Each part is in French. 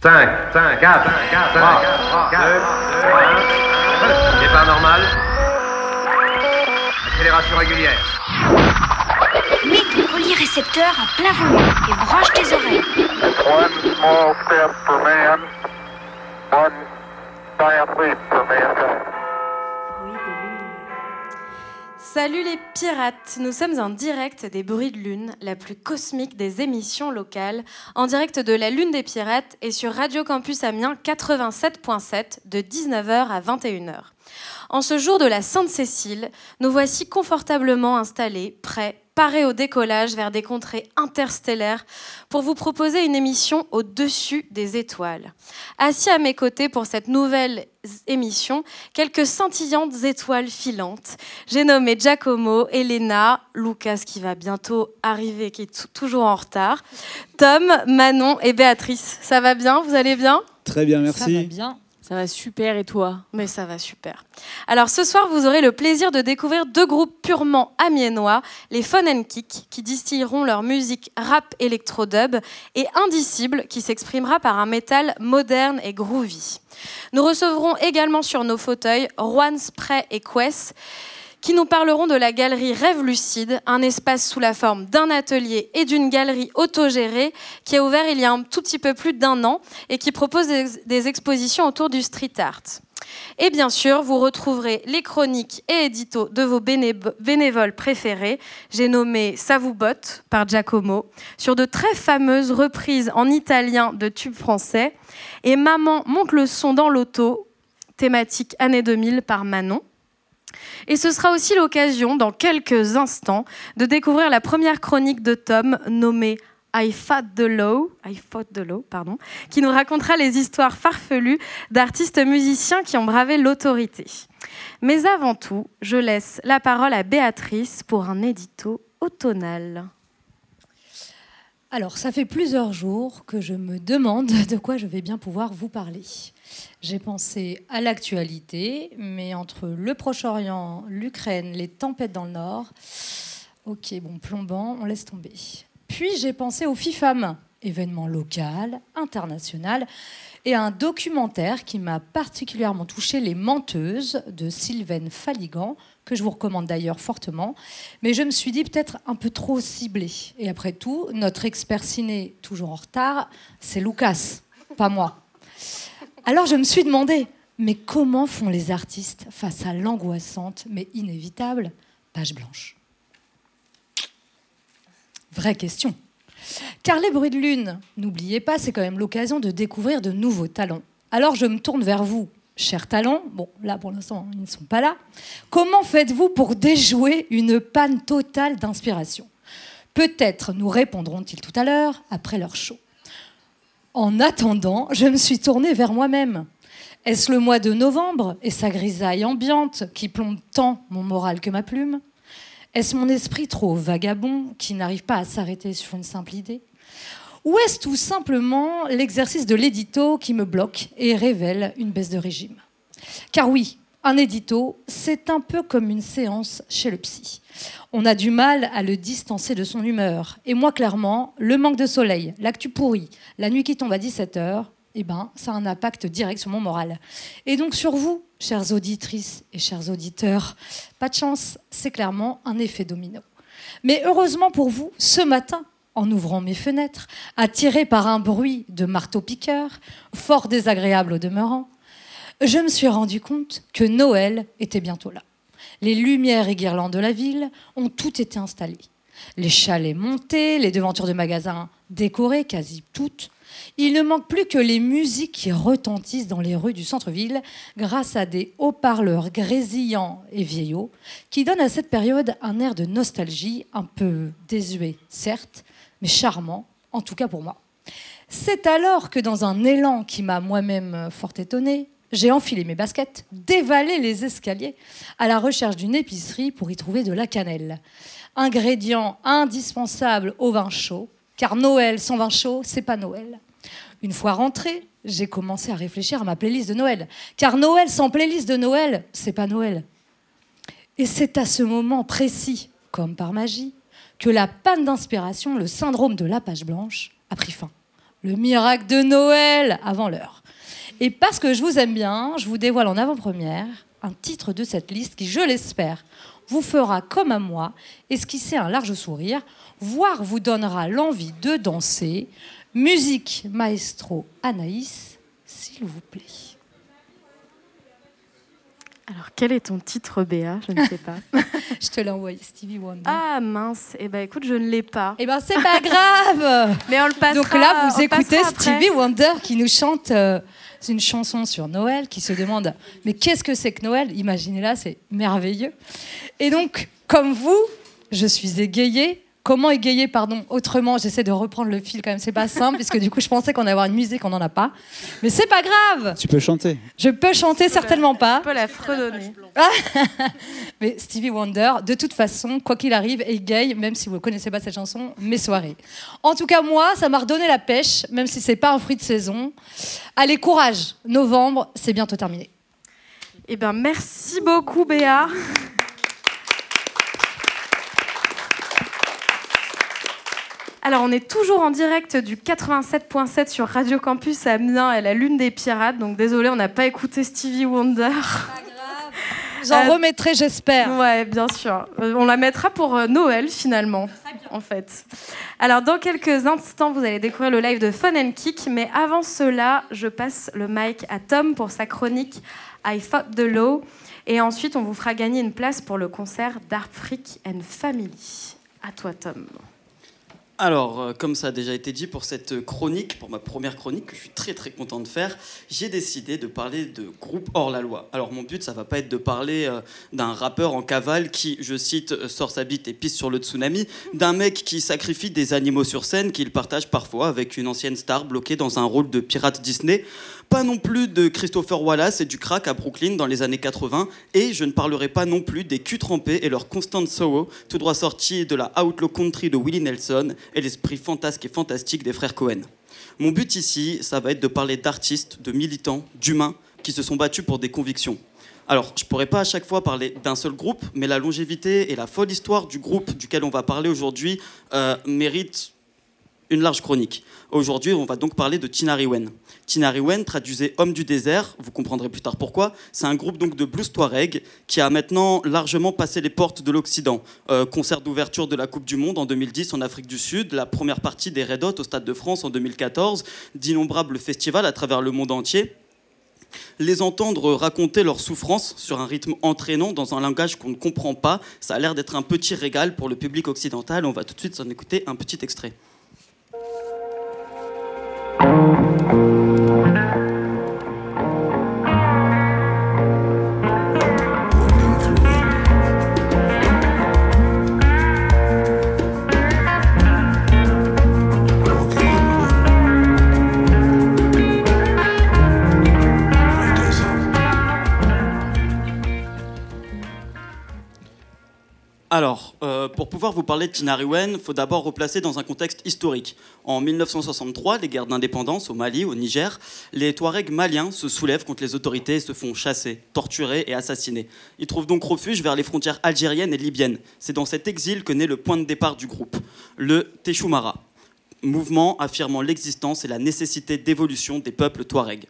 5, 5, 4, 4, 3, 2, 1. Départ normal. Accélération régulière. Mets ton collier récepteur à plein volume et branche tes oreilles. One small step for man, one giant leap for mankind. Salut les pirates, nous sommes en direct des bruits de lune, la plus cosmique des émissions locales, en direct de la Lune des Pirates et sur Radio Campus Amiens 87.7 de 19h à 21h. En ce jour de la Sainte-Cécile, nous voici confortablement installés, prêts, parés au décollage vers des contrées interstellaires pour vous proposer une émission au-dessus des étoiles. Assis à mes côtés pour cette nouvelle émission, quelques scintillantes étoiles filantes. J'ai nommé Giacomo, Elena, Lucas qui va bientôt arriver, qui est toujours en retard, Tom, Manon et Béatrice. Ça va bien? Vous allez bien? Très bien, Ça va merci. bien. Ça va super et toi? Mais ça va super. Alors ce soir, vous aurez le plaisir de découvrir deux groupes purement amiénois, les Fun and Kick, qui distilleront leur musique rap électro-dub, et Indicible, qui s'exprimera par un métal moderne et groovy. Nous recevrons également sur nos fauteuils Juan Spray et Quest, qui nous parleront de la galerie Rêve Lucide, un espace sous la forme d'un atelier et d'une galerie autogérée qui a ouvert il y a un tout petit peu plus d'un an et qui propose des, expositions autour du street art. Et bien sûr, vous retrouverez les chroniques et éditos de vos bénévo- bénévoles préférés. J'ai nommé Ça vous botte par Giacomo, sur de très fameuses reprises en italien de tubes français, et Maman monte le son dans l'auto, thématique année 2000 par Manon. Et ce sera aussi l'occasion, dans quelques instants, de découvrir la première chronique de Tom nommée I Fought the Law, I Fought the Law, pardon, qui nous racontera les histoires farfelues d'artistes musiciens qui ont bravé l'autorité. Mais avant tout, je laisse la parole à Béatrice pour un édito automnal. Alors, ça fait plusieurs jours que je me demande de quoi je vais bien pouvoir vous parler. J'ai pensé à l'actualité, mais entre le Proche-Orient, l'Ukraine, les tempêtes dans le Nord, ok, bon, plombant, on laisse tomber. Puis j'ai pensé au FIFAM, événement local, international, et à un documentaire qui m'a particulièrement touché, Les Menteuses, de Sylvaine Faligan, que je vous recommande d'ailleurs fortement. Mais je me suis dit peut-être un peu trop ciblé. Et après tout, notre expert ciné, toujours en retard, c'est Lucas, pas moi. Alors je me suis demandé, mais comment font les artistes face à l'angoissante mais inévitable page blanche? Vraie question. Car les bruits de lune, n'oubliez pas, c'est quand même l'occasion de découvrir de nouveaux talents. Alors je me tourne vers vous, chers talents. Bon, là pour l'instant, ils ne sont pas là. Comment faites-vous pour déjouer une panne totale d'inspiration? Peut-être nous répondront-ils tout à l'heure, après leur show. En attendant, je me suis tournée vers moi-même. Est-ce le mois de novembre et sa grisaille ambiante qui plombe tant mon moral que ma plume Est-ce mon esprit trop vagabond qui n'arrive pas à s'arrêter sur une simple idée Ou est-ce tout simplement l'exercice de l'édito qui me bloque et révèle une baisse de régime? Car oui, un édito, c'est un peu comme une séance chez le psy. On a du mal à le distancer de son humeur. Et moi, clairement, le manque de soleil, l'actu pourri, la nuit qui tombe à 17h, eh ben, ça a un impact direct sur mon moral. Et donc sur vous, chères auditrices et chers auditeurs, pas de chance, c'est clairement un effet domino. Mais heureusement pour vous, ce matin, en ouvrant mes fenêtres, attiré par un bruit de marteau-piqueur, fort désagréable au demeurant, je me suis rendu compte que Noël était bientôt là. Les lumières et guirlandes de la ville ont toutes été installées. Les chalets montés, les devantures de magasins décorées, quasi toutes. Il ne manque plus que les musiques qui retentissent dans les rues du centre-ville grâce à des haut-parleurs grésillants et vieillots qui donnent à cette période un air de nostalgie un peu désuet, certes, mais charmant, en tout cas pour moi. C'est alors que dans un élan qui m'a moi-même fort étonné, j'ai enfilé mes baskets, dévalé les escaliers à la recherche d'une épicerie pour y trouver de la cannelle. Ingrédient indispensable au vin chaud, car Noël sans vin chaud, c'est pas Noël. Une fois rentrée, j'ai commencé à réfléchir à ma playlist de Noël, car Noël sans playlist de Noël, c'est pas Noël. Et c'est à ce moment précis, comme par magie, que la panne d'inspiration, le syndrome de la page blanche, a pris fin. Le miracle de Noël avant l'heure. Et parce que je vous aime bien, je vous dévoile en avant-première un titre de cette liste qui, je l'espère, vous fera comme à moi esquisser un large sourire, voire vous donnera l'envie de danser. Musique maestro Anaïs, s'il vous plaît. Alors, quel est ton titre, Béa? Je ne sais pas. Je te l'ai envoyé, Stevie Wonder. ah mince, eh ben écoute, je ne l'ai pas. Eh ben c'est pas grave. Mais on le passera. Donc là, vous écoutez. Stevie Wonder qui nous chante euh, une chanson sur Noël, qui se demande mais qu'est-ce que c'est que Noël? Imaginez-là, c'est merveilleux. Et donc, comme vous, je suis égayée. Comment égayer, pardon, autrement J'essaie de reprendre le fil quand même, c'est pas simple, puisque du coup, je pensais qu'on allait avoir une musique, on n'en a pas. Mais c'est pas grave Tu peux chanter. Je peux chanter, certainement pas. On peut la fredonner. Mais Stevie Wonder, de toute façon, quoi qu'il arrive, égaye, même si vous ne connaissez pas cette chanson, mes soirées. En tout cas, moi, ça m'a redonné la pêche, même si c'est pas un fruit de saison. Allez, courage Novembre, c'est bientôt terminé. Eh ben merci beaucoup, Béa. Alors, on est toujours en direct du 87.7 sur Radio Campus à Amiens et la Lune des Pirates. Donc, désolé, on n'a pas écouté Stevie Wonder. J'en Euh, remettrai, j'espère. Ouais, bien sûr. Euh, On la mettra pour euh, Noël, finalement, en fait. Alors, dans quelques instants, vous allez découvrir le live de Fun and Kick. Mais avant cela, je passe le mic à Tom pour sa chronique I Fought the Law. Et ensuite, on vous fera gagner une place pour le concert d'Art Freak and Family. À toi, Tom. Alors, euh, comme ça a déjà été dit pour cette chronique, pour ma première chronique que je suis très très content de faire, j'ai décidé de parler de groupe hors la loi. Alors mon but, ça va pas être de parler euh, d'un rappeur en cavale qui, je cite, euh, sort sa bite et pisse sur le tsunami, d'un mec qui sacrifie des animaux sur scène qu'il partage parfois avec une ancienne star bloquée dans un rôle de pirate Disney. Pas non plus de Christopher Wallace et du crack à Brooklyn dans les années 80. Et je ne parlerai pas non plus des culs trempés et leur constant sorrow, tout droit sortis de la Outlaw Country de Willie Nelson et l'esprit fantasque et fantastique des frères Cohen. Mon but ici, ça va être de parler d'artistes, de militants, d'humains qui se sont battus pour des convictions. Alors, je pourrais pas à chaque fois parler d'un seul groupe, mais la longévité et la folle histoire du groupe duquel on va parler aujourd'hui euh, méritent une large chronique. Aujourd'hui, on va donc parler de Tinariwen. Tinariwen, traduisait homme du désert, vous comprendrez plus tard pourquoi. C'est un groupe donc de blues touareg qui a maintenant largement passé les portes de l'Occident. Euh, concert d'ouverture de la Coupe du Monde en 2010 en Afrique du Sud, la première partie des Red Hot au Stade de France en 2014, d'innombrables festivals à travers le monde entier les entendre raconter leurs souffrances sur un rythme entraînant dans un langage qu'on ne comprend pas, ça a l'air d'être un petit régal pour le public occidental. On va tout de suite s'en écouter un petit extrait. Thank you. Vous parler de Tinariwen, il faut d'abord replacer dans un contexte historique. En 1963, les guerres d'indépendance au Mali, au Niger, les Touaregs maliens se soulèvent contre les autorités et se font chasser, torturer et assassiner. Ils trouvent donc refuge vers les frontières algériennes et libyennes. C'est dans cet exil que naît le point de départ du groupe, le Teshoumara, mouvement affirmant l'existence et la nécessité d'évolution des peuples Touaregs.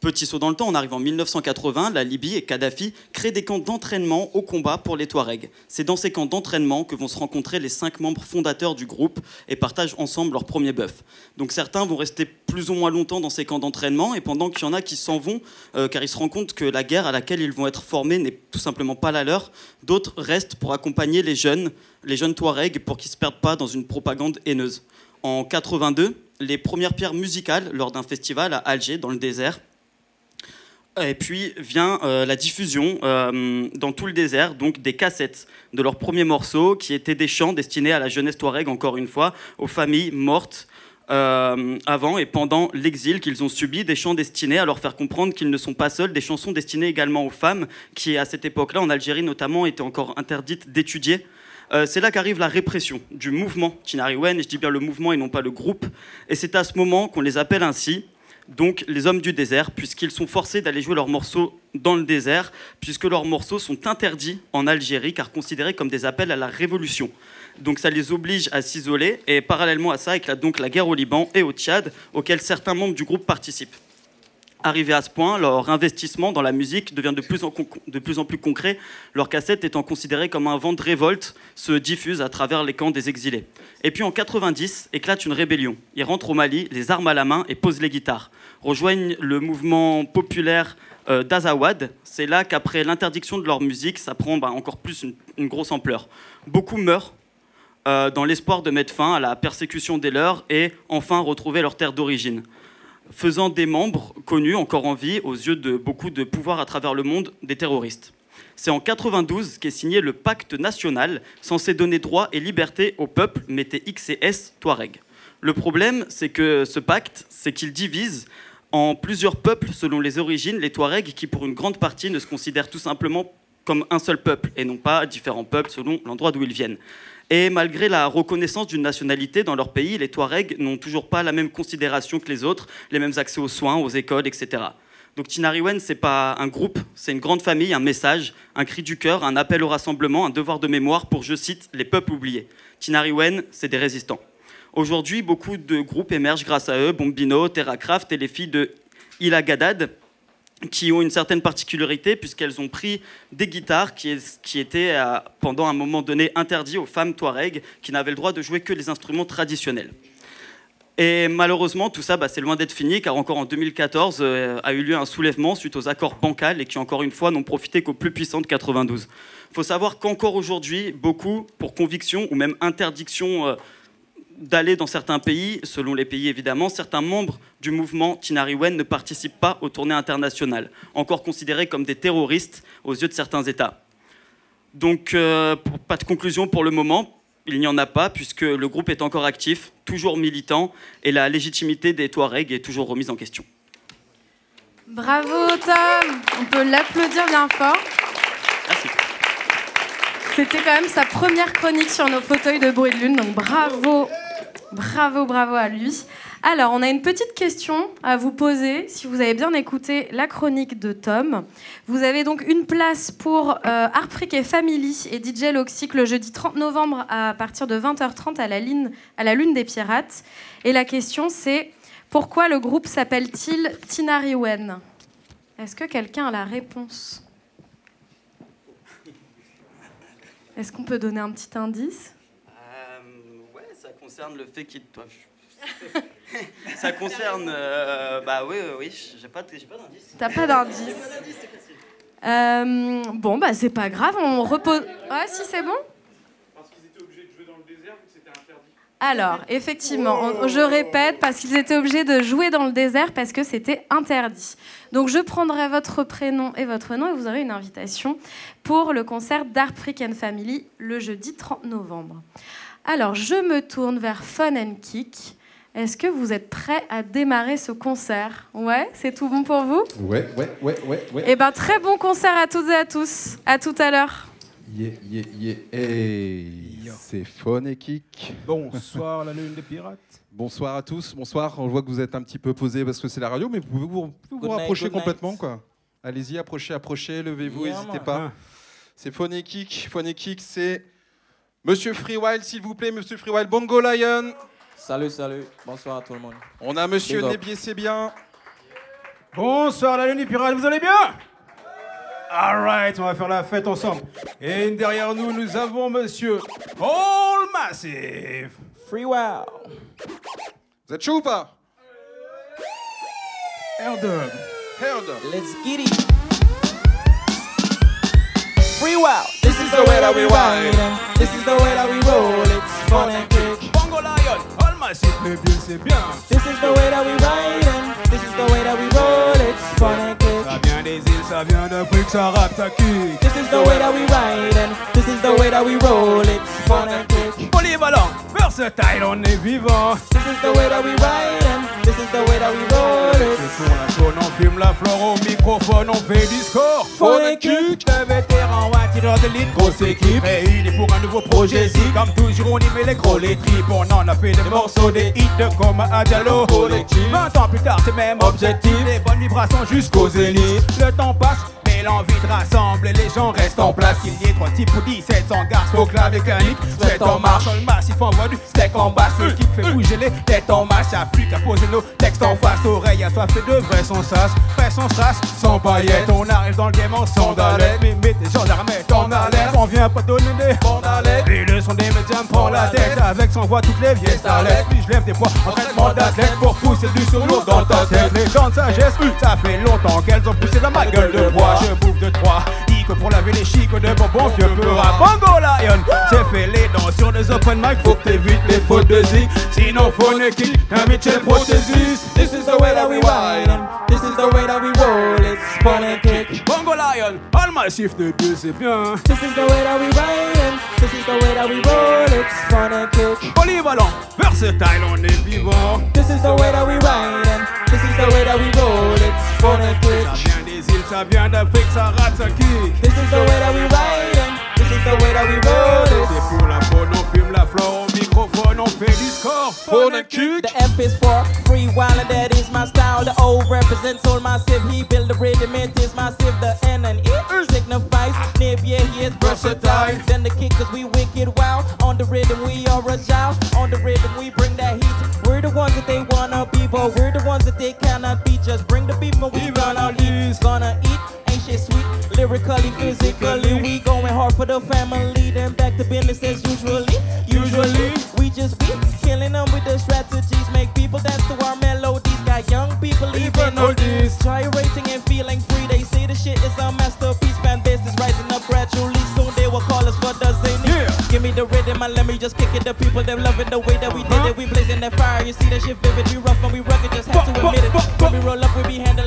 Petit saut dans le temps, on arrive en 1980, la Libye et Kadhafi créent des camps d'entraînement au combat pour les Touaregs. C'est dans ces camps d'entraînement que vont se rencontrer les cinq membres fondateurs du groupe et partagent ensemble leur premier bœuf. Donc certains vont rester plus ou moins longtemps dans ces camps d'entraînement et pendant qu'il y en a qui s'en vont euh, car ils se rendent compte que la guerre à laquelle ils vont être formés n'est tout simplement pas la leur, d'autres restent pour accompagner les jeunes, les jeunes Touaregs pour qu'ils ne se perdent pas dans une propagande haineuse. En 82, les premières pierres musicales lors d'un festival à Alger, dans le désert, et puis vient euh, la diffusion euh, dans tout le désert, donc des cassettes de leurs premiers morceaux, qui étaient des chants destinés à la jeunesse touareg, encore une fois, aux familles mortes euh, avant et pendant l'exil qu'ils ont subi, des chants destinés à leur faire comprendre qu'ils ne sont pas seuls, des chansons destinées également aux femmes, qui à cette époque-là, en Algérie notamment, étaient encore interdites d'étudier. C'est là qu'arrive la répression du mouvement Tinariwen, et je dis bien le mouvement et non pas le groupe. Et c'est à ce moment qu'on les appelle ainsi, donc les hommes du désert, puisqu'ils sont forcés d'aller jouer leurs morceaux dans le désert, puisque leurs morceaux sont interdits en Algérie, car considérés comme des appels à la révolution. Donc ça les oblige à s'isoler. Et parallèlement à ça, éclate donc la guerre au Liban et au Tchad, auquel certains membres du groupe participent. Arrivé à ce point, leur investissement dans la musique devient de plus en, de plus concret, leur cassette étant considérée comme un vent de révolte se diffuse à travers les camps des exilés. Et puis en 90, éclate une rébellion. Ils rentrent au Mali, les armes à la main et posent les guitares. Rejoignent le mouvement populaire euh, d'Azawad. C'est là qu'après l'interdiction de leur musique, ça prend bah, encore plus une, une grosse ampleur. Beaucoup meurent euh, dans l'espoir de mettre fin à la persécution des leurs et enfin retrouver leur terre d'origine faisant des membres connus encore en vie aux yeux de beaucoup de pouvoirs à travers le monde des terroristes. C'est en 92 qu'est signé le pacte national censé donner droit et liberté au peuple mété X et S Touareg. Le problème, c'est que ce pacte, c'est qu'il divise en plusieurs peuples selon les origines, les Touaregs qui pour une grande partie ne se considèrent tout simplement comme un seul peuple et non pas différents peuples selon l'endroit d'où ils viennent. Et malgré la reconnaissance d'une nationalité dans leur pays, les Touaregs n'ont toujours pas la même considération que les autres, les mêmes accès aux soins, aux écoles, etc. Donc Tinariwen, c'est pas un groupe, c'est une grande famille, un message, un cri du cœur, un appel au rassemblement, un devoir de mémoire pour, je cite, les peuples oubliés. Tinariwen, c'est des résistants. Aujourd'hui, beaucoup de groupes émergent grâce à eux, Bombino, Terracraft et les filles de Ila Gadad, qui ont une certaine particularité puisqu'elles ont pris des guitares qui, étaient euh, pendant un moment donné interdits aux femmes touareg qui n'avaient le droit de jouer que les instruments traditionnels. Et malheureusement, tout ça, bah, c'est loin d'être fini, car encore en 2014 euh, a eu lieu un soulèvement suite aux accords bancals et qui, encore une fois, n'ont profité qu'aux plus puissants de 92. Il faut savoir qu'encore aujourd'hui, beaucoup, pour conviction ou même interdiction euh, d'aller dans certains pays, selon les pays évidemment, certains membres du mouvement Tinariwen ne participent pas aux tournées internationales, encore considérés comme des terroristes aux yeux de certains États. Donc, euh, pas de conclusion pour le moment. Il n'y en a pas, puisque le groupe est encore actif, toujours militant, et la légitimité des Touaregs est toujours remise en question. Bravo Tom On peut l'applaudir bien fort. Merci. C'était quand même sa première chronique sur nos fauteuils de bruit de lune, donc bravo, bravo, bravo à lui. Alors, on a une petite question à vous poser, si vous avez bien écouté la chronique de Tom. Vous avez donc une place pour euh, et Family et DJ Loxic le jeudi 30 novembre à partir de 20h30 à la, Lune, à la Lune des Pirates. Et la question, c'est pourquoi le groupe s'appelle-t-il Tinariwen Est-ce que quelqu'un a la réponse? Est-ce qu'on peut donner un petit indice? Concerne le fait qu'ils doivent. ça concerne. euh, bah oui, oui, oui, j'ai pas, j'ai pas d'indice. T'as pas d'indice Euh, Bon, bah c'est pas grave, on repose. Ouais, si c'est bon Alors, effectivement, on- je répète, parce qu'ils étaient obligés de jouer dans le désert parce que c'était interdit. Donc, je prendrai votre prénom et votre nom et vous aurez une invitation pour le concert d'Art Freak and Family le jeudi 30 novembre. Alors, je me tourne vers Fun and Kick. Est-ce que vous êtes prêts à démarrer ce concert? Ouais, c'est tout bon pour vous? Ouais, ouais, ouais, ouais, ouais. Eh ben, très bon concert à toutes et à tous. À tout à l'heure. Yeah, yeah, yeah. Hey, c'est Fun et Kick. Bonsoir la lune des pirates. Bonsoir à tous. Bonsoir. On voit que vous êtes un petit peu posé parce que c'est la radio, mais vous pouvez vous, rapprocher night. complètement, quoi. Allez-y, approchez, approchez, levez-vous, n'hésitez pas. C'est Fun et Kick. Fun et Kick, c'est Monsieur Freewild, s'il vous plaît, Monsieur Freewild, Bongo Lion. Salut, salut. Bonsoir à tout le monde. On a Monsieur. Nébier, c'est bien. Bonsoir la lune des pirates, vous allez bien? Alright, on va faire la fête ensemble. Et derrière nous, nous avons Monsieur All Massive. Free wow. Vous êtes chaud ou pas? Let's get it. Free wow. This is the way that we ride. it. This is the way that we roll. It's fun and kick. Bongo Lion, All Massive, mais bien c'est bien. This is the way that we ride. it. This is the way that we roll. It's fun and kick. Ça vient des îles, ça vient d'Afrique, ça rappe, ça kick. This is the way that we ride. it. This is the way that we roll. It's fun and kick. Polyvalent, versatile, on est vivant. This is the way that we ride. it. Is the way that we roll. Sur la zone, on fume la flore au microphone, on fait du score. Fun and kick. Le vétéran ou un tireur de ligne, grosse équipe réunie pour un nouveau projet zik. Comme toujours, on y met les gros, les tripes. On en a fait des morceaux, des hits comme Adjalo. Collectif. 20 ans plus tard, c'est même objectif. Les bonnes vibrations jusqu'au zénith. Le temps passe, l'envie de rassembler les gens reste en place. Qu'il y ait trois types ou 1700 garçons au clavier mécanique. Souhaite en marche, le massif envoie du steak en basse. Le kick fait bouger les têtes en masse. Y'a plus qu'à poser nos textes en face. Oreille à fait de vrai sans sas. Vrai sans sas, sans paillettes. On arrive dans le game en sandalettes. Mais mets des gendarmes en alerte. On vient pas donner des bandalettes. Et le son des médias me prend la tête. Avec son voix toutes les vieilles starlettes. Puis je lève des poids en traitement d'athlète pour pousser du solo dans ta tête. Les dents de sagesse, ça fait longtemps qu'elles ont poussé dans ma gueule de bois. Bouffe de trois. que pour laver les chics de bonbons vieux peu rap. Bongo Lion, c'est fait les dents sur des open mic. Faut que t'évites les fautes de zik. Sinon, kill un Mitchell Prothésis. This is the way that we ride. This is the way that we roll. It's kick. Bongo Lion, pas le massif de deux, c'est bien. This is the way that we ride. This is the way that we roll. It's kick. Polyvalent, versatile, on est vivant. This is the way that we ride. This is the way that we roll. It's kick. Ça vient des îles, ça vient d'Afrique, ça rate, ça kick. This is the way that we ride 'em. This is the way that we roll. C'est pour la faune, on fume la flore, au microphone, on fait du score. Phone and kick. The F is for free while that is my style. The O represents all massive. He build the rhythm, it is massive. The N and E eh. signifies nib, yeah, he is versatile. Then the kick, cause we wicked wow. On the rhythm, we are agile. On the rhythm, we bring that heat. We're the ones that they wanna be, but we're the ones that they cannot be. Just bring the beef and we gonna eat. Lyrically, physically, we going hard for the family. Then back to business as usually. Usually, we just be killing them with the strategies. Make people dance to our melodies. Got young people even oldies. Gyrating and feeling free. They say the shit is a masterpiece. Fan base is rising up gradually. Soon they will call us what does they need. Yeah. Give me the rhythm and let me just kick it. The people them loving the way that we did it. We blazing that fire. You see that shit vivid. We rough and we rugged. Just have to admit it. When we roll up, we be handling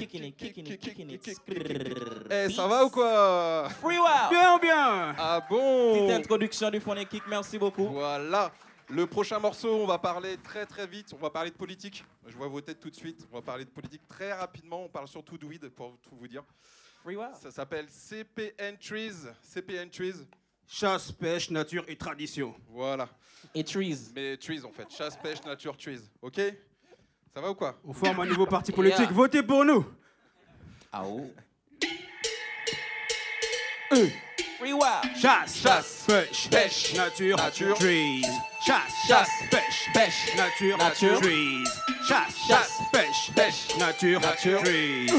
kicking kick. it, kicking it, kicking it. Eh, ça va ou quoi? Free wow. Bien, bien? Ah Petite bon introduction du phone and kick. Merci beaucoup. Voilà. Le prochain morceau, on va parler très très vite. On va parler de politique. Je vois vos têtes tout de suite. On va parler de politique très rapidement. On parle surtout de weed pour tout vous dire. Free wow. Ça s'appelle CPN Trees. CPN Trees. Chasse, pêche, nature et tradition. Voilà. Et trees. Mais trees en fait. Chasse, pêche, nature, trees. Ok? Ça va ou quoi On forme un nouveau parti politique, Yeah. votez pour nous. Ah oh. Wow. Chasse, Chasse, pêche, pêche, nature, nature, trees. Chasse, chasse, pêche, Pêche. nature, Nature. trees. Chasse, Chasse, pêche, pêche, nature, nature. trees.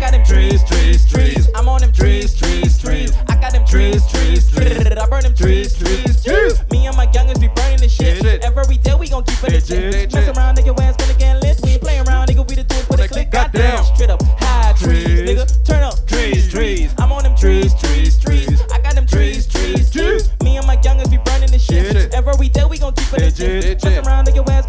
I got them trees, trees, trees. I'm on them trees, trees, trees. I got them trees, trees, trees. I burn them trees, trees, trees. Me and my youngins be burning this shit. Every day we gon' keep it legit. Legit. Mess around, nigga, ass gonna get lit. We ain't playing around, nigga. We the do it for the click. Goddamn. Straight up high trees, nigga. Turn up Trees, trees. I'm on them trees, trees, trees. I got them trees, trees, trees. Me and my youngins be burning this shit. Every day we gon' keep it legit. Legit. Mess around, nigga, ass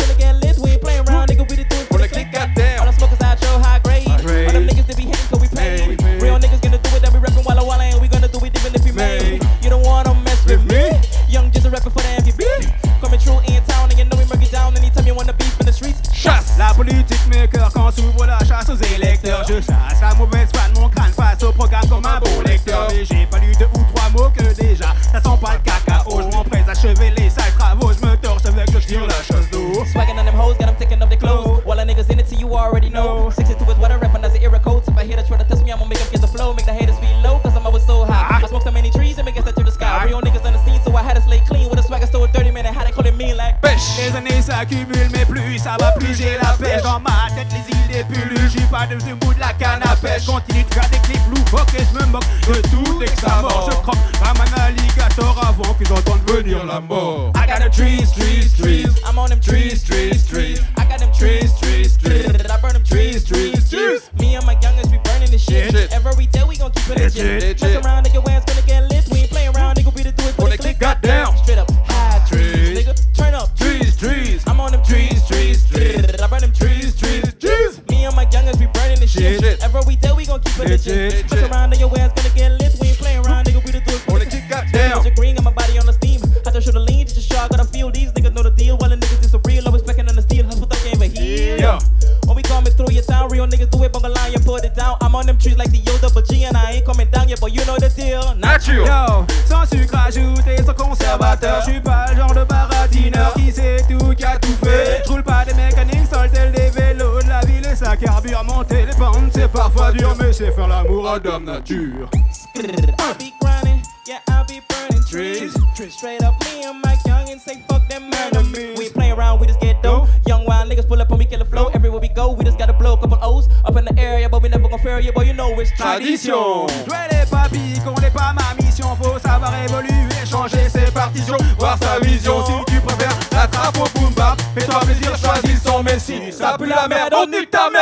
I'll be grinding, yeah, I'll be burning trees. Straight up, me and Mike Young and say fuck them enemies. We playing around, we just get dope. Young wild niggas pull up and we kill the flow. Everywhere we go, we just gotta blow a couple O's up in the area, but we never gon' fear you, boy. You know it's tradition. Jouer les papilles, qu'on n'est pas ma mission. Faut savoir évoluer, changer ses partitions, voir sa vision. Si tu préfères la trappe au boom bap, fais-toi plaisir, choisis son. Mais si ça pue la merde, on nique ta mère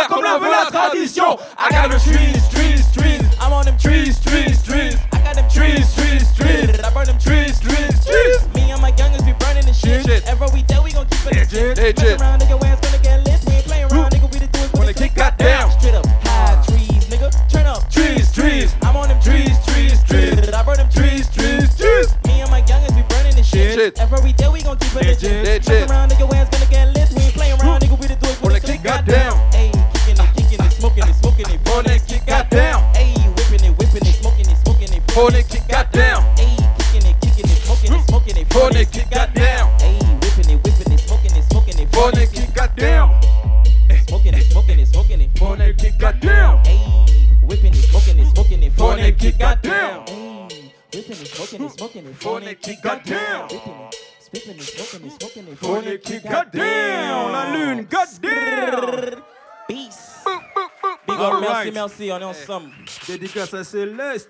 On est ensemble. Dédicace à Céleste.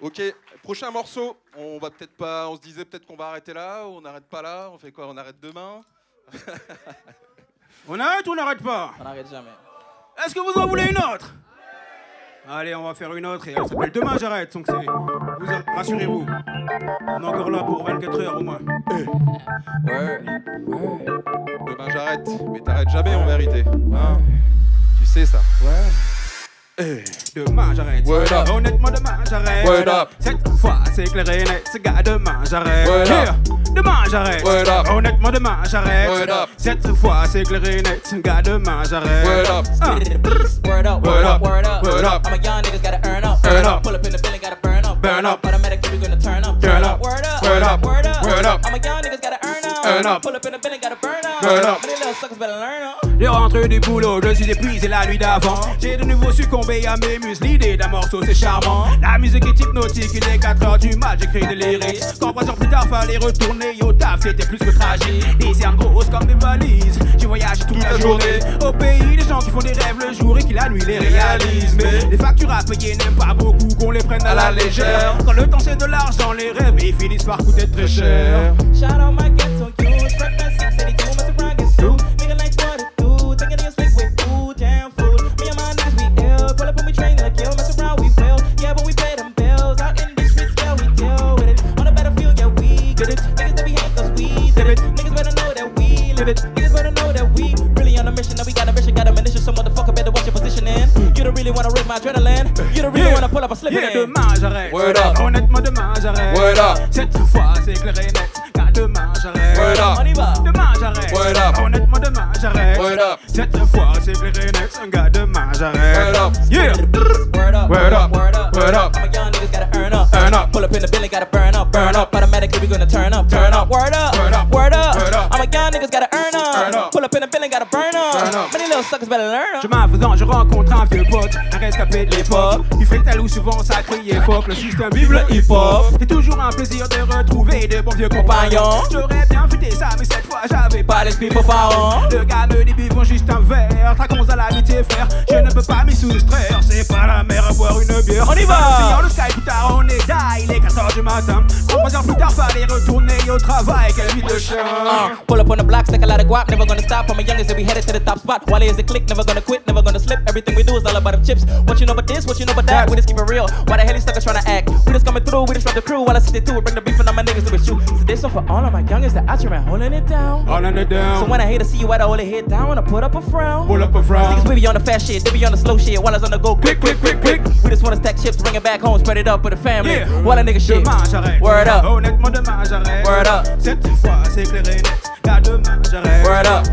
Ok, prochain morceau. On va peut-être pas. On se disait peut-être qu'on va arrêter là. ou On n'arrête pas là. On fait quoi? On arrête demain? On arrête ou on n'arrête pas? On n'arrête jamais. Est-ce que vous en voulez une autre? Allez, on va faire une autre et elle s'appelle Demain j'arrête. Donc c'est. Vous a- rassurez-vous. On est encore là pour 24 heures au moins. Word. Demain j'arrête. Mais t'arrêtes jamais en vérité. Hein? Sais ça. Demain j'arrête. Word up. Honnêtement, demain j'arrête. Word up. Cette fois c'est clair et net. Ce gars, demain j'arrête. Word up. Yeah. Demain j'arrête. Word up. Honnêtement, demain j'arrête. Word up. Cette fois c'est clair et net. Ce gars, demain j'arrête. Word up. Ah. Word up, Word up, word up. word up. I'm a young niggas gotta earn up. Earn up. Pull up in the building, gotta burn up. Burn up. Automatically we gonna turn up. Turn up. Word up. Word up. Word up. Word up. I'm a young niggas gotta earn up. Earn up. Pull up in the building, gotta burn up. Burn up. Many little suckers better learn up. J'ai rentré du boulot, je suis épuisé la nuit d'avant. J'ai de nouveau succombé à mes muses, l'idée d'un morceau c'est charmant. La musique est hypnotique, il est 4h du mat, j'écris des lyrics. Quand trois heures plus tard, fallait retourner au taf, c'était plus que tragique. Des cernes grosses comme des valises, j'ai voyagé toute la journée. Au pays, des gens qui font des rêves le jour et qui la nuit les réalisent. Mais les factures à payer n'aiment pas beaucoup qu'on les prenne à la légère. Quand le temps c'est de l'argent, les rêves ils finissent par coûter très cher. Shout out my adrenaline. You don't really Yeah. wanna pull up a slip Yeah, in. demain j'arrête. Word up. Honnêtement, demain j'arrête. Word up. Cette fois c'est clair et net. Car demain j'arrête. Word up. On y va. Demain j'arrête. Word up. Honnêtement, demain j'arrête. Word up. Cette fois c'est clair et net. Gars, demain j'arrête. Word up. Yeah. Word up, Word up. word up, Word up. I'm a young niggas gotta earn up, Earn up. Pull up in the building, gotta burn up, burn up. Automatically we gonna turn up, turn up. Word up, Word up. word up. Word up. I'm a young niggas gotta earn Earn up, up. Pull up in the building, gotta burn Little suckers better learn up. Chemin faisant, je rencontre un vieux pote, un rescapé de l'époque. Du frital où souvent ça criait fuck, le système vive le hip-hop. C'est toujours un plaisir de retrouver de bons vieux compagnons. J'aurais bien fêté ça, mais cette fois j'avais pas l'esprit pour pharaon. Le gars me dit buvons juste un verre, traquons à l'amitié frère Je ne peux pas m'y soustraire, c'est pas la mer à boire une bière. On y va. Le sky, plus tard on est die, il est 4h du matin. Trois heures plus tard, fallait retourner au travail, quelle vie de chien. Uh, pull up on the block, stack a lot of guap, never gonna stop. I'm a youngest we headed to the top spot. Wally is a click, never gonna quit, never gonna slip. Everything we do is all about them chips. What you know about this, what you know about that? We just keep it real. Why the hell you suckers tryna act? We just coming through, we just run the crew. While I sit there too, bring the beef and all my niggas to it shoot. So this one for all of my youngest that out here and holding it down. In it down. So when I hate to see you, I hold it head down, when I put up a frown. Pull up a frown. Niggas we be on the fast shit, they be on the slow shit. While I on the go quick, quick, quick, quick. We just wanna stack chips, bring it back home, spread it up with the family. Yeah. While a nigga shit. Word up. Honnêtement, demain j'arrête. Word up. Cette fois c'est clair et net. Car demain j'arrête. Word up.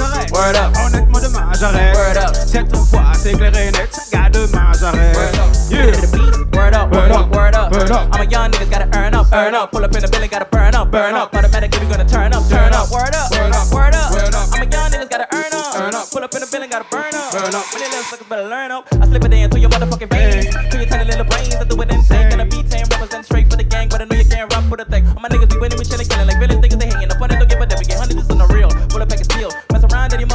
J'arrête. Word up. Honnêtement, demain j'arrête. Word up. Cette fois c'est clair et net. Car demain j'arrête. Word up. Yeah. The. Word up, word up, word up. Word up. I'm a young niggas, gotta earn up, earn up. Pull up in the building, gotta burn up, burn up. Automatically we gonna turn up, turn up. Word up, Word up. word up. Word up. I'm a young niggas, gotta earn up, Earn up. Pull up in the building, gotta burn up, Burn up. Many little suckers better learn up. I slip it in through your motherfucking veins, to your tiny little brains. I do it insane. Gonna be tame, represent straight for the gang, but I know you can't rap with a thing. All my niggas be winning, we chillin', killing like villains. Niggas they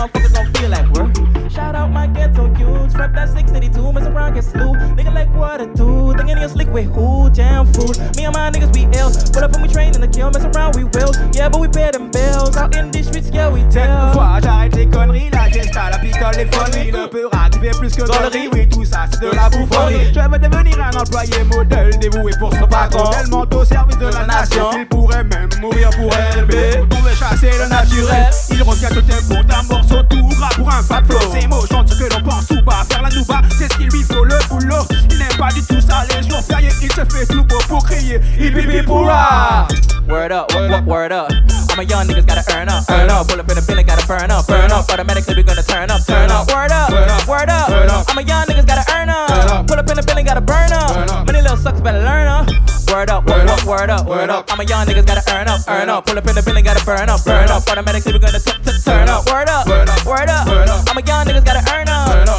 motherfuckers gon' feel. Shout out my ghetto youths, rep that 682, mess around, get slew. Nigga like what I do, thinking you slick with who? Jam food. Me and my niggas we ill, pull up and we train in the kill, mess around, we will. Yeah, but we pay them bills, out in these streets, yeah, we tell. fois j'arrête les conneries, la gesta, la picole, les phoneries Le peu rap, tu fais plus que gaulerie, oui tout ça c'est de la bouffonnerie. Je veux devenir un employé modèle, dévoué pour son patron. Tellement au service de la nation qu'il pourrait même mourir pour elle. Mais vous pouvez chasser le naturel, il revient tout tempo d'un morceau tout gras pour un fat flow. Ces mots chantent ce que l'on pense ou pas, faire la nouba, c'est ce qu'il lui faut le boulot Il n'aime pas du tout ça, les jours fériés, il se fait tout beau pour crier Il pipi pour rap Word up, word up, word up. I'm a young niggas gotta earn up, earn up. Pull up in the building, gotta burn up, burn up. Automatically we gonna turn up, turn up. Word up, Word up, word up. word up. I'm a young niggas gotta earn Earn up. Pull up in the building, gotta burn Burn up. Many little suckers better learn up. Word up, word up, word up, word up. I'm a young niggas gotta earn up, earn up. Pull up in the building, gotta burn up, burn up. Automatically we gonna turn up. Word up, Word up. word up. Word up. I'm a young niggas gotta earn up.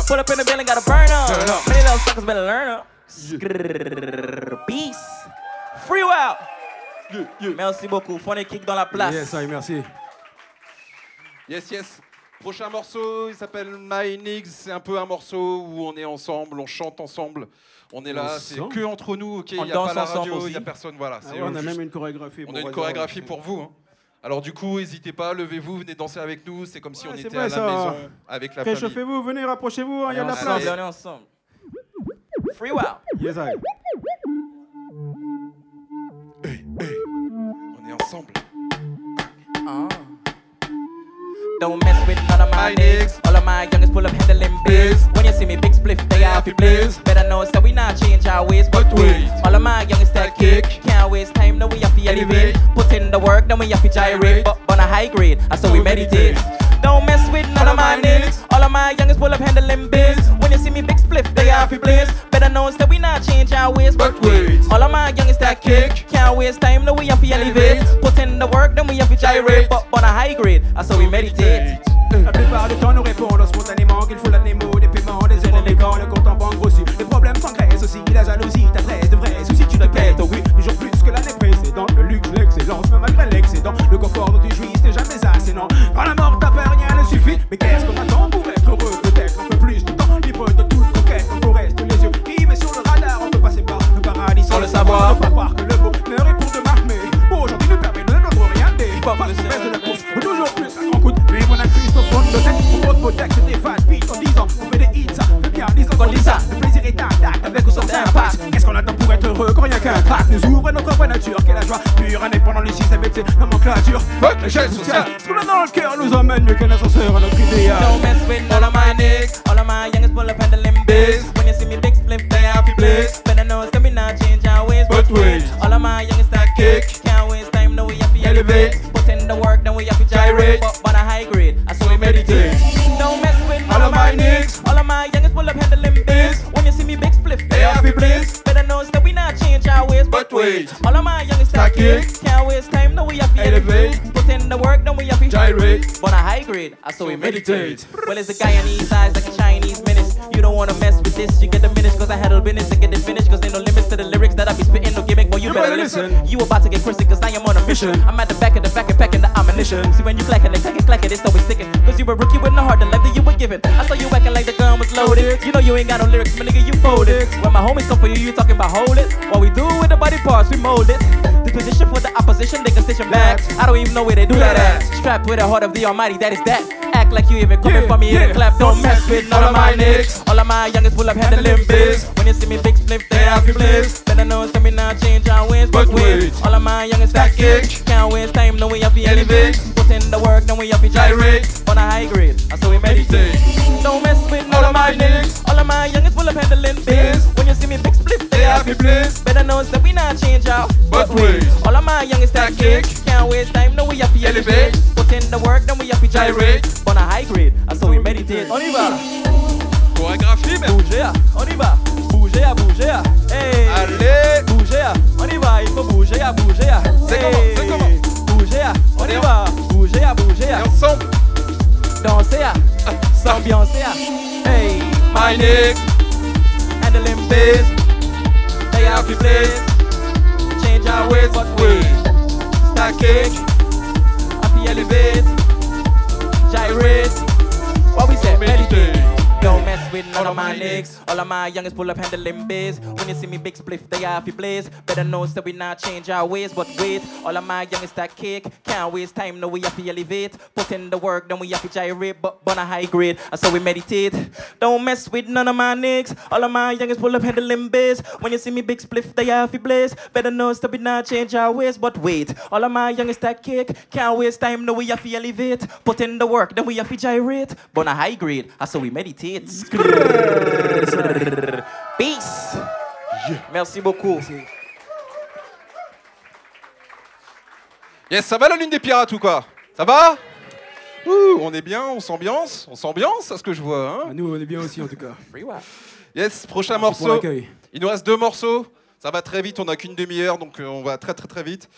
Up. Pull up in the building, gotta burn up. Many little suckers better learn up. Peace. Free. Merci beaucoup. Funny kick dans la place. Yes, aïe, merci Yes, yes. Prochain morceau, il s'appelle My Niggs. C'est un peu un morceau où on est ensemble, on chante ensemble. On est là, c'est que entre nous, ok Il On n'y a danse pas la ensemble radio, il n'y a personne, voilà. Ah ouais, On a juste- même une chorégraphie on pour a une chorégraphie pour vous. hein. Alors du coup, n'hésitez pas, levez-vous, venez danser avec nous. C'est comme si Ouais, on était vrai, à la ça. maison avec la famille. Réchauffez-vous, venez, rapprochez-vous, il y a de la place. on est ensemble. Free wow. Yes, aïe. On est ensemble. Uh. Don't mess with none of my My niggas. All of my youngest pull up handling biz. When you see me big spliff, they happy blaze. Better know that we not change our ways, but wait. All of my youngest that kick. Can't waste time, no we have to elevate. Put in the work, then we have to gyrate. But on a high grade, I so we meditate. Don't mess with none of my niggas. All of my youngest pull up handling biz. When you see me big spliff, they happy blaze. Better know that we not change our ways, but wait. All of my youngest that kick. Can't waste time, no we have to elevate. Put in the work, then we have to gyrate. But on a high grade, I so we meditate. La plupart du temps, nous répondons spontanément qu'il faut la démo, des paiements, des quand le compte en banque grossit, les problèmes s'engraissent aussi, la jalousie t'adresse de vrais soucis, tu te quêtes, oh oui, toujours plus que l'année précédente, le luxe, l'excellence, même malgré l'excédent, le confort dont tu jouis, c'est jamais assez, non. Quand la mort suffit, mais qu'est-ce qu'on attend pour être heureux, peut-être un peu plus de temps, libre de toute conquête, on reste les yeux rivés sur le radar, on peut passer par le paradis sans le savoir, ne pas croire que le bonheur est pour demain, mais aujourd'hui nous permet de notre rien, des pas. De la course, ou toujours plus à grand coup de mais on a Christ au fond de tête, on pose Botex, des fat beats en 10 ans, on fait des hits, ça fait bien 10 ans qu'on dit ça, le plaisir est intact, avec ou sans impact, qu'est-ce qu'on attend pour être heureux? Quand rien qu'un nous ouvre notre vraie nature, quelle la joie, pure indépendant du système et fuck l'échelle sociale, ce qu'on a dans le cœur nous emmène mieux qu'un ascenseur à notre idéal. Don't mess with none of my niggas. All of my youngest pull up handling biz. When you see me big split, they happy blaze. Better know not change our ways, But wait. All of my youngest kick. Can't waste time, no we have to elevate. Put in the work, then we have to gyrate. But on a high grade, I so we meditate. Don't mess with none of my niggas. All of my youngest pull up. Happy blaze. Wait. All of my youngest that kick. Can't waste time, no we have to elevate. Put in the work, then we have to Gyrate. but a high grade, I so we meditate. Well, it's a Guyanese eyes like a Chinese menace. You don't wanna mess with this, you get the minutes, cause I handle business to get it finished. Cause ain't no limits to the lyrics that I be spitting, no gimmick, but you, You better listen. listen. You about to get crispy, cause I am on a mission. I'm at the back of the back and packing the ammunition. See when you clacking, they clacking, clacking, it's always sticking. Cause you were rookie with no heart, the life that you were given. I saw you acting like the gun was loaded. You know you ain't got no lyrics, my nigga, you folded. When my homies come for you, you talking about hold it. What we do with the body parts, we mold it. The position for the opposition, they can station back. I don't even know where they do that at. Strapped with the heart of the Almighty, that is that. Act like you even coming Yeah, for me in yeah. the clap. Don't mess with none of my niggas. All of my youngest pull up handling biz. When you see me big split, they have to bliss. Better know some me now change our wins, but wait. All of my youngest stack kick. Can't waste time, no we have to elevate. Put in the work, then we have to gyrate. On a high grade, that's how we meditate. Don't mess with none of my niggas. All of my youngest pull up handling biz. When you see me big split, they have to bliss. Better know it's that we not change out, But wait. All of my youngest stack kick. Can't waste time, no we have to elevate. Put in the work, then we have to gyrate. On a high grade, that's how we meditate. On y va. Chorégraphie, mais. Bouger, ah, on y va. Bouger, bouger, ah. Hey. Allez Bouger, ah, on y va. Il faut bouger, bouger. C'est Hey. comment, c'est comment? Bouger, ah, on y va. Ah. Et ensemble Danser. S'ambiancer, ah. Hey. My nigga, Handling biz. They have to place. Our ways, but we. Stack kick. Happy elevate. Gyrate. What we say? Meditate. Don't mess with none of my niggas. All of my youngest pull up handling biz. When you see me big spliff, they have blaze. Better know that we not change our ways, but wait. All of my youngest that kick. Can't waste time, no we have to elevate. Put in the work, then we have to gyrate, but on a high grade. That's how we meditate. Don't mess with none of my niggas. All of my youngest pull up handling biz. When you see me big spliff, they have blaze. Better know that we not change our ways, but wait. All of my youngest that kick. Can't waste time, no we have to elevate. Put in the work, then we have to gyrate. But on a high grade, that's how we meditate. Peace. Merci beaucoup. Yes, ça va la lune des pirates ou quoi? Ça va? Ouh, on est bien, on s'ambiance, on s'ambiance à ce que je vois. Hein Nous, on est bien aussi en tout cas. Yes, prochain Merci morceau. Il nous reste deux morceaux. Ça va très vite, on n'a qu'une demi-heure, donc euh, on va très très très vite.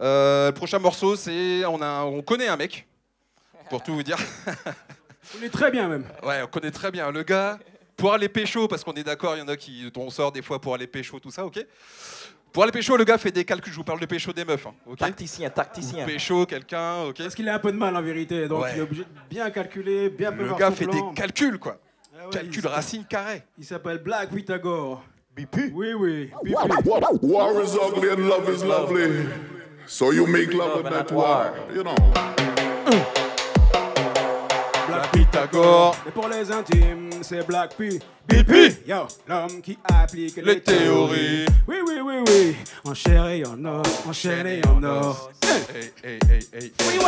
Euh, prochain morceau, c'est on, a, on connaît un mec, pour tout vous dire. On est très bien même. Ouais, on connaît très bien le gars. Pour aller pécho, parce qu'on est d'accord, il y en a qui dont on sort des fois pour aller pécho, tout ça, ok Pour aller pécho, le gars fait des calculs. Je vous parle de pécho des meufs, hein, ok Tacticien, tacticien. Pécho quelqu'un, ok Parce qu'il a un peu de mal en vérité, donc Ouais. il est obligé de bien calculer, bien Le gars fait plan. des calculs, quoi. Ah ouais, Calcul racine carré. Il s'appelle Black Pythagore. BP Oui, oui. BP. War is ugly and love is lovely. So you make love with that war, you know. Pythagore. Et pour les intimes, c'est Black P. BP Yo, l'homme qui applique les, Les théories. Oui, oui, oui, oui. En chair et en or, en chair et en or. Hey, hey, hey, hey, hey.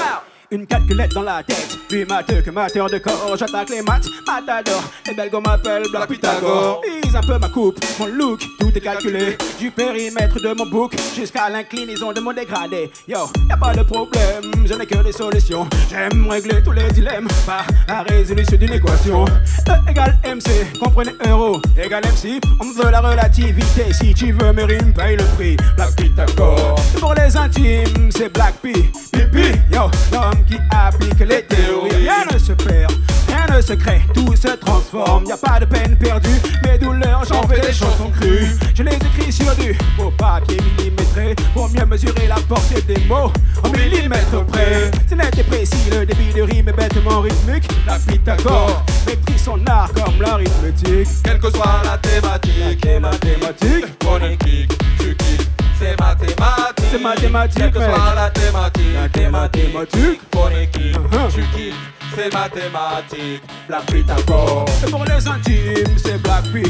Une calculette dans la tête, plus matheux que mateur de corps. J'attaque les maths, matador. Les belges m'appellent Black Pythagore. Vise un peu ma coupe, mon look, tout est calculé. Du périmètre de mon bouc jusqu'à l'inclinaison de mon dégradé. Yo, y a pas de problème, je n'ai que des solutions. J'aime régler tous les dilemmes par la résolution d'une équation. E égale MC, comprenez euro égale MC. On veut la relativité, si tu veux mes rimes, paye le prix. Black Pythagore. Pour les intimes, c'est Black P. Pipi, yo, l'homme qui applique les théories. Rien ne se perd, rien ne se crée, tout se transforme. Y a pas de peine perdue, mes douleurs, j'en fais des chansons crues. Je les écris sur du beau papier millimétré pour mieux mesurer la portée des mots en millimètres près. C'est net et précis, le débit de rime est bêtement rythmique. La Pythagore maîtrise son art comme l'arithmétique. Quelle que soit la thématique, Les mathématiques, phonétique, tu kiffes, c'est mathématique. C'est mathématique, Quelle que soit la thématique, La mathématique. phonétique, Uh-huh. tu kiffes, c'est mathématique. Black Pythagore. Et pour les intimes, c'est Black P.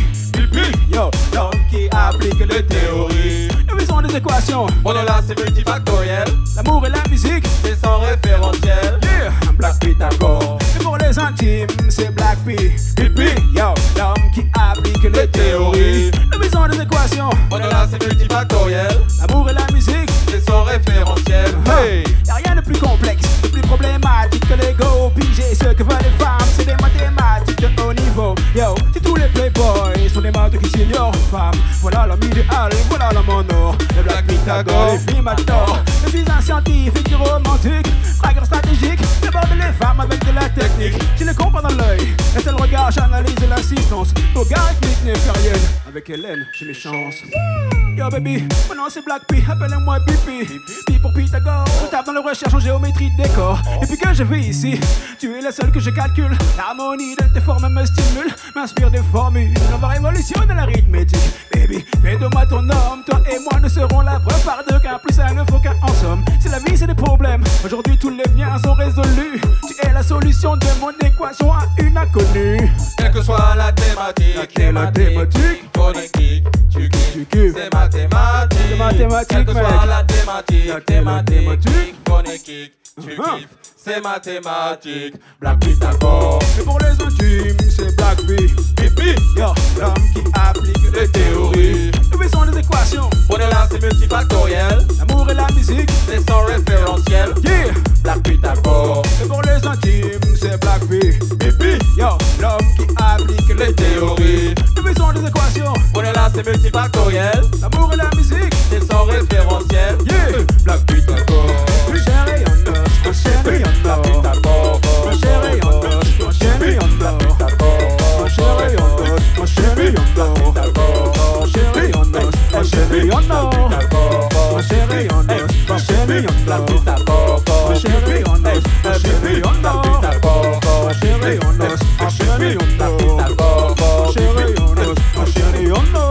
P. Yo, l'homme qui applique les théories. Nous faisons des équations. Bon, là, c'est multifactoriel, L'amour et la musique. c'est sans référentiel. Yeah, Black Pythagore. Et pour les intimes, c'est Black P. P. Yo, l'homme qui applique les théories. Nous faisons des équations. Bon, là, c'est multifactoriel, L'amour et la musique. c'est sans référentiel. Hey! Y'a rien de plus complexe, de plus problématique Yo, si tous les playboys sont des maths qui s'ignorent femmes, voilà l'homme idéal, voilà l'homme en or. Le Black Pythagore, les filles m'adorent. Le visa scientifique, du romantique, frageur stratégique, déborde les femmes avec de la technique. J'ai le comprends dans l'œil, et c'est le regard, j'analyse l'assistance. Logarithmique népérienne, avec Hélène, j'ai mes chances. Yo baby, nom c'est Black P, appelle-moi BP. P pour Pythagore, je tape dans le recherche en géométrie de décor. Depuis que je vis ici, tu es la seule que je calcule. L'harmonie de tes formes me stimule, m'inspire des formules. On va révolutionner l'arithmétique. Baby, fais de moi ton homme, toi et moi nous serons la preuve par deux qu'un plus un ne faut qu'un en somme. Si la vie c'est des problèmes, aujourd'hui tous les miens sont résolus. Tu es la solution de mon équation à une inconnue. Quelle que soit la thématique, Laquelle la thématique tu kiffes, Tu kiffes. c'est mathématique. C'est mathématique, Quelle que soit la thématique, thématique, phonétique, tu Uh-huh. kiffes, c'est mathématique. Black Pythagore, Et pour les intimes, c'est Black B. pipi, Yo, l'homme qui applique les théories. Nous sont les équations. Prenez-la, c'est multifactoriel, L'amour et la musique. c'est sans référentiel. Yeah. Black Pythagore, Et pour les intimes, c'est Black B. pipi, Yo, l'homme qui applique les théories. Nous sont les équations. Prenez-la, c'est multifactoriel, L'amour et la musique. c'est sans référentiel. Yeah. Black Pythagore, Mon chéri, on us. Mon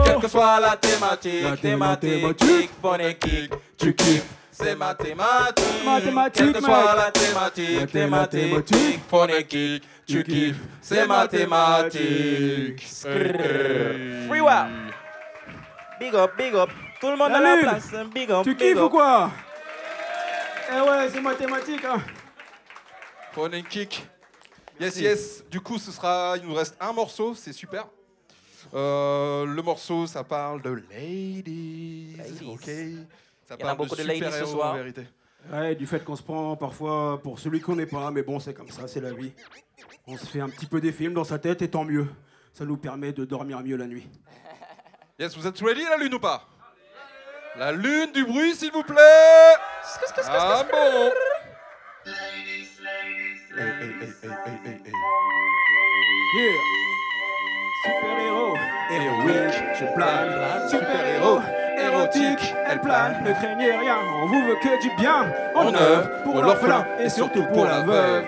quelle que soit la thématique, thématique, phonétique, tu kiffes. C'est mathématique. Mathématique, Quelle que soit la thématique, phonétique, tu kiffes. C'est mathématique. Free wow. Big up, big up. Tout le monde à la place. hein. Big up, Tu big kiffes up. ou quoi? Eh ouais, c'est mathématique, hein. Phonétique. Yes, yes. Du coup, ce sera. Il nous reste un morceau, c'est super. Euh, le morceau, ça parle de ladies. Ladies. Ok. Ça Il y en a parle beaucoup de de ladies ce soir. en vérité. Ouais, du fait qu'on se prend parfois pour celui qu'on n'est pas, mais bon, c'est comme ça, c'est la vie. On se fait un petit peu des films dans sa tête et tant mieux. Ça nous permet de dormir mieux la nuit. Yes, vous êtes ready, la lune ou pas? La lune du bruit, s'il vous plaît Ah bon? Hey, hey, hey, hey, hey, hey, hey. Yeah Super-héros, héroïque, je plane. Super-héros, érotique, elle plane. Ne craignez rien, on vous veut que du bien. En œuvre pour l'orphelin et surtout pour la veuve.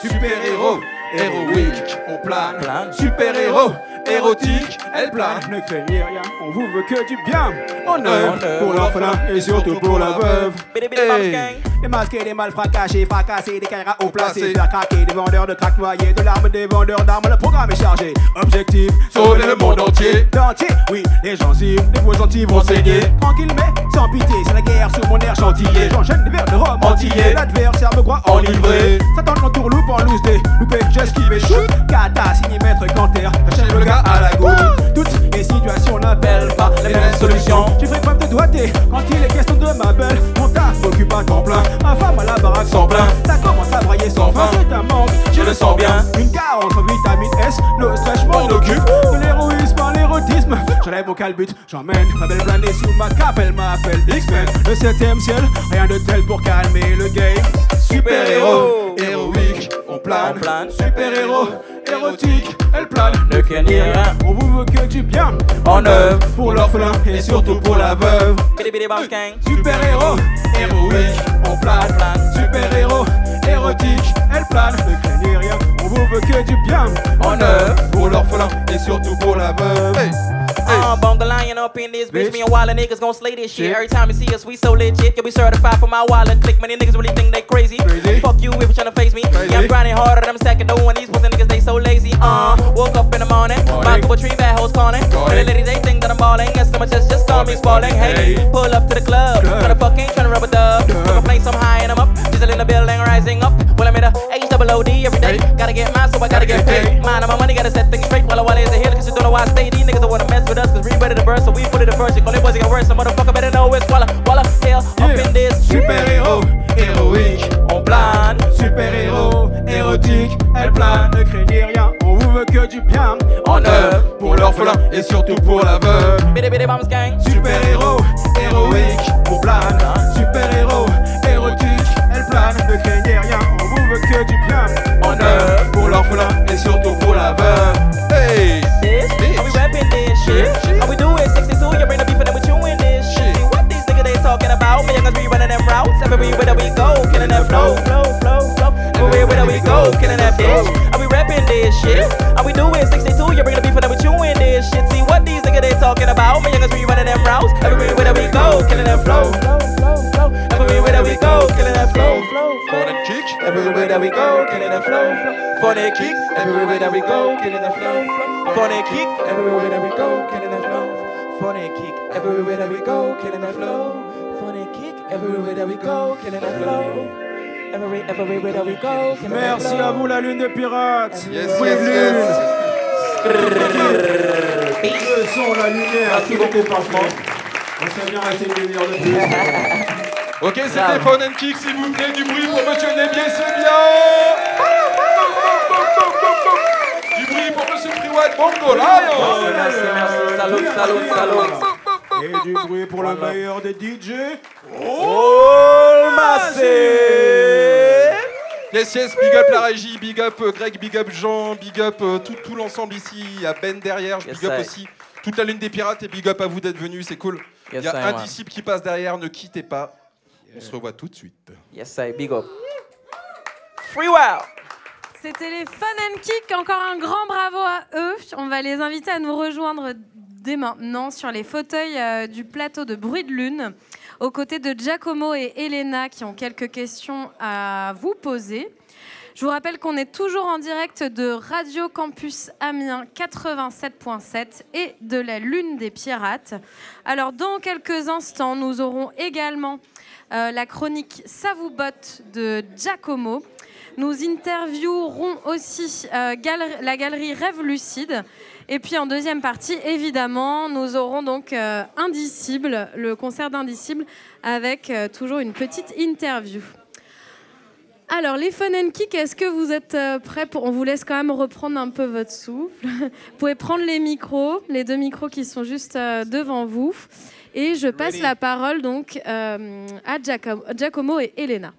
Super-héros, héroïque, on plane. Super-héros, érotique, elle plane. Ne craignez rien, on vous veut que du bien. En œuvre pour l'orphelin et surtout pour la veuve. Hey. gang. Des malfrats cachés, fracassés, des carrières haut placés, Placés. faire craquer des vendeurs de crack noyés, de l'arme des vendeurs d'armes, le programme est chargé. Objectif, Sauver le monde entier. Entier, oui, les gens cibles, les voix gentils vont saigner. Tranquille mais sans pitié, c'est la guerre sur mon air chantillé. J'enchaîne des vers de rhum entier, l'adversaire me croit enivré. Satan l'entourloupe en loose des loupé, j'esquive et shoot. Kata, signé maître Canter, j'achève le gars à la goutte. Toutes les situations n'appellent pas les mêmes solutions. J'ai fait preuve de doigté quand il est question de ma belle. Mon taf m'occupe à temps plein, ma femme à la baraque sans plein. Ça commence à brailler sans fin, c'est un manque, je le sens bien. Une carence en vitamine S, le stress je m'en occupe. De l'héroïsme à l'érotisme, j'enlève mon calbut, j'emmène ma belle blindée sous ma cape, elle m'appelle X-Men. Le septième ciel, rien de tel pour calmer le game. Super-héros, héroïque, on plane. On plane. Super-héros, érotique, elle plane. Ne craignez rien. On vous veut que du bien. En œuvre pour l'orphelin et surtout pour la veuve. Gang. Super-héros, héroïque, on plane. Super-héros, érotique, elle plane. Ne craignez rien, on vous veut que du bien. En œuvre pour l'orphelin et surtout pour la veuve. Uh, bonga lion up in this bitch. Bitch. Me and Wildin' niggas gon' slay this shit. Shit. Every time you see us, we so legit. You'll be certified for my wallet click. Many niggas really think they crazy. Crazy. Fuck you if you tryna face me. Crazy. Yeah, I'm grinding harder than I'm stacking dough. And these pussy niggas, they so lazy. Uh, woke up in the morning. Morning. My couple tree bad hoes calling. And the ladies, they think that I'm balling. So much just, just call me Spalding. Hey, pull up to the club. Tryna fuck ain't tryna rub a dub. Place, I'm high and I'm up. Diesel in the building, rising up. Well, I'm in a O D every day. Hey. Gotta get mine, so I gotta get Gotta get paid. paid. Mine and my money, gotta set things straight. While I while is hill, cause you don't know why I stay. These niggas don't wanna mess with us, cause we ready to burst, so we put it in first. Only boys it get worse, some motherfucker better know it's Walla, Walla, hell, up Yeah. in this. Super-héros, héroïque, On plane. Super-héros, érotique, elle plane. Ne craignez rien, on vous veut que du bien. En œuvre pour l'orphelin et surtout pour la veuve. Bidi bidi bombs gang. Super-héros, héroïque, on plane. Super-héros, érotique, elle plane. Ne craignez rien, veut que du are we rapping this shit? shit. All we doing? 62, you bring the beef and then we chewing this shit. See what these niggas they talking about. My youngers be running them routes. Everywhere that we go, killing that flow, flow, flow, flow. Everywhere that we go, killing that bitch. Are we rapping this shit? All we do is 62, you bring the beef and then we chewing this shit. See what these niggas they talking about. My youngers be running them routes. Everywhere that we go, killing that flow. Phone and kick. Everywhere that we go, killing that flow, flow. Funny kick. Everywhere that we go, killing that flow, flow. Funny kick. Everywhere that we go, killing that flow. Funny kick. Everywhere that we go, killing that flow. Funny kick. Everywhere that we go, killing that flow. Every, everywhere that we go, killing that Merci flow. à vous, la lune de pirates. Yes, Bruit yes, lune. Le son, la lumière, tout était parfait. On serait bien resté une demi-heure de plus. Ok, c'était Phone and Kick, s'il vous plaît, du bruit pour Monsieur Nébier, c'est bien Du bruit pour Monsieur Freewatt Bongo Lion Merci, merci. Salut, salut, salut. Et du bruit pour le meilleur des DJ. Oh, Yes, yes, big up la régie, big up euh, Greg, big up Jean, big up euh, tout, tout l'ensemble ici, il y a Ben derrière, big up aussi toute la lune des pirates et big up à vous d'être venus, c'est cool. Il y a un disciple qui passe derrière, ne quittez pas. On se revoit tout de suite. Yes, I big up. Free wow. C'était les Fun and Kick. Encore un grand bravo à eux. On va les inviter à nous rejoindre dès maintenant sur les fauteuils euh, du plateau de Bruit de Lune, aux côtés de Giacomo et Elena qui ont quelques questions à vous poser. Je vous rappelle qu'on est toujours en direct de Radio Campus Amiens 87.7 et de la Lune des Pirates. Alors, dans quelques instants, nous aurons également euh, la chronique Ça vous botte de Giacomo. Nous interviewerons aussi euh, la galerie Rêve Lucide. Et puis en deuxième partie, évidemment, nous aurons donc euh, Indicible, le concert d'Indicible, avec toujours une petite interview. Alors, les Fun and Kick, est-ce que vous êtes prêts pour... On vous laisse quand même reprendre un peu votre souffle. vous pouvez prendre les micros, les deux micros qui sont juste devant vous. Et je passe la parole donc euh, à Giacomo, Giacomo et Elena.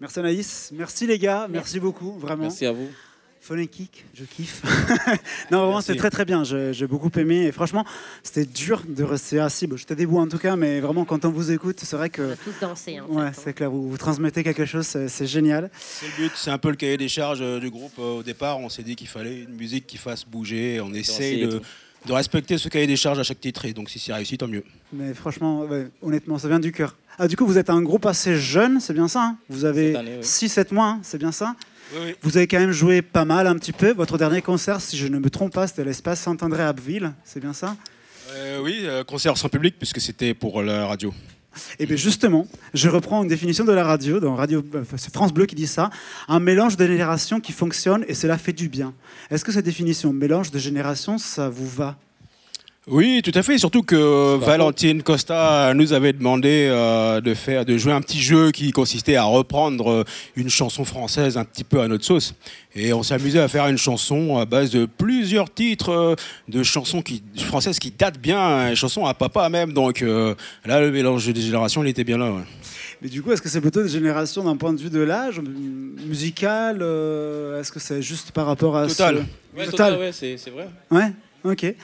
Merci Anaïs, merci les gars, merci, beaucoup, vraiment. Merci à vous. Fun and kick, je kiffe. non, vraiment, c'était très très bien. J'ai beaucoup aimé et franchement, c'était dur de rester assis. Bon, J'étais debout en tout cas, mais vraiment, quand on vous écoute, c'est vrai que. tous dansé. En Ouais, c'est clair, vous, vous transmettez quelque chose, c'est génial. C'est le but, c'est un peu le cahier des charges euh, du groupe. Euh, Au départ, on s'est dit qu'il fallait une musique qui fasse bouger. On essaye de, tout. De respecter ce cahier des charges à chaque titre. Et donc, si c'est réussi, tant mieux. Mais franchement, ouais, honnêtement, ça vient du cœur. Ah, du coup, vous êtes un groupe assez jeune, c'est bien ça hein? Vous avez oui. 6-7 mois, hein, c'est bien ça? Oui, oui. Vous avez quand même joué pas mal un petit peu. Votre dernier concert, si je ne me trompe pas, c'était l'espace Saint-André à Abbeville, c'est bien ça? Euh, oui, euh, concert sans public, puisque c'était pour la radio. Et bien justement, je reprends une définition de la radio, dans radio, euh, France Bleu qui dit ça, un mélange de générations qui fonctionne et cela fait du bien. Est-ce que cette définition, mélange de générations, ça vous va? Oui, tout à fait. Surtout que Valentine Costa nous avait demandé euh, de faire, de jouer un petit jeu qui consistait à reprendre euh, une chanson française un petit peu à notre sauce. Et on amusé à faire une chanson à base de plusieurs titres euh, de chansons qui, françaises qui datent bien, une chanson à papa même. Donc euh, là, le mélange des générations, il était bien là. ouais. Mais du coup, est-ce que c'est plutôt des générations d'un point de vue de l'âge, musical euh, Est-ce que c'est juste par rapport à Total. ce... Ouais, total, ouais, c'est vrai. Ouais, ok. Et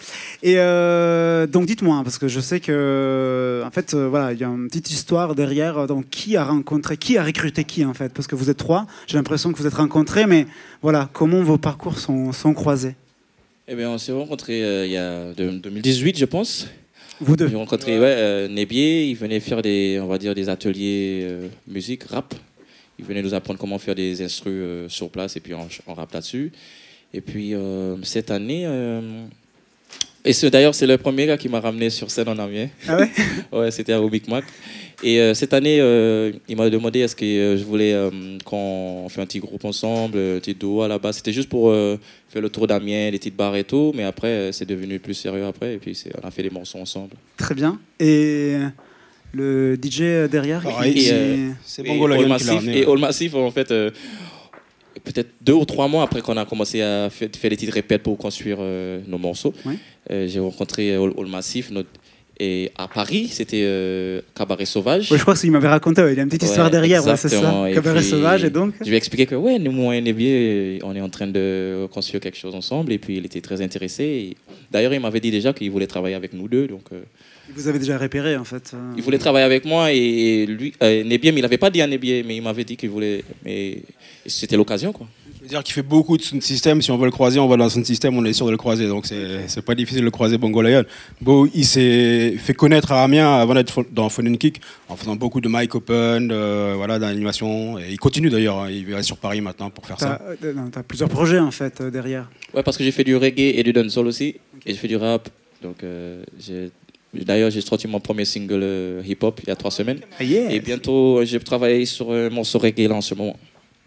euh, donc dites-moi, parce que je sais que, en fait, euh, voilà, il y a une petite histoire derrière. euh, Donc qui a rencontré, qui a recruté qui en fait? Parce que vous êtes trois, j'ai l'impression que vous êtes rencontrés, mais voilà, comment vos parcours sont, sont croisés? Eh bien, on s'est rencontrés euh, il y a de- 2018, je pense. Vous deux J'ai rencontré ouais. Nébier, il venait faire des, on va dire, des ateliers musique, rap. Il venait nous apprendre comment faire des instrus sur place et puis on, on rappe là-dessus. Et puis cette année, et c'est- d'ailleurs c'est le premier gars qui m'a ramené sur scène en Amiens. Ah ouais? Ouais, c'était à Rubik Mac. Et euh, cette année, euh, il m'a demandé est-ce que euh, je voulais euh, qu'on fait un petit groupe ensemble, un petit duo à la base. C'était juste pour euh, faire le tour d'Amiens, les petites bars et tout. Mais après, euh, c'est devenu plus sérieux après. Et puis, c'est- on a fait des morceaux ensemble. Très bien. Et le DJ derrière euh, c'est et Bongo All Massif, Et. All Massif, en fait, euh, peut-être deux ou trois mois après qu'on a commencé à faire, faire des petites répètes pour construire euh, nos morceaux, Ouais. Euh, j'ai rencontré All, Massif. notre- et à Paris, c'était euh, Cabaret Sauvage. Ouais, je crois qu'il m'avait raconté, il y a une petite histoire Ouais, derrière, ouais, c'est ça. exactement. Et Cabaret puis, sauvage, et donc Je lui ai expliqué que, ouais, nous, moi et Nébier, on est en train de construire quelque chose ensemble. Et puis, il était très intéressé. D'ailleurs, il m'avait dit déjà qu'il voulait travailler avec nous deux. Donc, euh, Vous avez déjà repéré en fait. euh, Il voulait travailler avec moi et lui, euh, Nebiem, il n'avait pas dit à Nebiem, mais il m'avait dit qu'il voulait. Mais c'était l'occasion, quoi. C'est-à-dire qu'il fait beaucoup de sound system. Si on veut le croiser, on va dans le sound system, on est sûr de le croiser. Donc c'est pas difficile de le croiser Bongo Lion. Bon, il s'est fait connaître à Amiens avant d'être dans Phone and Kick en faisant beaucoup de mic open, euh, voilà, d'animation. Et il continue d'ailleurs. hein. Il est sur Paris maintenant pour faire T'as ça. euh, t'as plusieurs projets en fait euh, derrière. Ouais, parce que j'ai fait du reggae et du dancehall aussi. Et je fais du rap. Donc, euh, j'ai- d'ailleurs, j'ai sorti mon premier single euh, hip-hop il y a trois semaines. Ah, yes. Et bientôt, euh, j'ai travaillé sur un morceau reggae là en ce moment.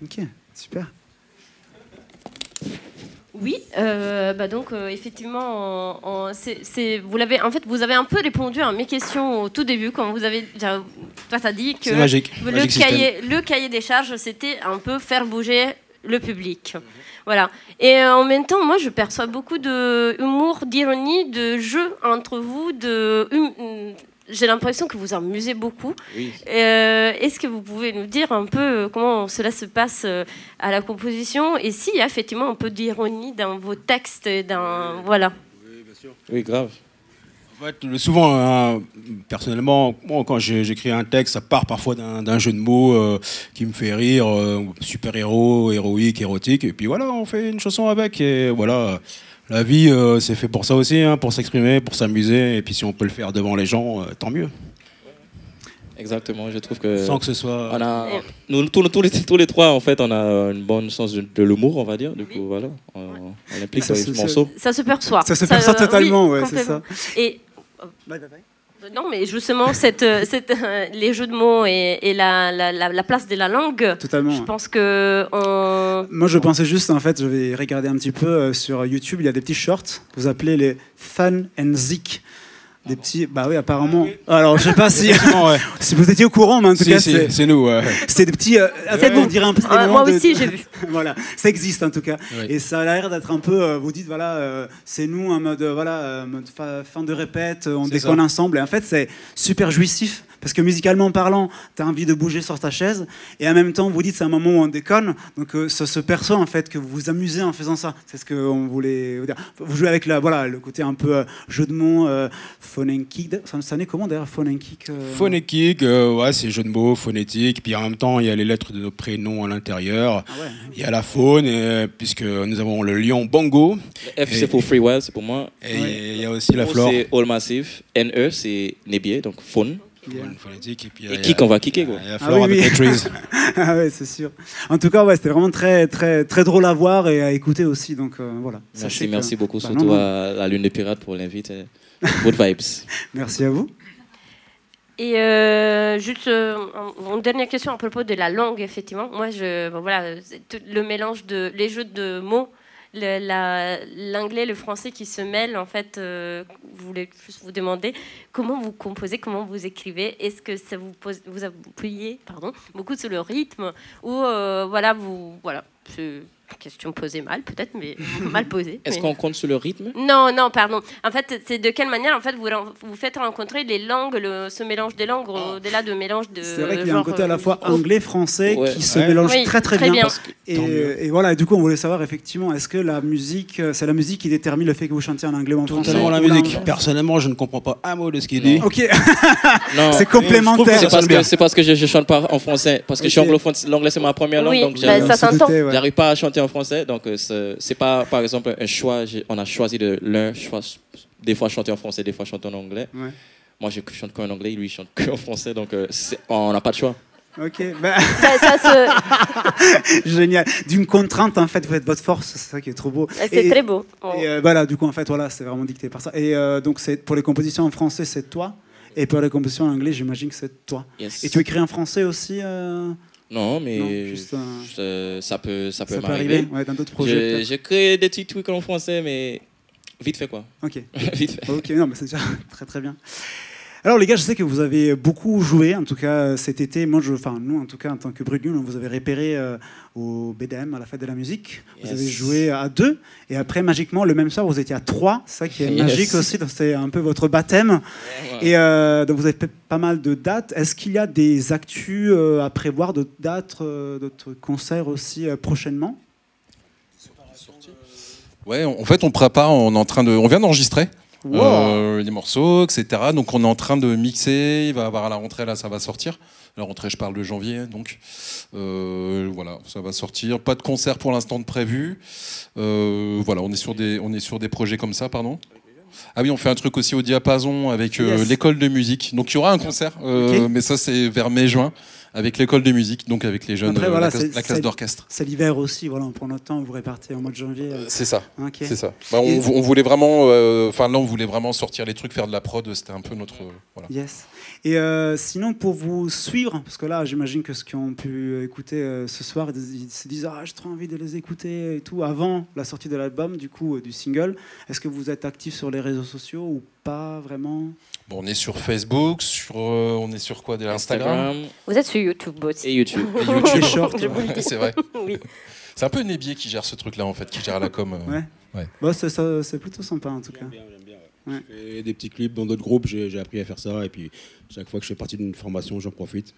Ok, super. Oui, euh, bah donc euh, effectivement, on- on- c'est- c'est- vous l'avez, en fait, vous avez un peu répondu à mes questions au tout début quand vous avez, toi t'as dit que magique, le magique cahier, le cahier des charges, c'était un peu faire bouger le public, voilà. Et euh, en même temps, moi, je perçois beaucoup de humour, d'ironie, de jeu entre vous, de, hum- j'ai l'impression que vous amusez beaucoup. Oui. Euh, Est-ce que vous pouvez nous dire un peu euh, comment cela se passe euh, à la composition et s'il y a effectivement un peu d'ironie dans vos textes, et dans voilà. Oui, grave. En fait, souvent, hein, personnellement, moi, quand j'écris un texte, ça part parfois d'un d'un jeu de mots euh, qui me fait rire, euh, super-héros, héroïque, érotique, et puis voilà, on fait une chanson avec, et voilà. La vie, euh, c'est fait pour ça aussi, hein, pour s'exprimer, pour s'amuser, et puis si on peut le faire devant les gens, euh, tant mieux. Exactement, je trouve que. Sans que ce soit- On a, nous, tous, tous les, tous les trois, en fait, on a une bonne sens de, de l'humour, on va dire. Du coup, voilà, on, on implique Ça, dans c'est- les morceaux. Ça se perçoit. Ça se perçoit totalement, ouais, c'est complètement. Et euh, non, mais justement, cette, euh, cette, euh, les jeux de mots et, et la, la, la, la place de la langue. Totalement, Je pense que on... Moi, je pensais juste, en fait, je vais regarder un petit peu euh, sur YouTube, il y a des petits shorts que vous appelez les Fun and Zik. Des petits, bah oui, apparemment. Alors, je sais pas si, ouais. si vous étiez au courant, mais en tout Si, cas, si, c'est nous, ouais. C'est des petits. euh, en fait, on dirait un peu. des Ah, moi de- aussi, j'ai vu. voilà, ça existe en tout cas. Oui. Et ça a l'air d'être un peu. euh, vous dites, voilà, euh, c'est nous en mode, euh, voilà, euh, mode fa- fin de répète, on déconne ça. ensemble. Et en fait, c'est super jouissif. Parce que musicalement parlant, tu as envie de bouger sur ta chaise. Et en même temps, vous dites, c'est un moment où on déconne. Donc, euh, ça se perçoit en fait que vous vous amusez en faisant ça. C'est ce qu'on voulait vous dire. Vous jouez avec la, voilà, le côté un peu euh, jeu de mots, euh, phone and kick. Ça, ça naît comment d'ailleurs, phone and kick euh Phonétique, euh, ouais, c'est jeu de mots, phonétique. Puis en même temps, il y a les lettres de nos prénoms à l'intérieur. Ah ouais. Il y a la faune, puisque nous avons le lion Bongo. F, c'est pour Free Wild, c'est pour moi. Et il y a aussi la flore. c'est All Massive. NE, c'est Nebier, donc faune. Phonétique. Et, puis, Et kick, on va kicker, quoi. Il y a Ah flore oui, avec oui. les trees. ah ouais, c'est sûr. En tout cas, ouais, c'était vraiment très, très, très drôle à voir et à écouter aussi. Donc euh, voilà. Merci, que- merci beaucoup, Bah, surtout non, non. à la Lune des Pirates pour l'invite. euh, Good vibes. Merci à vous. Et euh, juste euh, une dernière question à propos de la langue, effectivement. Moi, je, bon, voilà, le mélange de les jeux de mots, l'anglais, le français qui se mêlent. En fait, euh, je voulais juste vous demander comment vous composez, comment vous écrivez. Est-ce que ça vous pose, vous appuyez, pardon, beaucoup sur le rythme ou euh, voilà, vous, voilà, question posée mal peut-être, mais mal posée. Est-ce mais- qu'on compte sur le rythme? Non, non, pardon. En fait, c'est de quelle manière en fait vous, vous faites rencontrer les langues, le, ce mélange des langues au-delà de mélange de. C'est vrai qu'il y a un côté à la euh, fois anglais-français Ouais. qui se Ouais. mélange Oui, très très, très bien. bien. Parce que- Et, et voilà, et du coup, on voulait savoir effectivement, est-ce que la musique, euh, c'est la musique qui détermine le fait que vous chantiez en anglais ou en français? Totalement la musique. Personnellement, je ne comprends pas un mot de ce qu'il dit. Ok, Non. c'est complémentaire. C'est parce, parce que je, je chante pas en français. Parce que je suis anglophone, l'anglais c'est ma première langue. Oui, donc bah, j'arrive pas à chanter en français. Donc euh, c'est pas, par exemple, un choix. On a choisi de l'un, choix- des fois chanter en français, des fois chanter en anglais. Ouais. Moi, je chante qu'en anglais, lui, il chante que en français. Donc euh, on n'a pas de choix. Ok, bah, Ça, ça se- génial. D'une contrainte, en fait, vous faites votre force, c'est ça qui est trop beau. c'est très beau. Et euh, voilà, du coup, en fait, voilà, c'est vraiment dicté par ça. Et euh, donc, c'est pour les compositions en français, c'est toi. Et pour les compositions en anglais, j'imagine que c'est toi. Yes. Et tu écris en français aussi euh, Non, mais Non, juste un- je- ça peut, ça peut Ça peut m'arriver. arriver, ouais, dans d'autres projets, Je, je crée des petits trucs en français, mais vite fait quoi. Ok. vite fait. Ok, non, mais c'est déjà très très bien. Alors les gars, je sais que vous avez beaucoup joué, en tout cas cet été. Moi, je, enfin nous, en tout cas en tant que Brut Nul, on vous avez repéré euh, au BDM, à la fête de la musique. Vous avez joué à deux, et après magiquement le même soir, vous étiez à trois. C'est ça qui est Yes. magique aussi. C'était un peu votre baptême. Et euh, donc vous avez fait pas mal de dates. Est-ce qu'il y a des actus euh, à prévoir, d'autres dates, euh, d'autres concerts aussi euh, prochainement? Ouais, en fait, on prépare, on est en train de, on vient d'enregistrer. Wow. euh, les morceaux, etc. Donc on est en train de mixer. Il va y avoir à la rentrée là, ça va sortir. La rentrée, je parle de janvier, donc Euh, voilà, ça va sortir. Pas de concert pour l'instant de prévu. Euh, voilà, on est sur des, on est sur des projets comme ça, pardon. Ah oui, on fait un truc aussi au diapason avec euh, Yes. l'école de musique. Donc il y aura un concert, euh, Ok. mais ça c'est vers mai-juin avec l'école de musique, donc avec les jeunes, Après, euh, voilà, la, classe- d'orchestre. C'est l'hiver aussi, voilà, on prend notre temps, vous répartez en mois de janvier. euh. C'est ça. Ok. C'est ça. Bah, on, voulait vraiment, euh, enfin là, on voulait vraiment sortir les trucs, faire de la prod. C'était un peu notre, voilà. Yes. Et euh, sinon, pour vous suivre, parce que là, j'imagine que ceux qui ont pu écouter euh, ce soir, ils se disent Ah, j'ai trop envie de les écouter et tout, avant la sortie de l'album, du coup, euh, du single. Est-ce que vous êtes actif sur les réseaux sociaux ou pas vraiment? Bon, on est sur Facebook, sur, euh, on est sur quoi? Déjà Instagram. Vous êtes sur YouTube aussi. Et YouTube. Et YouTube. Le dis. c'est vrai. Oui. C'est un peu Nébier qui gère ce truc-là en fait, qui gère la com. euh. Ouais. Ouais. Bah, c'est, plutôt sympa en tout cas. Je fais des petits clips dans d'autres groupes, j'ai j'ai appris à faire ça. Et puis, chaque fois que je fais partie d'une formation, j'en profite.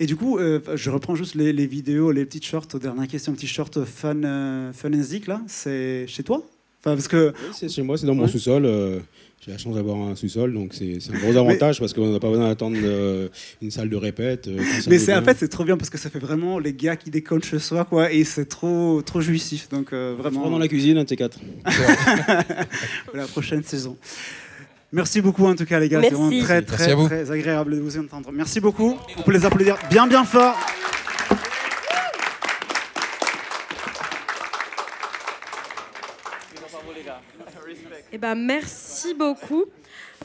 Et du coup, euh, je reprends juste les, les vidéos, les petites shorts, dernière question, petit short fun, euh, fun and zik, là, c'est chez toi? Enfin, parce que. Oui, c'est chez moi, c'est dans mon Ouais. sous-sol. euh, j'ai la chance d'avoir un sous-sol, donc c'est un gros avantage parce qu'on n'a pas besoin d'attendre euh, une salle de répète. euh, Mais c'est en fait c'est trop bien parce que ça fait vraiment les gars qui déconnent chez soi quoi et c'est trop trop jouissif donc euh, vraiment. Dans la cuisine, un de ces quatre. la prochaine saison. Merci beaucoup en tout cas les gars, c'est vraiment très très très agréable de vous entendre. Merci beaucoup. Vous pouvez les applaudir bien bien fort. Eh ben, merci beaucoup.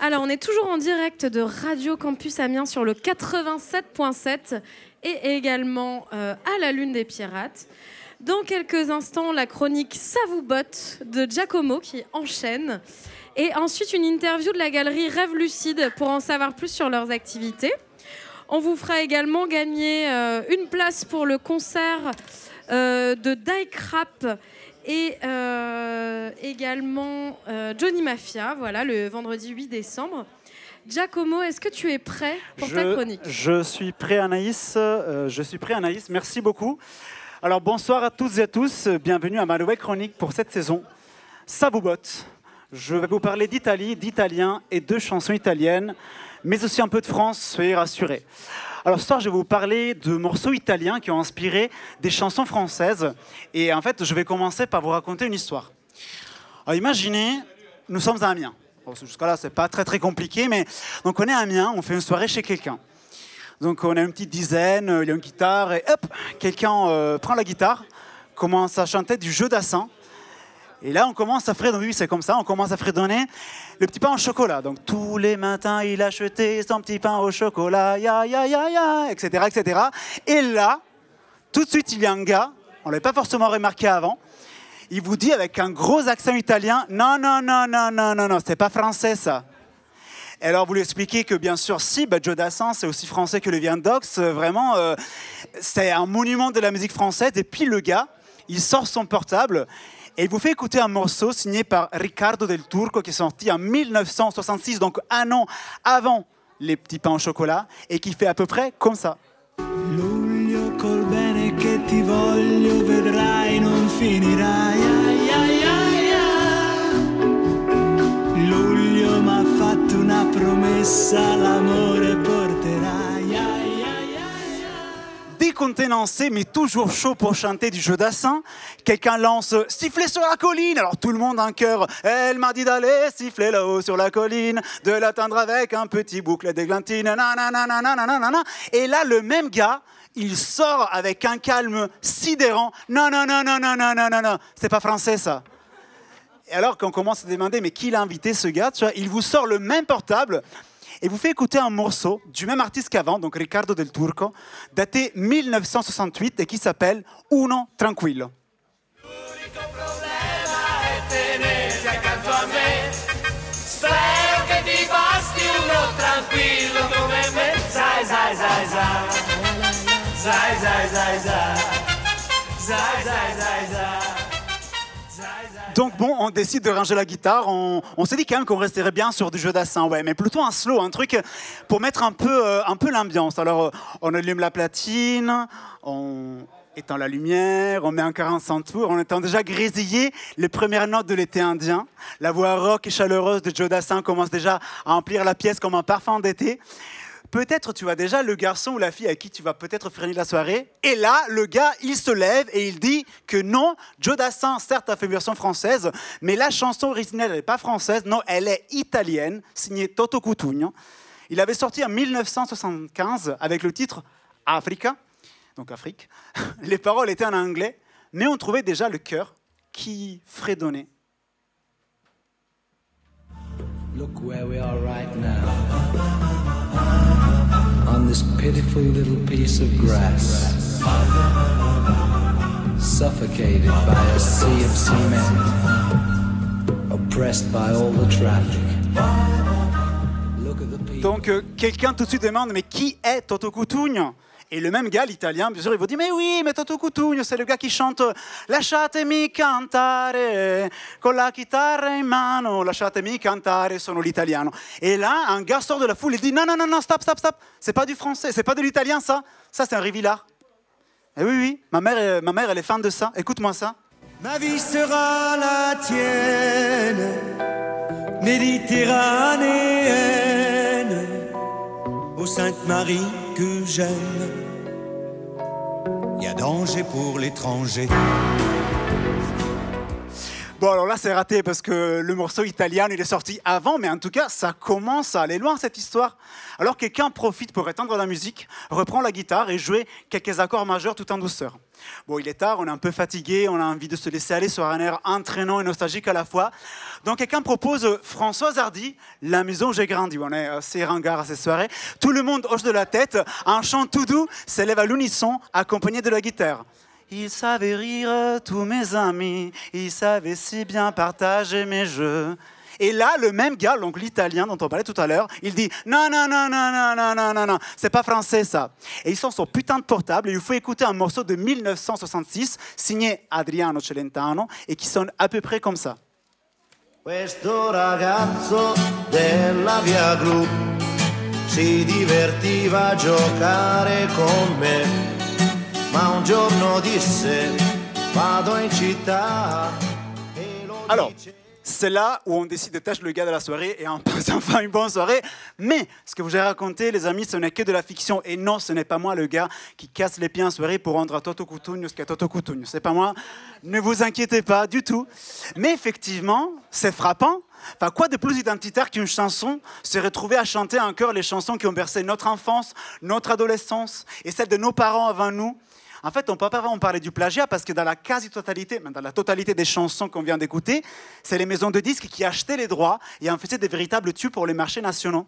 Alors, on est toujours en direct de Radio Campus Amiens sur le 87.7 et également euh, à la Lune des Pirates. Dans quelques instants, la chronique Ça vous botte de Giacomo qui enchaîne. Et ensuite, une interview de la galerie Rêve Lucide pour en savoir plus sur leurs activités. On vous fera également gagner euh, une place pour le concert euh, de Die Crap et euh, également euh, Johnny Mafia, voilà, le vendredi 8 décembre. Giacomo, est-ce que tu es prêt pour ta chronique? je suis prêt Anaïs, euh, je suis prêt Anaïs, merci beaucoup. Alors bonsoir à toutes et à tous, bienvenue à ma nouvelle chronique pour cette saison. Ça vous botte. Je vais vous parler d'Italie, d'italien et de chansons italiennes, mais aussi un peu de France, soyez rassurés. Alors ce soir, je vais vous parler de morceaux italiens qui ont inspiré des chansons françaises. Et en fait, je vais commencer par vous raconter une histoire. Imaginez, nous sommes à Amiens. Jusqu'à là, c'est pas très très compliqué, mais on est à Amiens, on fait une soirée chez quelqu'un. Donc on a une petite dizaine, il y a une guitare, et hop, quelqu'un euh, prend la guitare, commence à chanter du jeu d'assin. Et là, on commence à fredonner, oui, c'est comme ça, on commence à fredonner le petit pain au chocolat. Donc tous les matins, il achetait son petit pain au chocolat, ya ya ya ya, etc., etc. Et là, tout de suite, il y a un gars, on l'avait pas forcément remarqué avant, il vous dit avec un gros accent italien, non, non, non, non, non, non, non, c'est pas français ça. Et alors vous lui expliquez que bien sûr si, bah, Joe Dassin c'est aussi français que le Viandox, euh, vraiment euh, c'est un monument de la musique française. Et puis le gars, il sort son portable et il vous fait écouter un morceau signé par Riccardo del Turco qui est sorti en 1966, donc un an avant les petits pains au chocolat, et qui fait à peu près comme ça. Luglio col bene che ti voglio vedrai non finirai promessa l'amore Décontenancé mais toujours chaud pour chanter du jeu d'assin, quelqu'un lance siffler sur la colline. Alors tout le monde en chœur. Elle m'a dit d'aller siffler là-haut sur la colline, de l'atteindre avec un petit boucle d'églantine. Et là le même gars. Il sort avec un calme sidérant. Non, non, non, non, non, non, non, non, non. C'est pas français ça. Et alors qu'on commence à demander, mais qui l'a invité ce gars tu vois, Il vous sort le même portable et vous fait écouter un morceau du même artiste qu'avant, donc Riccardo del Turco, daté 1968 et qui s'appelle Uno Tranquillo. Donc bon, on décide de ranger la guitare. On, on s'est dit quand même qu'on resterait bien sur du jeu d'assin, ouais, mais plutôt un slow, un truc pour mettre un peu, euh, un peu l'ambiance. Alors, euh, on allume la platine, on... éteint la lumière, on met un 45 tours, on entend déjà grésiller les premières notes de l'été indien. La voix rock et chaleureuse de Joe Dassin commence déjà à emplir la pièce comme un parfum d'été. Peut-être tu vois déjà le garçon ou la fille à qui tu vas peut-être finir la soirée. Et là, le gars, il se lève et il dit que non, Joe Dassin, certes, a fait une version française, mais la chanson originelle, elle n'est pas française, non, elle est italienne, signée Toto Cutugno. Il avait sorti en 1975 avec le titre Africa, donc Afrique. Les paroles étaient en anglais, mais on trouvait déjà le cœur qui fredonnait. Look where we are right now. On this pitiful little piece of grass. Suffocated by a sea of cement. Oppressed by all the traffic. Donc euh, quelqu'un tout de suite demande mais qui est Toto Cutugno Et le même gars, l'italien, bien sûr, il vous dit mais oui, mais Toto Cutugno, c'est le gars qui chante Lasciatemi cantare con la chitarra in mano, lasciatemi cantare, sono l'italiano. Et là, un gars sort de la foule et dit non, non, non, non, stop, stop, stop, c'est pas du français, c'est pas de l'italien ça, ça c'est un Rivillard. Et oui, oui, ma mère, euh, ma mère, elle est fan de ça, écoute-moi ça. Ma vie sera la tienne, méditerranéenne, ô Sainte Marie que j'aime. Y a danger pour l'étranger. Bon, alors là, c'est raté parce que le morceau italien, il est sorti avant, mais en tout cas, ça commence à aller loin, cette histoire. Alors, quelqu'un profite pour éteindre la musique, reprend la guitare et jouer quelques accords majeurs tout en douceur. Bon, il est tard, on est un peu fatigué, on a envie de se laisser aller sur un air entraînant et nostalgique à la fois. Donc, quelqu'un propose Françoise Hardy, La maison où j'ai grandi. On est assez ringard à ces soirées. Tout le monde hoche de la tête, un chant tout doux s'élève à l'unisson, accompagné de la guitare. Ils savaient rire, tous mes amis, ils savaient si bien partager mes jeux. Et là, le même gars, donc l'italien dont on parlait tout à l'heure, il dit non, non, non, non, non, non, non, non, non, c'est pas français ça. Et ils sont sur putain de portable et il faut écouter un morceau de 1966 signé Adriano Celentano et qui sonne à peu près comme ça. Questo ragazzo della via Gru si divertiva a giocare con me, ma un giorno disse vado in città. Alors, c'est là où on décide de tâcher le gars de la soirée et on passe enfin une bonne soirée. Mais ce que vous ai raconté, les amis, ce n'est que de la fiction. Et non, ce n'est pas moi le gars qui casse les pieds en soirée pour rendre à Toto Cutugno ce qu'est Toto Cutugno. C'est pas moi. Ne vous inquiétez pas du tout. Mais effectivement, c'est frappant. Enfin, quoi de plus identitaire qu'une chanson se retrouver à chanter en chœur les chansons qui ont bercé notre enfance, notre adolescence et celle de nos parents avant nous en fait, on ne peut pas vraiment parler du plagiat parce que dans la quasi-totalité, même dans la totalité des chansons qu'on vient d'écouter, c'est les maisons de disques qui achetaient les droits et en faisaient des véritables tubes pour les marchés nationaux.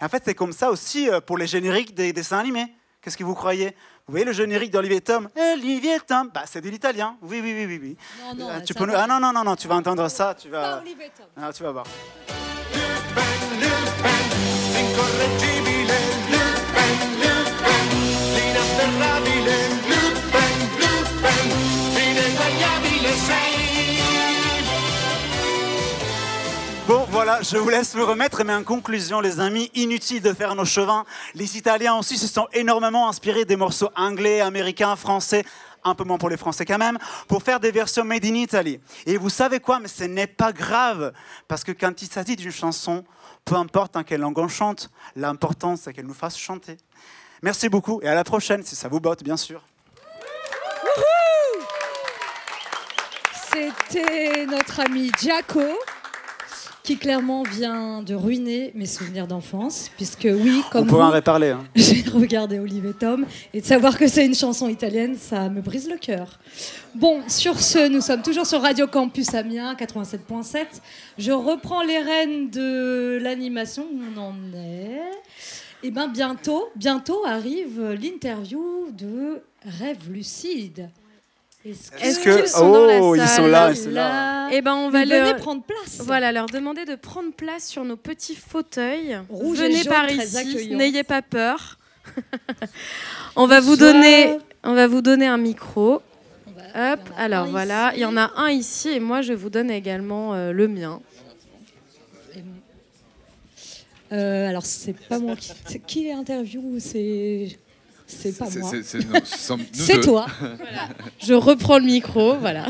Et en fait, c'est comme ça aussi euh, pour les génériques des dessins animés. Qu'est-ce que vous croyez? Vous voyez le générique d'Olivier Tom? Olivier Tom, bah, c'est de l'italien. Oui, oui, oui, oui. oui. Non, non, Euh, tu peux. Ah non, non, non, non, tu vas entendre ça, tu vas... Pas Olivier Tom. Ah, tu vas voir. Incorreggibile Lupin, Lupin, l'inafferrabile voilà, je vous laisse me remettre, mais en conclusion, les amis, inutile de faire nos chevins. Les Italiens aussi se sont énormément inspirés des morceaux anglais, américains, français, un peu moins pour les Français quand même, pour faire des versions made in Italy. Et vous savez quoi, mais ce n'est pas grave, parce que quand il s'agit d'une chanson, peu importe en quelle langue on chante, l'important c'est qu'elle nous fasse chanter. Merci beaucoup, et à la prochaine, si ça vous botte, bien sûr. C'était notre ami Giaco, qui clairement vient de ruiner mes souvenirs d'enfance, puisque oui, On comme pourra en reparler. hein. j'ai regardé Olivier Tom, et de savoir que c'est une chanson italienne, ça me brise le cœur. Bon, sur ce, nous sommes toujours sur Radio Campus Amiens 87.7. Je reprends les rênes de l'animation où on en est. Et bien bientôt, bientôt arrive l'interview de Rêve Lucide. Est-ce qu'ils que- sont dans la Oh, ils sont là, ils sont là. Eh ben, on va leur- prendre place. Voilà, leur demander de prendre place sur nos petits fauteuils. Rouge Venez par ici, n'ayez pas peur. on va vous donner, on va vous donner un micro. Hop, alors voilà, ici. il y en a un ici et moi je vous donne également euh, le mien. Euh, alors, c'est pas moi qui. c'est- Qui est interview C'est. C'est pas moi. toi. Voilà. Je reprends le micro, voilà.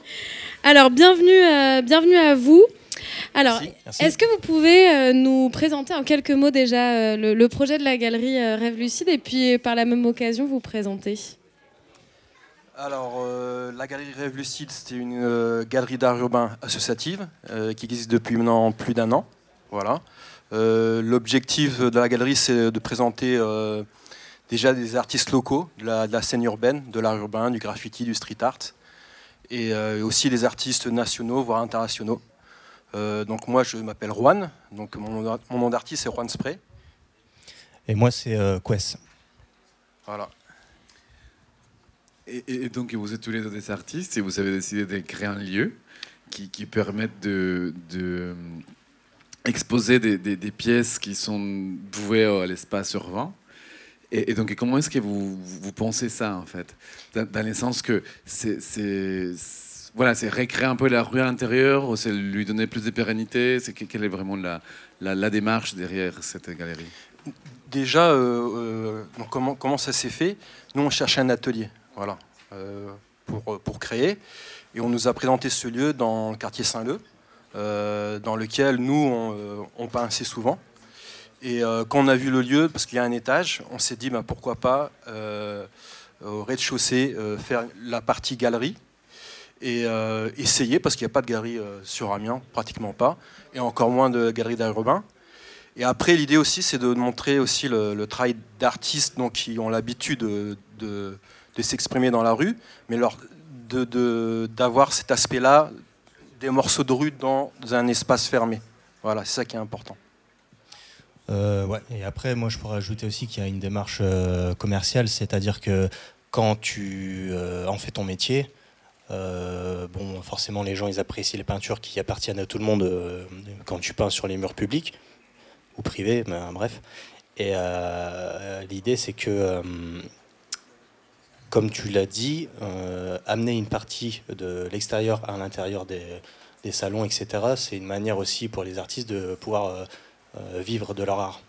Alors, bienvenue, euh, bienvenue à vous. Alors, est-ce que vous pouvez euh, nous présenter en quelques mots déjà euh, le, le projet de la galerie euh, Rêve Lucide et puis par la même occasion vous présenter? Alors, euh, la galerie Rêve Lucide, c'est une euh, galerie d'art urbain associative euh, qui existe depuis maintenant plus d'un an. Voilà. Euh, L'objectif de la galerie, c'est de présenter euh, déjà des artistes locaux de la, de la scène urbaine, de l'art urbain, du graffiti, du street art, et euh, aussi des artistes nationaux, voire internationaux. Euh, donc moi, je m'appelle Juan. Donc mon, nom- mon nom d'artiste, c'est Juan Spray. Et moi, c'est euh, Quest. Voilà. Et, et- et donc, vous êtes tous les deux des artistes et vous avez décidé de créer un lieu qui, qui permette de, de, exposer des, des- des pièces qui sont vouées à l'espace urbain. Et, donc, comment est-ce que vous, pensez ça, en fait? Dans, le sens que c'est... Voilà, c'est recréer un peu la rue à l'intérieur, c'est lui donner plus de pérennité? C'est que- quelle est vraiment la, démarche derrière cette galerie? Déjà, euh, euh, comment, ça s'est fait? Nous, on cherchait un atelier voilà, euh, pour, pour créer. Et on nous a présenté ce lieu dans le quartier Saint-Leu, dans lequel nous, on peint assez souvent. Et euh, quand on a vu le lieu, parce qu'il y a un étage, on s'est dit bah, pourquoi pas euh, au rez-de-chaussée euh, faire la partie galerie et essayer, parce qu'il n'y a pas de galerie sur Amiens, pratiquement pas, et encore moins de galerie d'art urbain. Et après, l'idée aussi, c'est de montrer aussi le, travail d'artistes donc, qui ont l'habitude de, s'exprimer dans la rue, mais de- d'avoir cet aspect-là, des morceaux de rue dans un espace fermé. Voilà, c'est ça qui est important. Euh. Et après, moi, je pourrais ajouter aussi qu'il y a une démarche euh, commerciale, c'est-à-dire que quand tu euh, en fais ton métier, bon, forcément, les gens, ils apprécient les peintures qui appartiennent à tout le monde quand tu peins sur les murs publics ou privés, ben, bref. Et l'idée, c'est que, comme tu l'as dit, amener une partie de l'extérieur à l'intérieur des, salons, etc., c'est une manière aussi pour les artistes de pouvoir vivre de leur art.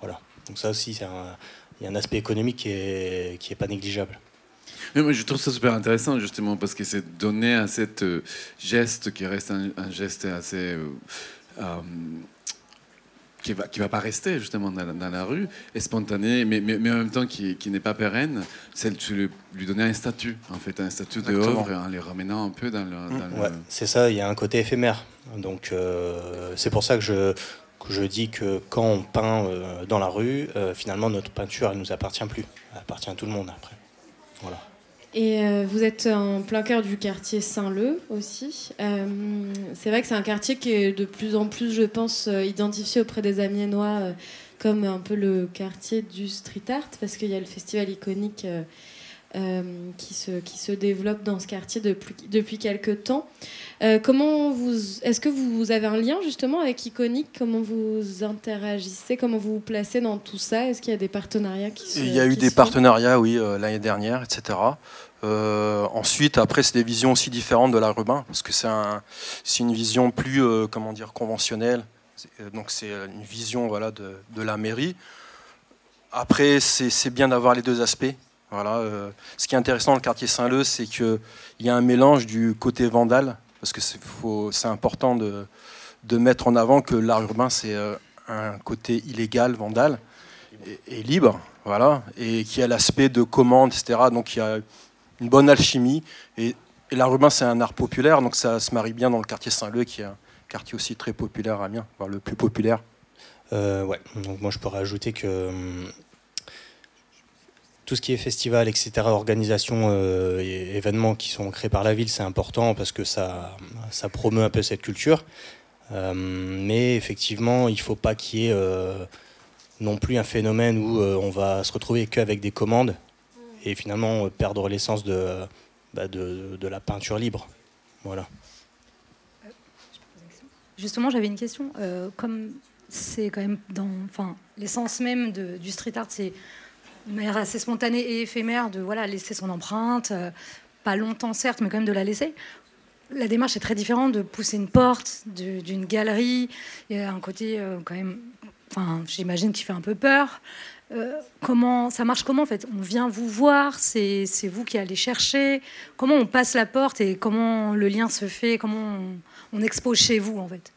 Voilà. Donc ça aussi, c'est un- il y a un aspect économique qui est, qui est pas négligeable. Mais moi, je trouve ça super intéressant, justement, parce que c'est donner à cet euh, geste qui reste un, un geste assez. euh, euh, qui va, qui va pas rester justement dans la, dans la rue, et spontané, mais, mais, mais en même temps qui, qui n'est pas pérenne, c'est de lui, donner un statut, en fait, un statut de œuvre, en les ramenant un peu dans le. le- Ouais, c'est ça, il y a un côté éphémère. Donc euh, c'est pour ça que je, je dis que quand on peint euh, dans la rue, euh, finalement notre peinture, elle nous appartient plus. Elle appartient à tout le monde après. Voilà. Et euh, vous êtes en plein cœur du quartier Saint-Leu aussi. C'est vrai que c'est un quartier qui est de plus en plus, je pense, identifié auprès des Amiénois comme un peu le quartier du street art, parce qu'il y a le festival iconique euh, qui, se, qui se développe dans ce quartier depuis, depuis quelques temps. Euh, comment vous, est-ce que vous avez un lien justement avec Iconique Comment vous interagissez? Comment vous vous placez dans tout ça? Est-ce qu'il y a des partenariats qui se il y a eu des partenariats, oui, euh, l'année dernière, etc. Ensuite, après, c'est des visions aussi différentes de l'art urbain, parce que c'est un, c'est une vision plus, comment dire, conventionnelle. C'est- Donc, c'est une vision voilà, de, de la mairie. Après, c'est c'est bien d'avoir les deux aspects. Voilà, euh, ce qui est intéressant dans le quartier Saint-Leu, c'est qu'il y a un mélange du côté vandale, parce que c'est important de, mettre en avant que l'art urbain, c'est euh, un côté illégal, vandale, et, libre, voilà, et qui a l'aspect de commande, etc. Donc il y a une bonne alchimie. Et, l'art urbain, c'est un art populaire, donc ça se marie bien dans le quartier Saint-Leu, qui est un quartier aussi très populaire à Amiens, le plus populaire. Euh, ouais, donc moi je pourrais ajouter que hum, tout ce qui est festival, etc., organisation euh, et événements qui sont créés par la ville, c'est important parce que ça, ça promeut un peu cette culture. Euh, mais effectivement, il ne faut pas qu'il y ait euh, non plus un phénomène où euh, on va se retrouver qu'avec des commandes et finalement perdre l'essence de, bah, de, de la peinture libre. Voilà. Justement, j'avais une question. Comme c'est quand même dans, l'essence même du street art, c'est une manière assez spontanée et éphémère de voilà laisser son empreinte, euh, pas longtemps certes, mais quand même de la laisser. La démarche est très différente de pousser une porte de- d'une galerie. Il y a un côté euh, quand même, enfin, j'imagine qui fait un peu peur. euh, comment ça marche comment en fait On vient vous voir, c'est c'est vous qui allez chercher. Comment on passe la porte et comment le lien se fait Comment on, on expose chez vous en fait?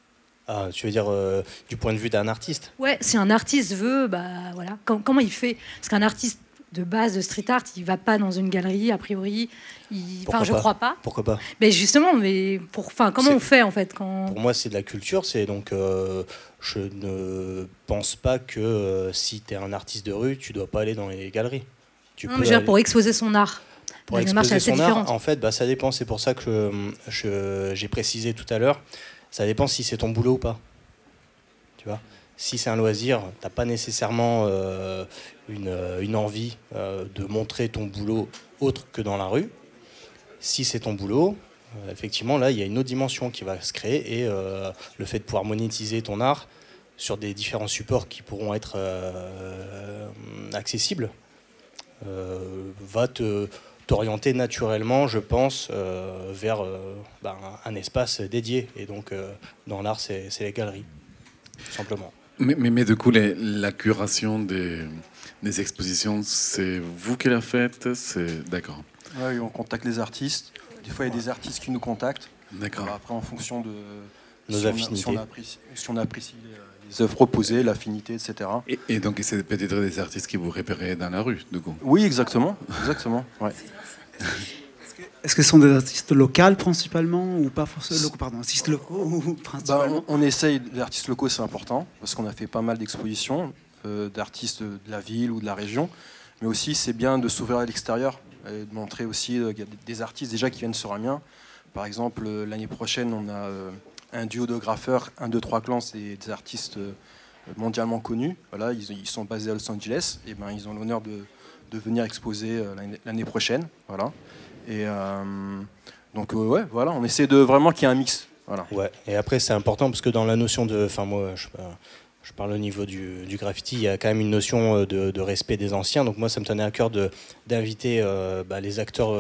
Ah, tu veux dire euh, du point de vue d'un artiste Ouais, si un artiste veut, bah voilà, Com- comment il fait? Parce qu'un artiste de base de street art, il va pas dans une galerie a priori. Il... Enfin, je pas? crois pas. Pourquoi pas? Mais justement, mais pour, enfin, comment on fait en fait quand Pour moi, c'est de la culture. C'est donc, euh, je ne pense pas que euh, si tu es un artiste de rue, tu dois pas aller dans les galeries. Tu Non, mais veux dire, aller- pour exposer son art. pour exposer son art, en fait, bah, ça dépend. C'est pour ça que j'ai précisé tout à l'heure. Ça dépend si c'est ton boulot ou pas. Tu vois Si c'est un loisir, t'as pas nécessairement euh, une, euh, une envie euh, de montrer ton boulot autre que dans la rue. Si c'est ton boulot, effectivement, là, il y a une autre dimension qui va se créer et le fait de pouvoir monétiser ton art sur des différents supports qui pourront être accessibles va te t'orienter naturellement, je pense, euh, vers euh, ben, un espace dédié. Et donc, euh, dans l'art, c'est les galeries, tout simplement. Mais, mais, mais du coup, les- la curation des, des expositions, c'est vous qui la faites C'est d'accord. Ouais, on contacte les artistes. Des fois, il y a des artistes qui nous contactent. D'accord. Alors Après, en fonction de Nos si on a- affinités. si on apprécie, si on apprécie les, les œuvres proposées, l'affinité, etc. Et, et donc, c'est peut-être des artistes qui vous repérez dans la rue, du coup Oui, exactement. exactement ouais. Est-ce que ce sont des artistes locaux principalement ou pas forcément locaux Pardon, artistes locaux ou principalement on, on essaye, les artistes locaux c'est important, parce qu'on a fait pas mal d'expositions euh, d'artistes de la ville ou de la région, mais aussi c'est bien de s'ouvrir à l'extérieur et de montrer aussi euh, y a des- artistes déjà qui viennent sur Amiens. Par exemple, euh, l'année prochaine, on a euh, un duo de graffeurs, 1, 2, 3 clans, c'est des artistes mondialement connus. Voilà, ils, ils sont basés à Los Angeles, et ben, ils ont l'honneur de, de venir exposer euh, l'année- prochaine. Voilà. Et euh, donc, euh, ouais, voilà, on essaie de vraiment qu'il y ait un mix. Voilà. Ouais. Et après, c'est important parce que dans la notion de. Enfin, moi, je, parle au niveau du, graffiti, il y a quand même une notion de, respect des anciens. Donc, moi, ça me tenait à cœur d'inviter bah, les acteurs.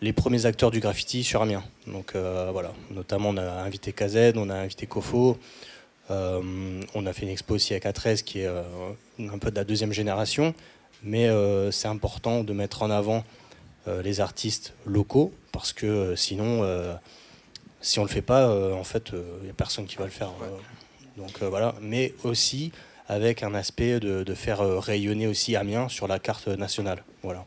les premiers acteurs du graffiti sur Amiens. Donc voilà, notamment on a invité KZ, on a invité Kofo, on a fait une expo aussi avec A13 qui est un peu de la deuxième génération, mais euh, c'est important de mettre en avant euh, les artistes locaux parce que euh, sinon, si on le fait pas, en fait, il n'y a personne qui va le faire. donc voilà, mais aussi avec un aspect de, de faire rayonner aussi Amiens sur la carte nationale. Voilà.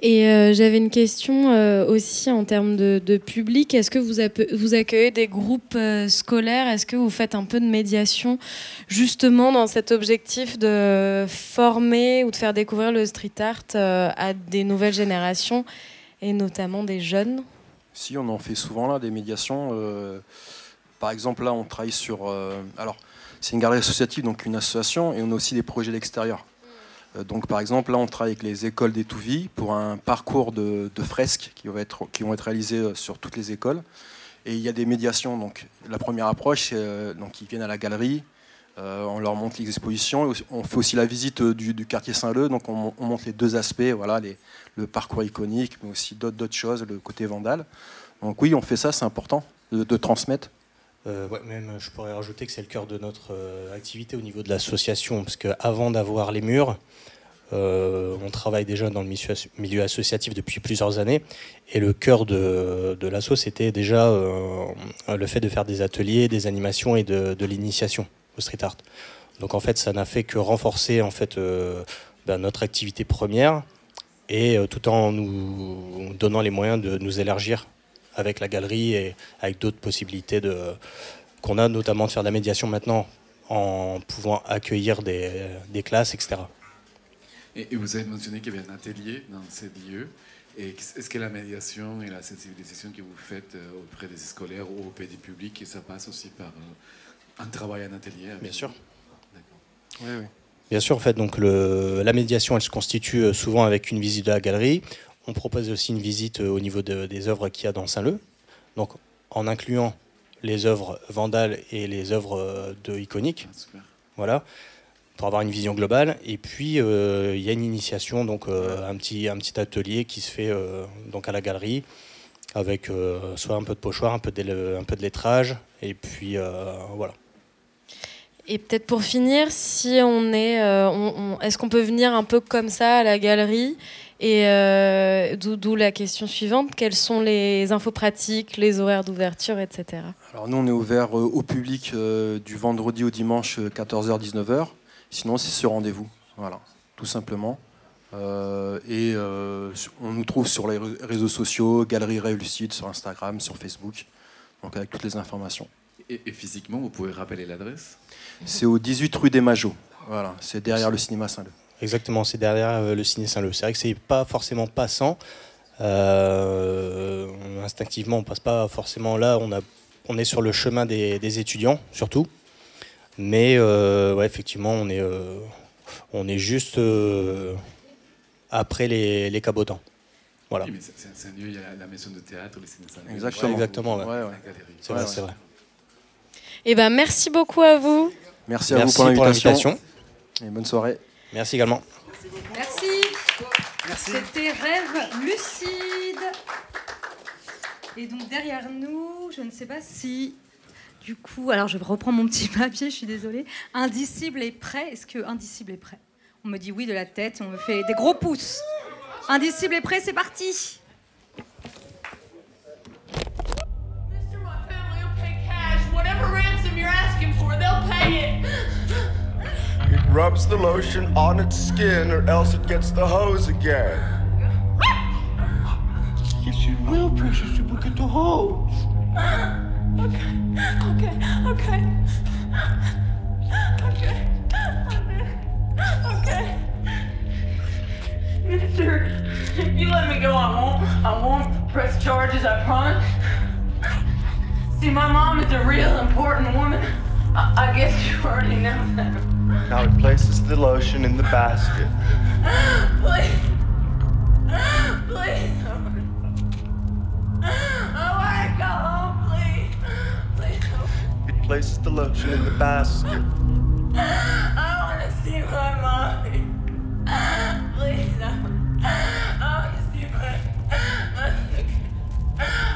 Et euh, j'avais une question euh, aussi en termes de, public. Est-ce que vous, vous accueillez des groupes euh, scolaires? Est-ce que vous faites un peu de médiation justement dans cet objectif de former ou de faire découvrir le street art à des nouvelles générations et notamment des jeunes? Si, on en fait souvent là des médiations. par exemple, là, on travaille sur. alors, c'est une galerie associative, donc une association, et on a aussi des projets d'extérieur. Euh, donc, par exemple, là, on travaille avec les écoles d'Étouvie pour un parcours de, fresques qui vont, être, qui réalisés euh, sur toutes les écoles. Et il y a des médiations. Donc, la première approche, c'est, euh, donc, ils viennent à la galerie, on leur montre les expositions. Et On fait aussi la visite du, quartier Saint-Leu. Donc, on, on montre les deux aspects, voilà, les- le parcours iconique, mais aussi d'autres choses, le côté vandale. Donc, oui, on fait ça, c'est important de transmettre. Euh, même, je pourrais rajouter que c'est le cœur de notre euh, activité au niveau de l'association, parce qu'avant d'avoir les murs, euh, on travaille déjà dans le milieu, asso- milieu associatif depuis plusieurs années, et le cœur de, de l'asso, c'était déjà le fait de faire des ateliers, des animations et de, l'initiation au street art. Donc en fait, ça n'a fait que renforcer en fait ben, notre activité première, et tout en nous donnant les moyens de nous élargir avec la galerie et avec d'autres possibilités de, qu'on a, notamment de faire de la médiation maintenant en pouvant accueillir des, des classes, etc. Et, et vous avez mentionné qu'il y avait un atelier dans ces lieux. Et est-ce que la médiation et la sensibilisation que vous faites euh, auprès des scolaires ou auprès du public, ça passe aussi par euh, un travail en atelier Bien sûr. Oui, oui. Bien sûr, en fait, donc le, la médiation, elle se constitue euh, souvent avec une visite de la galerie. On propose aussi une visite euh, au niveau de- des œuvres qu'il y a dans Saint-Leu. Donc, en incluant les œuvres vandales et les œuvres euh, de iconiques. Voilà. Pour avoir une vision globale. Et puis, euh, il y a une initiation, donc euh, un, petit, un petit atelier qui se fait euh, donc à la galerie avec euh, soit un peu de pochoir, un peu de, un peu de lettrage. Et puis, euh, voilà. Et peut-être pour finir, si on est, euh, on- on- est-ce qu'on peut venir un peu comme ça à la galerie Et euh, d'où la question suivante quelles sont les infos pratiques, les horaires d'ouverture, etc. Alors nous, on est ouvert euh, au public euh, du vendredi au dimanche 14h-19h. Sinon, c'est sur rendez-vous. Voilà, tout simplement. Euh, et euh, on nous trouve sur les ré- réseaux sociaux, Galerie Réussite, sur Instagram, sur Facebook, donc avec toutes les informations. Et, et physiquement, vous pouvez rappeler l'adresse? C'est au 18 rue des Majots. Voilà, c'est derrière le cinéma Saint-Leu. Exactement, c'est derrière euh, le ciné Saint-Leu. C'est vrai que c'est pas forcément passant. Euh, instinctivement, on passe pas forcément là. On, a, on est sur le chemin des, des étudiants, surtout. Mais euh, ouais, effectivement, on est, euh, on est juste euh, après les, les cabotants. Voilà. Oui, mais c'est- un lieu, il y a la, la maison de théâtre, le ciné Saint-Leu. Exactement. Exactement, ouais. Ouais, ouais. La galerie. C'est vrai, c'est vrai. Eh ben, merci beaucoup à vous. Merci à Merci vous pour l'invitation. Et bonne soirée. Merci également. Merci. C'était Rêve lucide. Et donc derrière nous, je ne sais pas si. Du coup, alors je reprends mon petit papier, je suis désolée. Indicible est prêt. Est-ce que Indicible est prêt? On me dit oui de la tête, on me fait des gros pouces. Indicible est prêt, c'est parti. Cash, whatever ransom you're asking for, they'll pay it. It rubs the lotion on its skin, or else it gets the hose again. Yes, you will, precious. You will get the hose. Okay, okay, okay. Okay. Okay. Mister, if you let me go, I won't, I won't press charges, I promise. See, my mom is a real important woman. I, I guess you already know that. Now he places the lotion in the basket. Please. Please. I to go home, please. Please. It places the lotion in the basket. I want to see my mommy. Please. I I want to see my.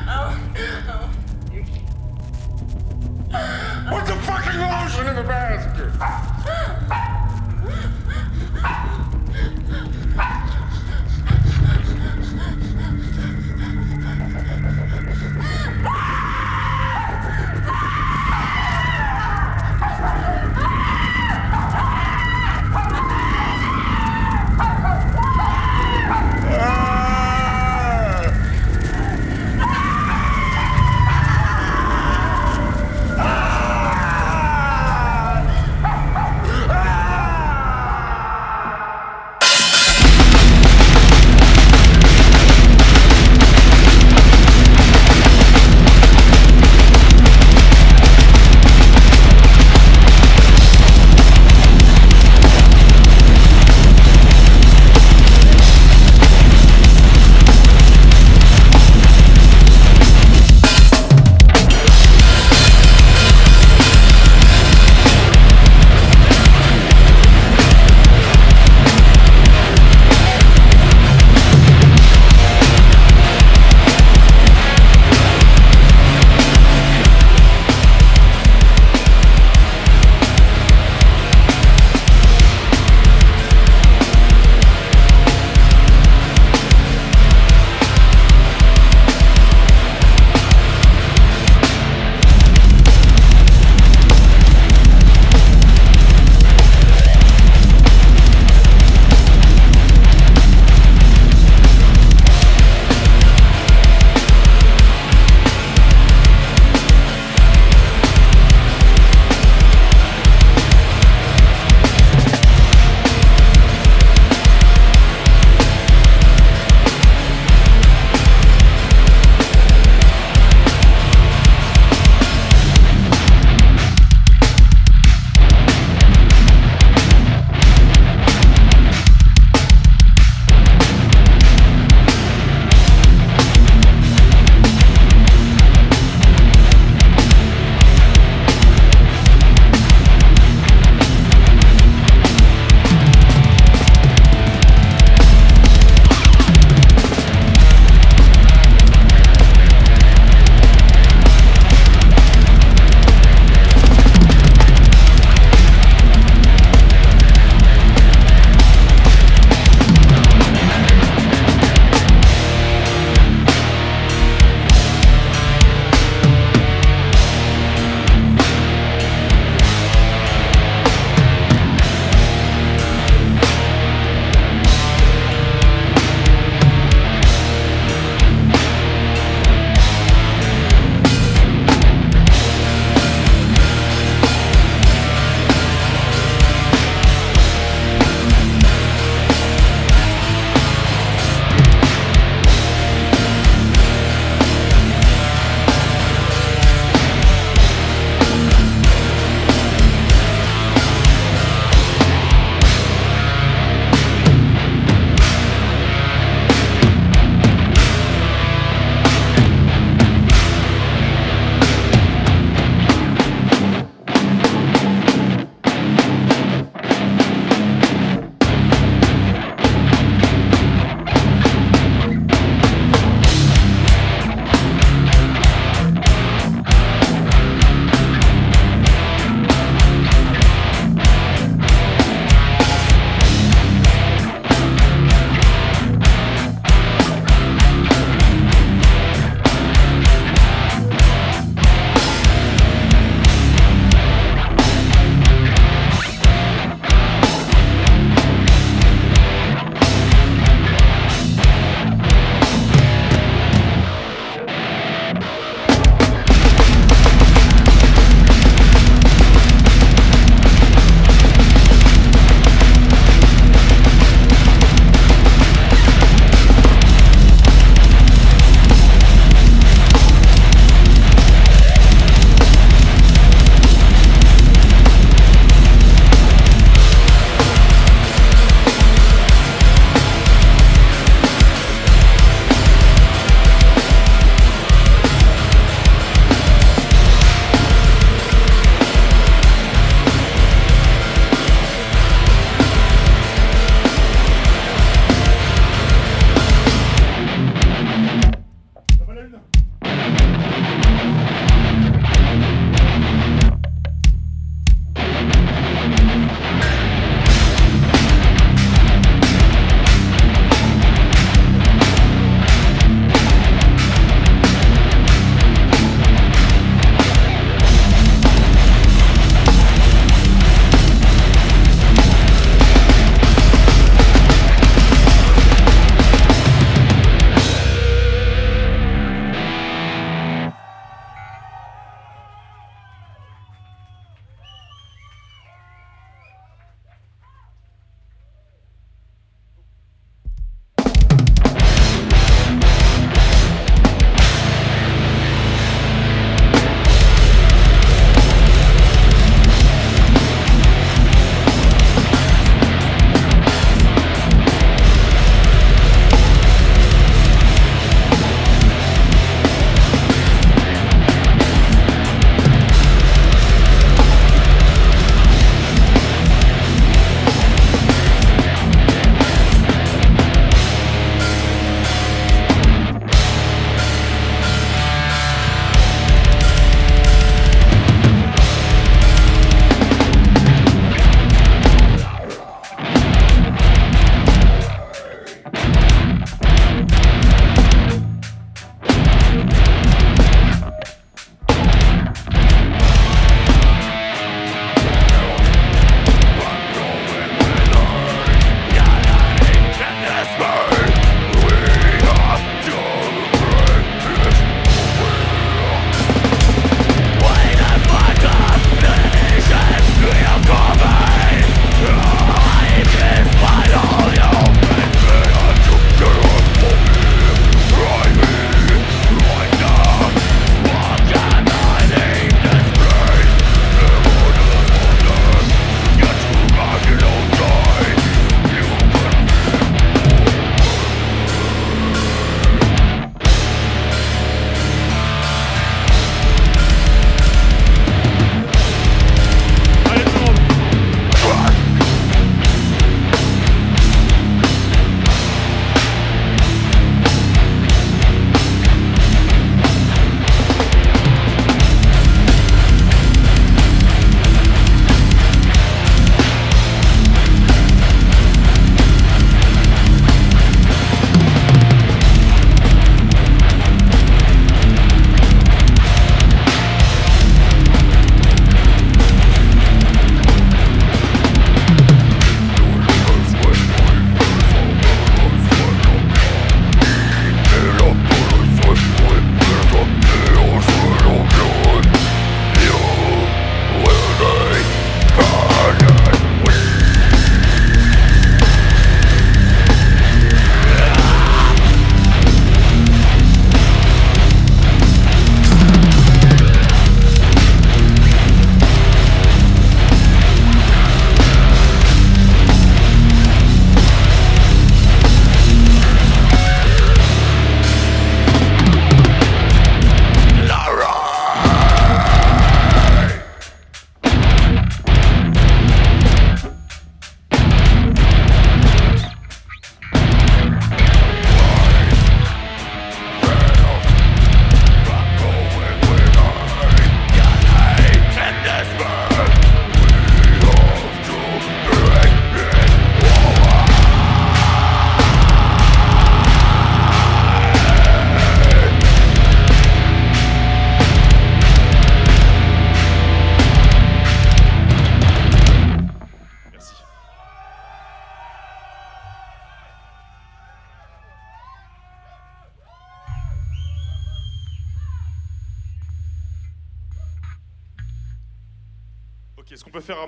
I want, want, Put the fucking lotion in the basket!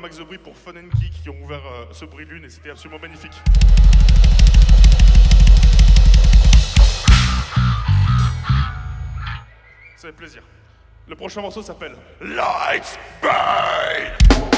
Max de pour Fun and Geek qui ont ouvert euh, ce bruit lune et c'était absolument magnifique Ça fait plaisir. Le prochain morceau s'appelle Lights Burn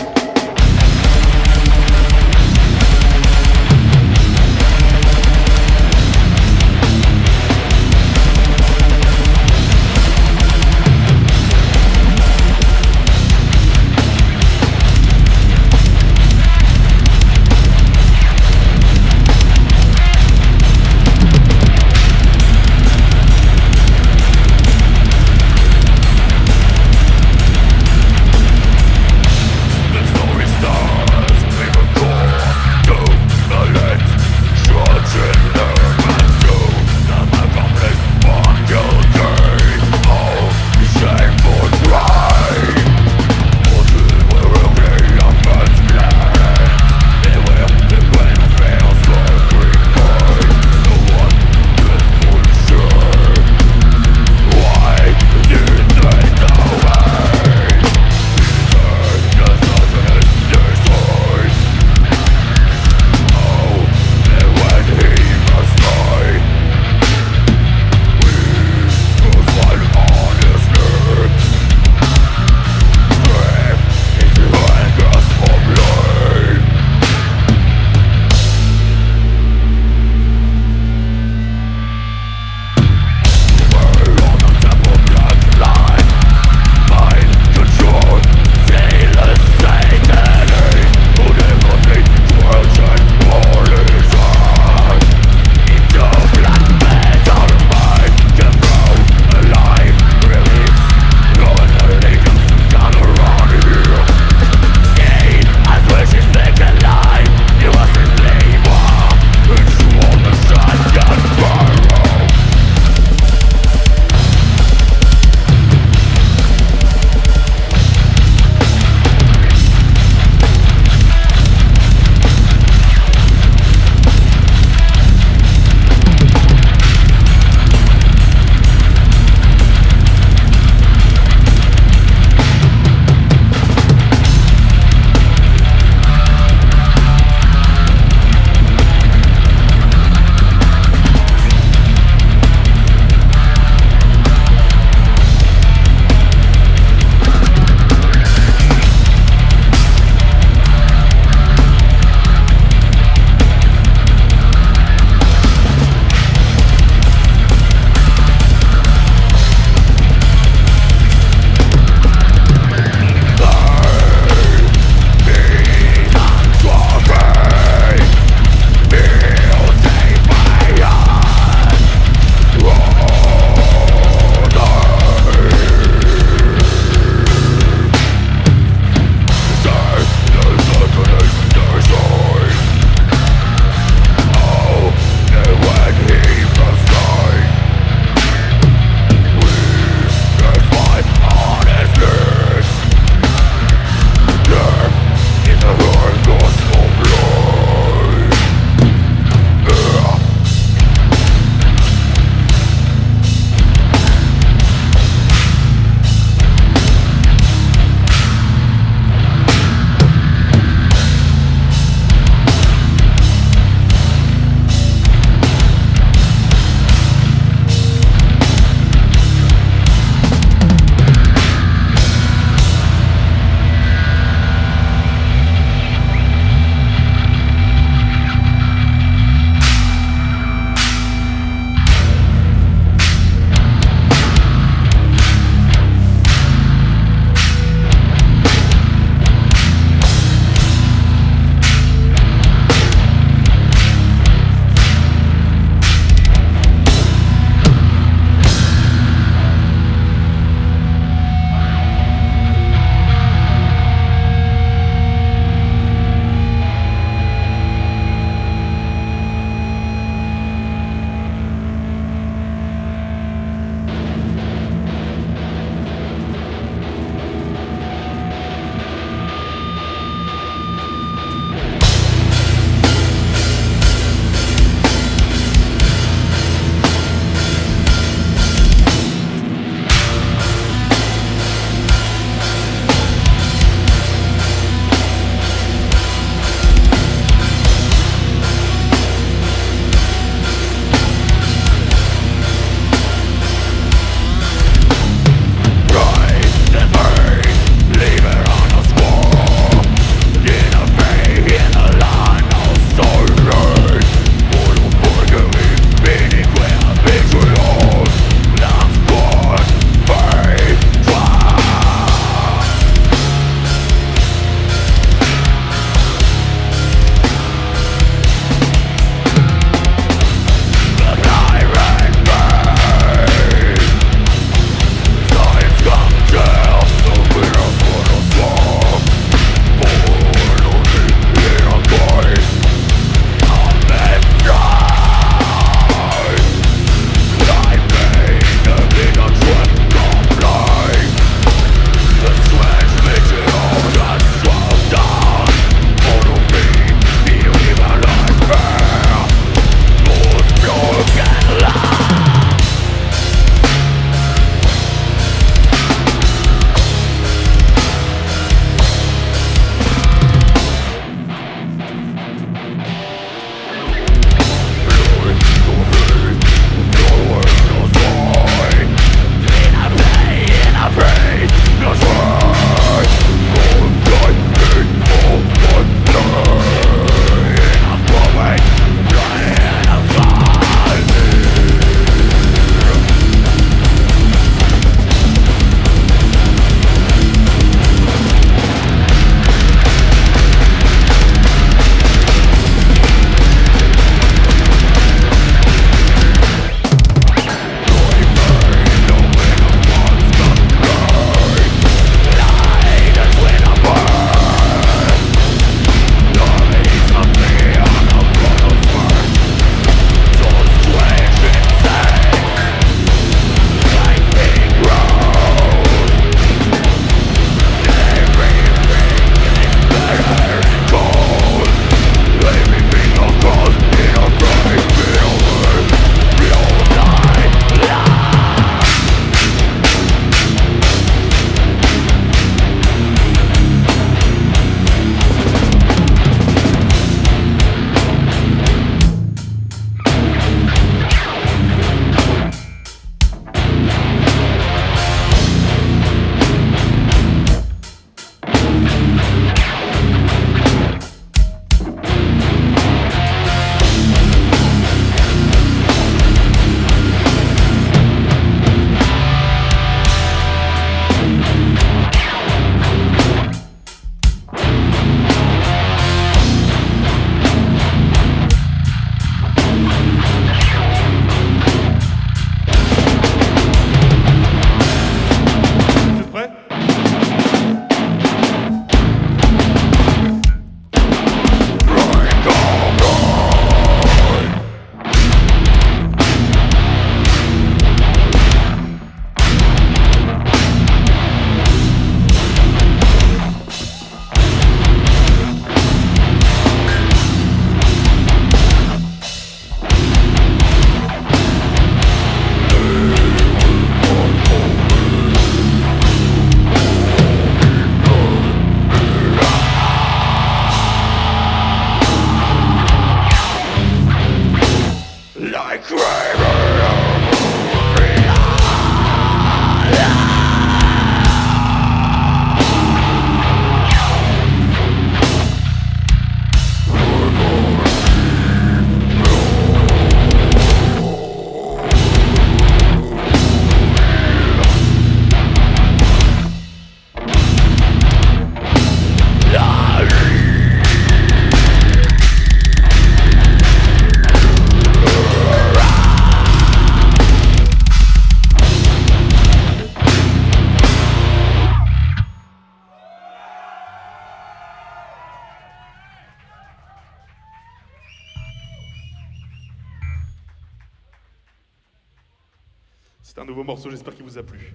C'est un nouveau morceau, j'espère qu'il vous a plu.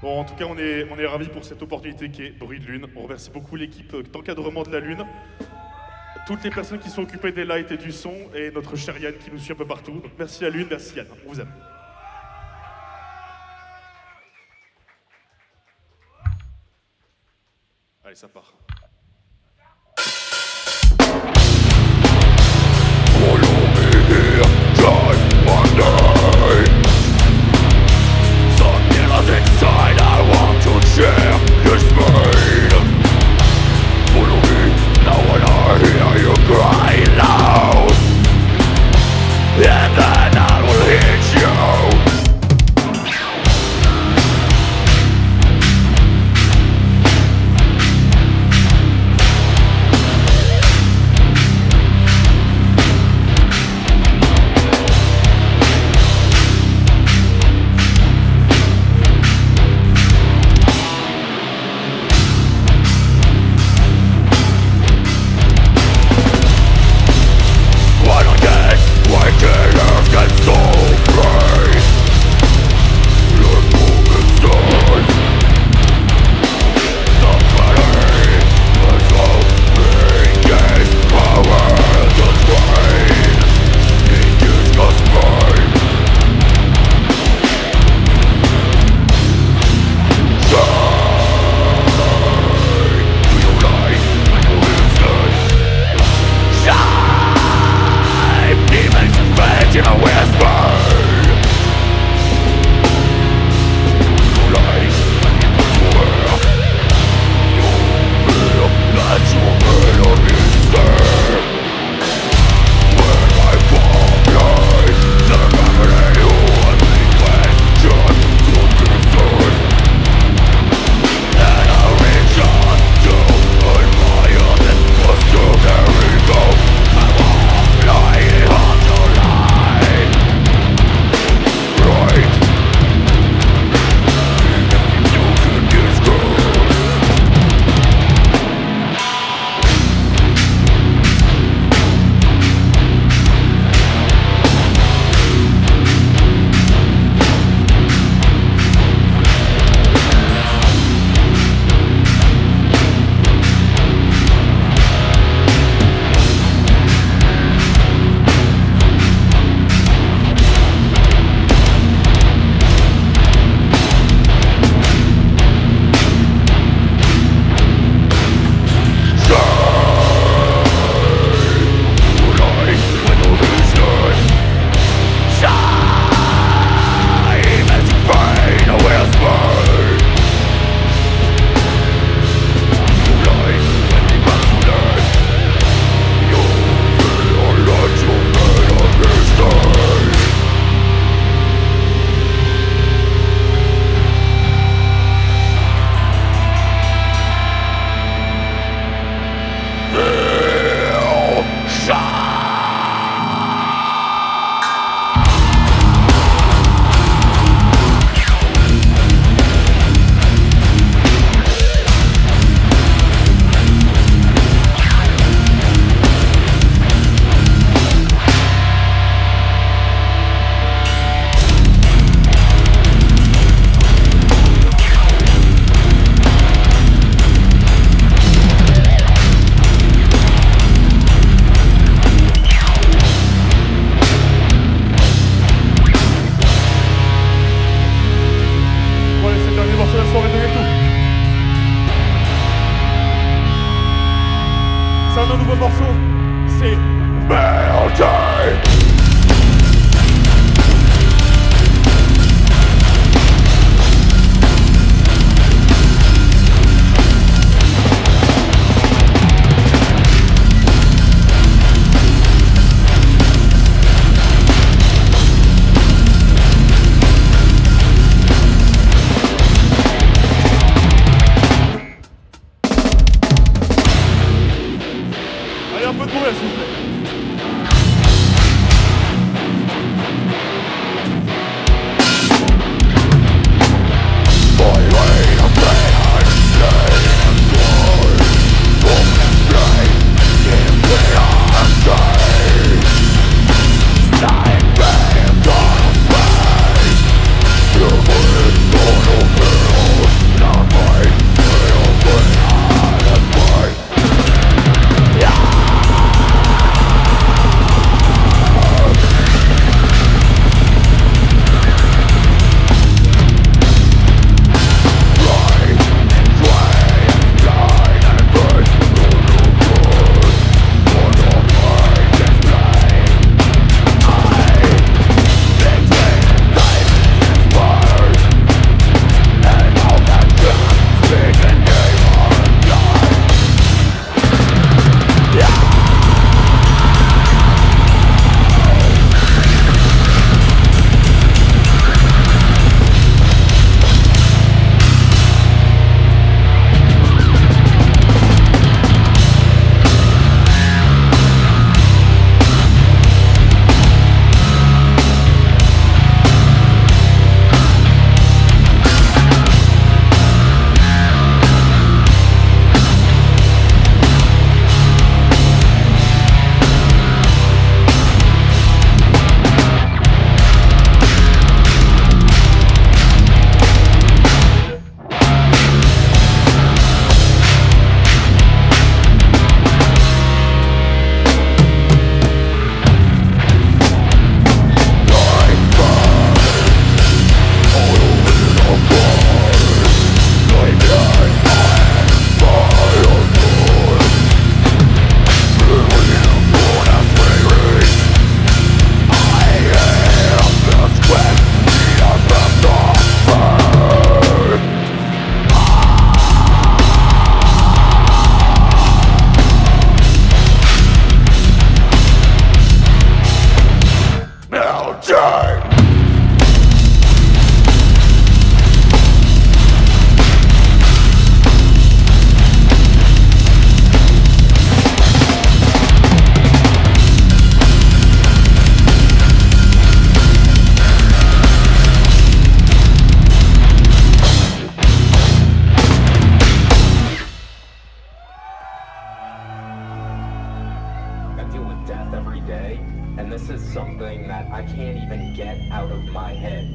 Bon, en tout cas, on est, on est ravis pour cette opportunité qui est Bruit de Lune. On remercie beaucoup l'équipe d'encadrement de la Lune, toutes les personnes qui sont occupées des lights et du son, et notre cher Yann qui nous suit un peu partout. Donc merci à Lune, merci Yann, on vous aime. Allez, ça part.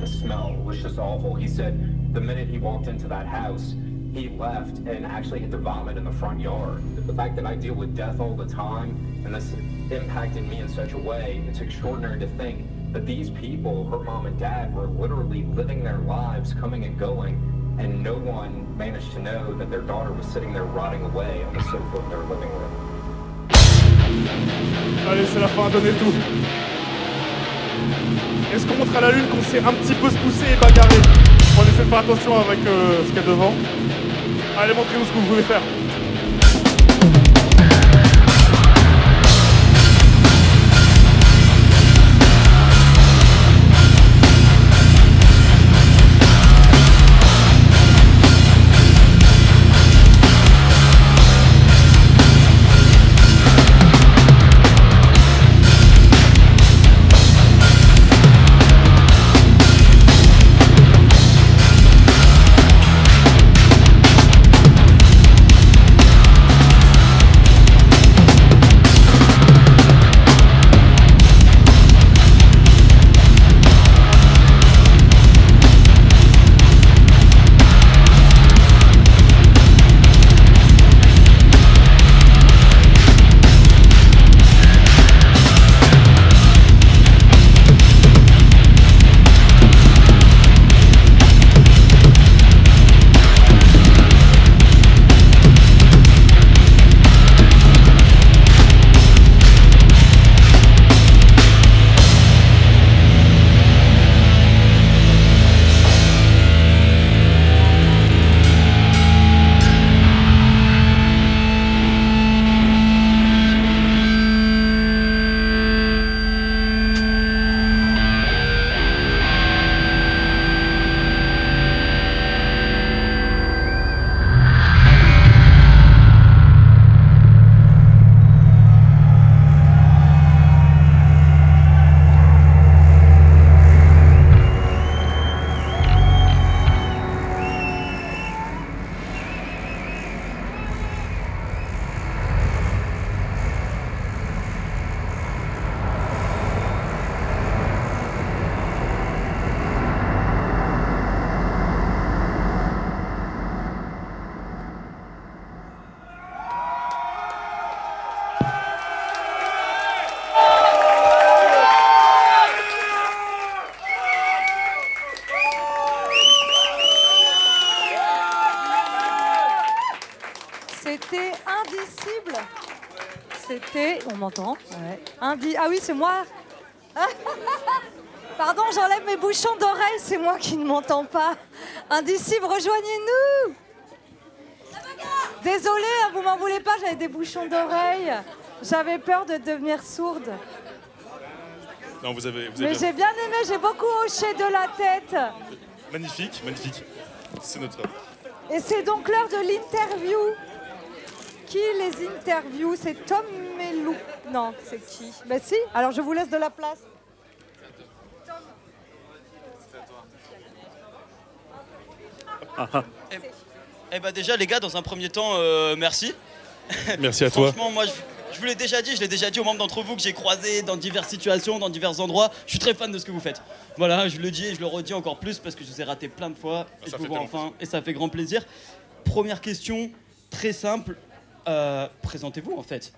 The smell was just awful. He said the minute he walked into that house, he left and actually had to vomit in the front yard. The fact that I deal with death all the time and this impacted me in such a way, it's extraordinary to think that these people, her mom and dad, were literally living their lives, coming and going, and no one managed to know that their daughter was sitting there rotting away on the sofa of their living room. C'est la fin, donnez tout. Est-ce qu'on montre à la lune qu'on sait un petit peu se pousser et bagarrer On essaie de faire attention avec euh, ce qu'il y a devant. Allez, montrez-nous ce que vous voulez faire. Ah oui, c'est moi. Pardon, j'enlève mes bouchons d'oreille, c'est moi qui ne m'entends pas. Indicible, rejoignez-nous. Désolée, hein, vous m'en voulez pas, j'avais des bouchons d'oreille. J'avais peur de devenir sourde. Non, vous avez, vous avez Mais bien- j'ai bien aimé, j'ai beaucoup hoché de la tête. Magnifique, magnifique. C'est notre. Et c'est donc l'heure de l'interview. Qui les interviews C'est Tom Non, c'est qui Ben si, alors je vous laisse de la place. Eh, eh ben déjà les gars, dans un premier temps, euh, merci. Merci à toi. Franchement, moi je, je vous l'ai déjà dit, je l'ai déjà dit aux membres d'entre vous que j'ai croisé dans diverses situations, dans divers endroits. Je suis très fan de ce que vous faites. Voilà, je le dis et je le redis encore plus parce que je vous ai raté plein de fois et Ça je vous fait vois tellement enfin et ça fait grand plaisir. Première question, très simple. Euh, Présentez-vous en fait.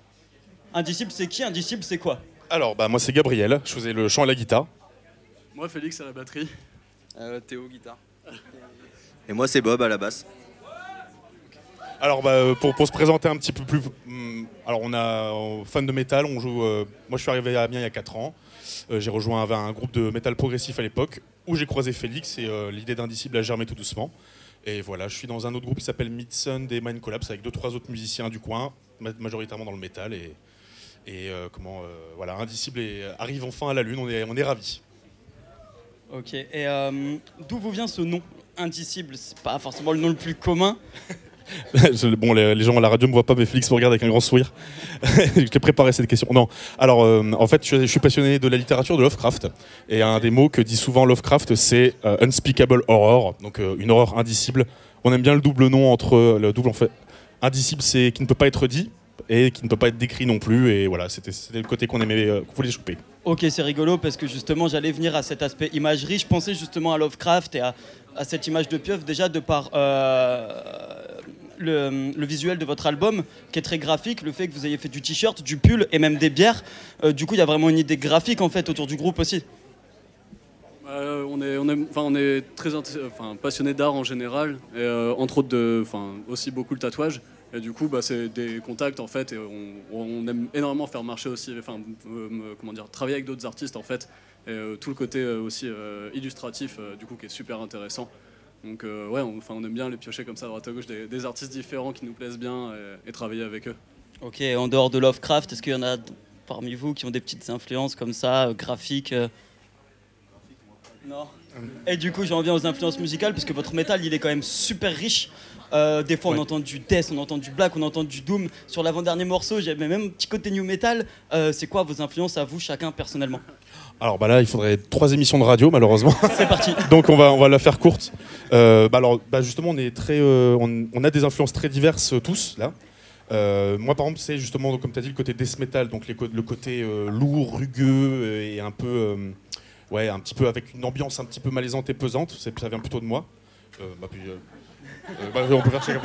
Indicible c'est qui Indicible c'est quoi Alors, bah, moi, c'est Gabriel. Je faisais le chant et la guitare. Moi, Félix à la batterie. Théo, guitare. Et moi, c'est Bob à la basse. Alors, bah, euh, pour, pour se présenter un petit peu plus. hum, alors, on a euh, fan de métal. On joue. euh, moi, je suis arrivé à Amiens il y a 4 ans. Euh, j'ai rejoint un, un groupe de métal progressif à l'époque où j'ai croisé Félix et euh, l'idée d'Indicible a germé tout doucement. Et voilà, je suis dans un autre groupe qui s'appelle Midsun des Mind Collapse avec deux trois autres musiciens du coin, ma- majoritairement dans le métal et, et euh, comment euh, voilà, Indicible est- arrive enfin à la lune. On est on est ravis. Ok, et euh, d'où vous vient ce nom Indicible? C'est pas forcément le nom le plus commun. Bon, les, les gens à la radio me voient pas, mais Félix me regarde avec un grand sourire. je t'ai préparé cette question. Non, alors euh, en fait, je, je suis passionné de la littérature de Lovecraft, et un des mots que dit souvent Lovecraft, c'est euh, unspeakable horror, donc euh, une horreur indicible. On aime bien le double nom entre le double en fait. Indicible, c'est qui ne peut pas être dit. Et qui ne peut pas être décrit non plus. Et voilà, c'était le côté qu'on aimait, euh, qu'on voulait choper. Ok, c'est rigolo parce que justement, j'allais venir à cet aspect imagerie. Je pensais justement à Lovecraft et à, à cette image de pieuvre déjà de par euh, le, le visuel de votre album qui est très graphique, le fait que vous ayez fait du t-shirt, du pull et même des bières. Euh, du coup, il y a vraiment une idée graphique en fait autour du groupe aussi. Euh, on est, on est, enfin, on est très passionné d'art en général, et euh, entre autres de, enfin, aussi beaucoup le tatouage. Et du coup, bah, c'est des contacts en fait, et on, on aime énormément faire marcher aussi, enfin, euh, me- comment dire, travailler avec d'autres artistes en fait, et euh, tout le côté euh, aussi euh, illustratif, euh, du coup, qui est super intéressant. Donc euh, ouais, on, enfin, on aime bien les piocher comme ça à droite à gauche des, des artistes différents qui nous plaisent bien et, et travailler avec eux. Ok, en dehors de Lovecraft, est-ce qu'il y en a parmi vous qui ont des petites influences comme ça, graphiques Non. Et du coup, j'en viens aux influences musicales, parce que votre métal, il est quand même super riche. Euh, des fois, on entend du death, on entend du black, on entend du doom. Sur l'avant-dernier morceau, j'avais même un petit côté new metal. Euh, c'est quoi vos influences à vous, chacun personnellement Alors bah là, il faudrait trois émissions de radio malheureusement. C'est parti. Donc on va on va la faire courte. Euh, bah alors bah justement on est très on, on a des influences très diverses tous là. Euh, moi par exemple c'est justement comme tu as dit le côté death metal donc les le côté euh, lourd, rugueux et un peu euh, ouais un petit peu avec une ambiance un petit peu malaisante et pesante. Ça vient plutôt de moi. Bah, puis, bah, on peut faire chacun.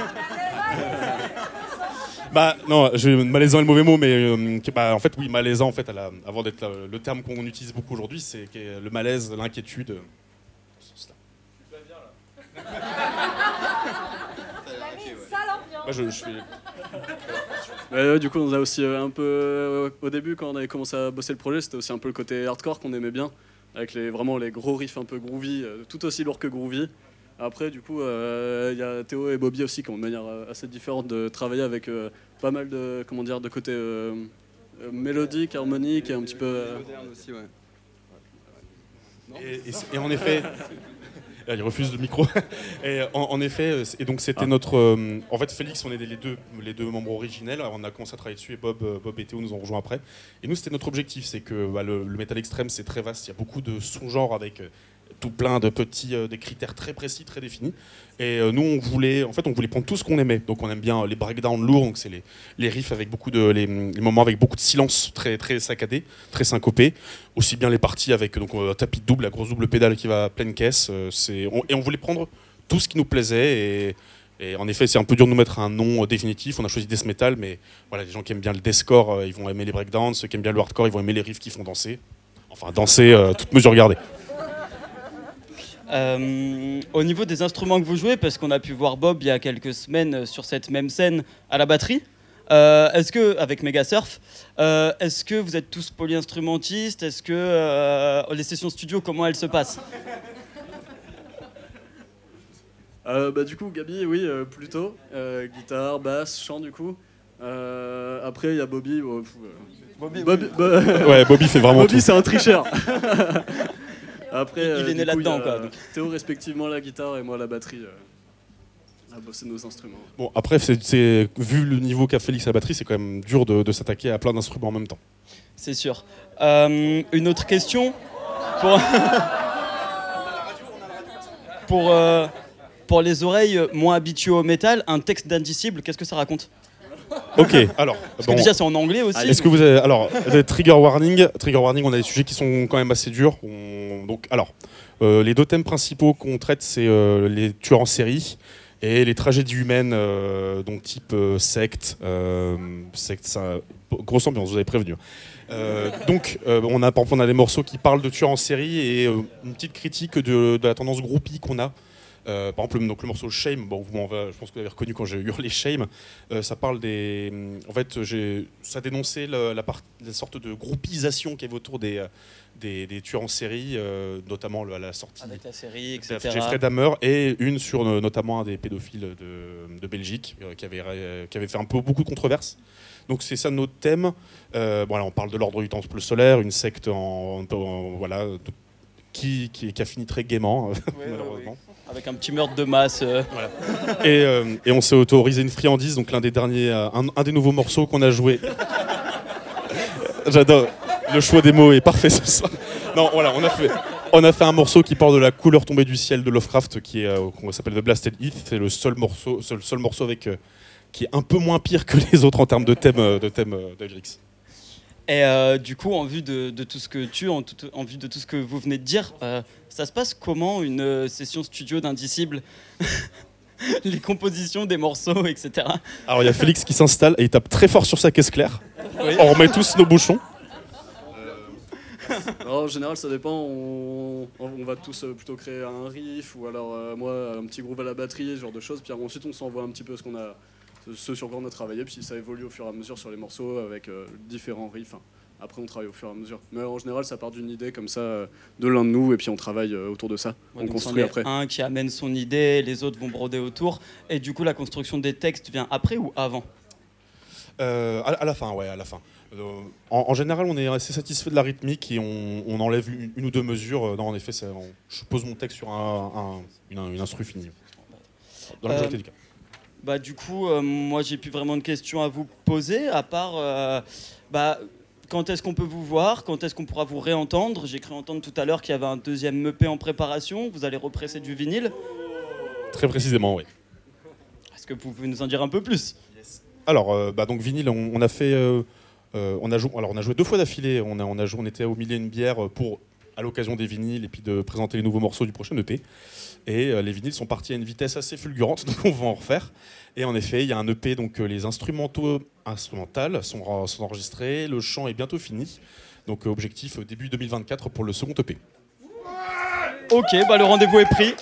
Bah non, je, malaisant est le mauvais mot, mais euh, bah, en fait oui, malaisant en fait, avant d'être la- le terme qu'on utilise beaucoup aujourd'hui, c'est le malaise, l'inquiétude. euh, c'est ça. Bah, je, je ouais, du coup, on a aussi euh, un peu. euh, au début, quand on avait commencé à bosser le projet, c'était aussi un peu le côté hardcore qu'on aimait bien, avec les, vraiment les gros riffs un peu groovy, euh, tout aussi lourd que groovy. Après, du coup, euh, il y a Théo et Bobby aussi qui ont une manière euh, assez différente de travailler avec euh, pas mal de, comment dire, de côté euh, euh, mélodique, harmonique et un petit peu. euh, Et, et c'est- et en effet, Ah, il refuse le micro. Et en, en effet, et donc c'était notre. euh, en fait, Félix, on est les deux, les deux membres originels. Alors, on a commencé à travailler dessus et Bob, Bob et Théo nous ont rejoint après. Et nous, c'était notre objectif, c'est que bah, le, le métal extrême, c'est très vaste. Il y a beaucoup de sous-genres avec tout plein de petits, euh, des critères très précis, très définis. Et euh, nous, on voulait, en fait, on voulait prendre tout ce qu'on aimait. Donc, on aime bien euh, les breakdowns lourds, donc c'est les, les riffs avec beaucoup de, les, moments avec beaucoup de silence, très, très saccadés, très syncopés. Aussi bien les parties avec donc un tapis double, la grosse double pédale qui va à pleine caisse. c'est, et on voulait prendre tout ce qui nous plaisait. Et, en effet, c'est un peu dur de nous mettre un nom définitif. On a choisi death metal, mais voilà, les gens qui aiment bien le deathcore, ils vont aimer les breakdowns. Ceux qui aiment bien le hardcore, ils vont aimer les riffs qui font danser. Enfin, danser, euh, toute mesure. Euh, au niveau des instruments que vous jouez, parce qu'on a pu voir Bob il y a quelques semaines euh, sur cette même scène à la batterie, euh, est-ce que, avec Megasurf, euh, est-ce que vous êtes tous polyinstrumentistes? Est-ce que euh, les sessions studio, comment elles se passent? Euh, bah, du coup, Gabi, oui, euh, plutôt. Euh, guitare, basse, chant, du coup. Euh, après, il y a Bobby. Bobby, Bo- Ouais, Bobby fait vraiment Bobby, tout. c'est un tricheur. après, Il- il euh, est né là-dedans. Théo, respectivement, la guitare et moi, la batterie. euh, à bosser nos instruments. Bon, après, c'est, c'est- vu le niveau qu'a Félix à la batterie, c'est quand même dur de, de s'attaquer à plein d'instruments en même temps. C'est sûr. Euh, une autre question pour, pour, euh, pour les oreilles moins habituées au métal, un texte d'Indicible, qu'est-ce que ça raconte? Ok, alors. Parce que déjà, c'est en anglais aussi. Est-ce que vous avez. Alors, les trigger warning, trigger warning, on a des sujets qui sont quand même assez durs. On- donc, alors, euh, les deux thèmes principaux qu'on traite, c'est euh, les tueurs en série et les tragédies humaines, euh, donc type euh, secte. euh, secte, ça, grosse ambiance, vous avez prévenu. Euh, donc, euh, on a, par exemple, on a des morceaux qui parlent de tueurs en série et euh, une petite critique de, de la tendance groupie qu'on a. Euh, par exemple, donc le morceau Shame, bon, vous je pense que vous l'avez reconnu quand j'ai hurlé Shame. euh, ça parle des. En fait, ça dénonçait la, la, part- la sorte de groupisation qu'il y avait autour des, euh, des, des tueurs en série, euh, notamment le- à la sortie. Avec la série, de etc. Jeffrey Dahmer et une sur euh, notamment un des pédophiles de, de Belgique euh, qui, avait, euh, qui avait fait un peu beaucoup de controverses. Donc c'est ça notre thème. Euh, voilà, on parle de l'ordre du temple solaire, une secte en, en- en- voilà, qui, qui, qui a fini très gaiement, malheureusement. Avec un petit meurtre de masse. euh. Et, euh, et on s'est autorisé une friandise, donc l'un des derniers, euh, un, des nouveaux morceaux qu'on a joué. J'adore. Le choix des mots est parfait ce soir. Non, voilà, on a fait, on a fait un morceau qui parle de la couleur tombée du ciel de Lovecraft, qui est, s'appelle The Blasted Heath. C'est le seul morceau, seul, seul morceau avec qui est un peu moins pire que les autres en termes de thème de thème. Et euh, du coup, en vue de, de tout ce que tu, en, tout- en vue de tout ce que vous venez de dire, euh, ça se passe comment une euh, session studio d'Indicible Les compositions des morceaux, etc. Alors il y a Félix qui s'installe et il tape très fort sur sa caisse claire. Oui. On remet tous nos bouchons. Alors, en général, ça dépend. On, on va tous euh, plutôt créer un riff ou alors euh, moi un petit groove à la batterie, ce genre de choses. Puis ensuite, on s'envoie un petit peu ce qu'on a, ce sur quoi on a travaillé. Puis ça évolue au fur et à mesure sur les morceaux avec euh, différents riffs. Après, on travaille au fur et à mesure. Mais en général, ça part d'une idée comme ça euh, de l'un de nous et puis on travaille euh, autour de ça. Ouais, on construit après. Un qui amène son idée, les autres vont broder autour. Et du coup, la construction des textes vient après ou avant? Euh, à, la fin, ouais, à la fin. Euh, en, en général, on est assez satisfait de la rythmique et on, on enlève une, une ou deux mesures. Non, en effet, ça- on- je pose mon texte sur un, un- une, une instru finie. Dans la majorité Euh, des cas. Bah, du coup, euh, moi, j'ai plus vraiment de questions à vous poser, à part euh, bah, quand est-ce qu'on peut vous voir? Quand est-ce qu'on pourra vous réentendre? J'ai cru entendre tout à l'heure qu'il y avait un deuxième EP en préparation. Vous allez represser du vinyle? Très précisément, oui. Est-ce que vous pouvez nous en dire un peu plus? Alors, euh, bah, donc vinyle, on, on a fait, euh, euh, on a joué, alors on a joué deux fois d'affilée. On a, on a joué, on était au milieu d'une bière pour à l'occasion des vinyles et puis de présenter les nouveaux morceaux du prochain EP. Et euh, les vinyles sont partis à une vitesse assez fulgurante, donc on va en refaire. Et en effet, il y a un EP, donc euh, les instrumentaux instrumentales sont, sont enregistrés, le chant est bientôt fini. Donc euh, objectif début 2024 pour le second EP. Ok, bah le rendez-vous est pris.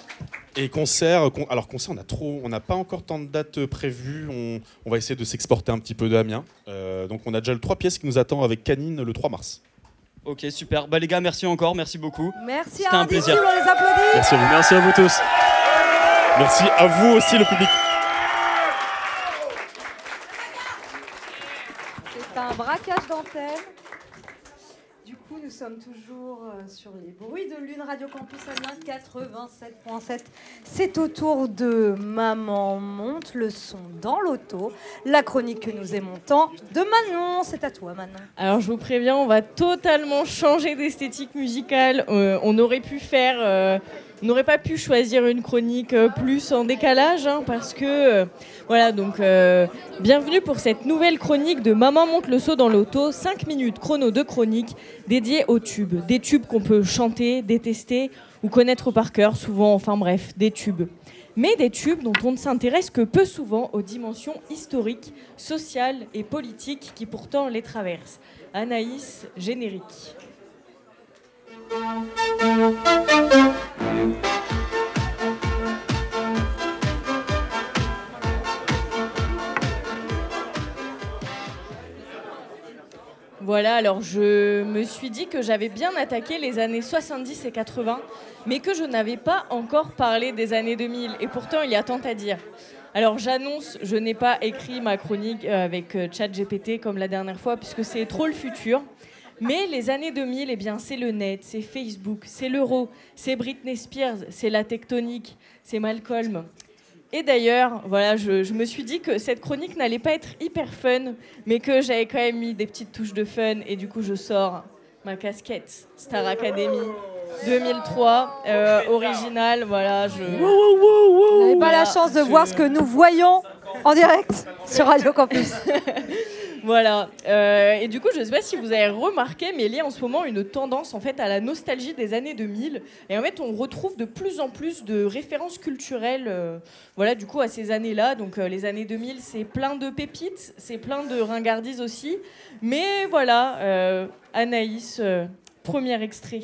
Et concert, con- alors concert, on a trop, on n'a pas encore tant de dates prévues. On, on va essayer de s'exporter un petit peu d'Amiens. Euh, donc on a déjà le trois pièces qui nous attend avec Canine le 3 mars. Ok, super. Bah les gars, merci encore, merci beaucoup. Merci C'était à un plaisir. on les applaudit. Merci à vous. Merci à vous tous. Merci à vous aussi le public. C'est un braquage d'antenne. Nous sommes toujours euh, sur les bruits de Lune Radio Campus Amiens 87.7. C'est au tour de Maman monte le son dans l'auto, la chronique que nous aimons tant de Manon. C'est à toi, Manon. Alors je vous préviens, on va totalement changer d'esthétique musicale. Euh, on aurait pu faire, euh, n'aurait pas pu choisir une chronique euh, plus en décalage, hein, parce que euh, voilà. Donc euh, bienvenue pour cette nouvelle chronique de Maman monte le saut dans l'auto, 5 minutes chrono de chronique dédiée aux tubes, des tubes qu'on peut chanter, détester ou connaître par cœur, souvent. Enfin bref, des tubes mais des tubes dont on ne s'intéresse que peu souvent aux dimensions historiques, sociales et politiques qui pourtant les traversent. Anaïs, générique. Voilà, alors je me suis dit que j'avais bien attaqué les années 70 et 80, mais que je n'avais pas encore parlé des années 2000, et pourtant il y a tant à dire. Alors j'annonce, je n'ai pas écrit ma chronique euh, avec euh, ChatGPT comme la dernière fois, puisque c'est trop le futur. Mais les années 2000, eh bien, c'est le net, c'est Facebook, c'est l'euro, c'est Britney Spears, c'est la tectonique, c'est Malcolm. Et d'ailleurs, voilà, je, je me suis dit que cette chronique n'allait pas être hyper fun, mais que j'avais quand même mis des petites touches de fun, et du coup, je sors ma casquette Star Academy 2003, euh, originale, voilà, je... Vous n'avez pas la chance de voir ce que nous voyons en direct sur Radio Campus. Voilà. Euh, et du coup, je ne sais pas si vous avez remarqué, mais il y a en ce moment une tendance en fait à la nostalgie des années 2000. Et en fait, on retrouve de plus en plus de références culturelles, euh, voilà, du coup, à ces années-là. Donc, euh, les années 2000, c'est plein de pépites, c'est plein de ringardises aussi. Mais voilà, Anaïs, premier extrait.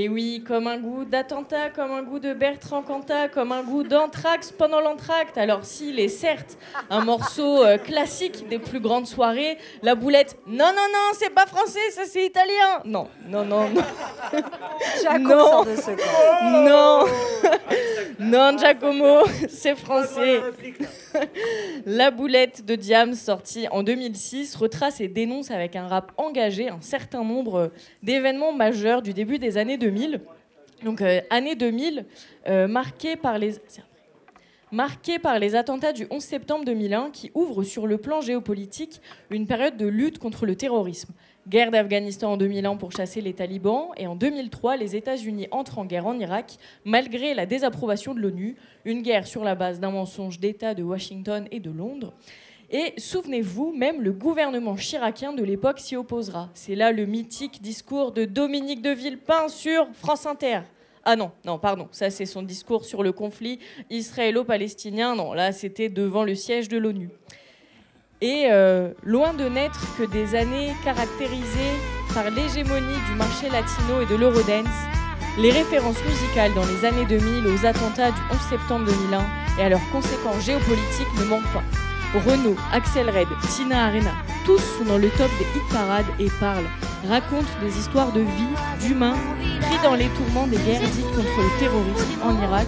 Et oui, comme un goût d'attentat, comme un goût de Bertrand Cantat, comme un goût d'anthrax pendant l'entracte. Alors s'il est certes un morceau euh, classique des plus grandes soirées, la boulette, non, non, non, c'est pas français, ça c'est italien. Non, non, non, non. Giacomo non. sort de ce corps. non, non, Giacomo, c'est français. La boulette de Diam, sortie en 2006, retrace et dénonce avec un rap engagé un certain nombre d'événements majeurs du début des années 2000. Donc, euh, année 2000, euh, marquée par les marquée par les attentats du 11 septembre 2001 qui ouvrent sur le plan géopolitique une période de lutte contre le terrorisme. Guerre d'Afghanistan en 2001 pour chasser les talibans et en 2003 les États-Unis entrent en guerre en Irak malgré la désapprobation de l'ONU, une guerre sur la base d'un mensonge d'État de Washington et de Londres. Et souvenez-vous, même le gouvernement chiracien de l'époque s'y opposera. C'est là le mythique discours de Dominique de Villepin sur France Inter. Ah non, non, pardon, ça c'est son discours sur le conflit israélo-palestinien. Non, là c'était devant le siège de l'ONU. Et euh, loin de n'être que des années caractérisées par l'hégémonie du marché latino et de l'eurodance, les références musicales dans les années 2000 aux attentats du 11 septembre 2001 et à leurs conséquences géopolitiques ne manquent pas. Renault, Axel Red, Tina Arena, tous sont dans le top des hit parades et parlent, racontent des histoires de vie, d'humains, pris dans les tourments des guerres dites contre le terrorisme en Irak.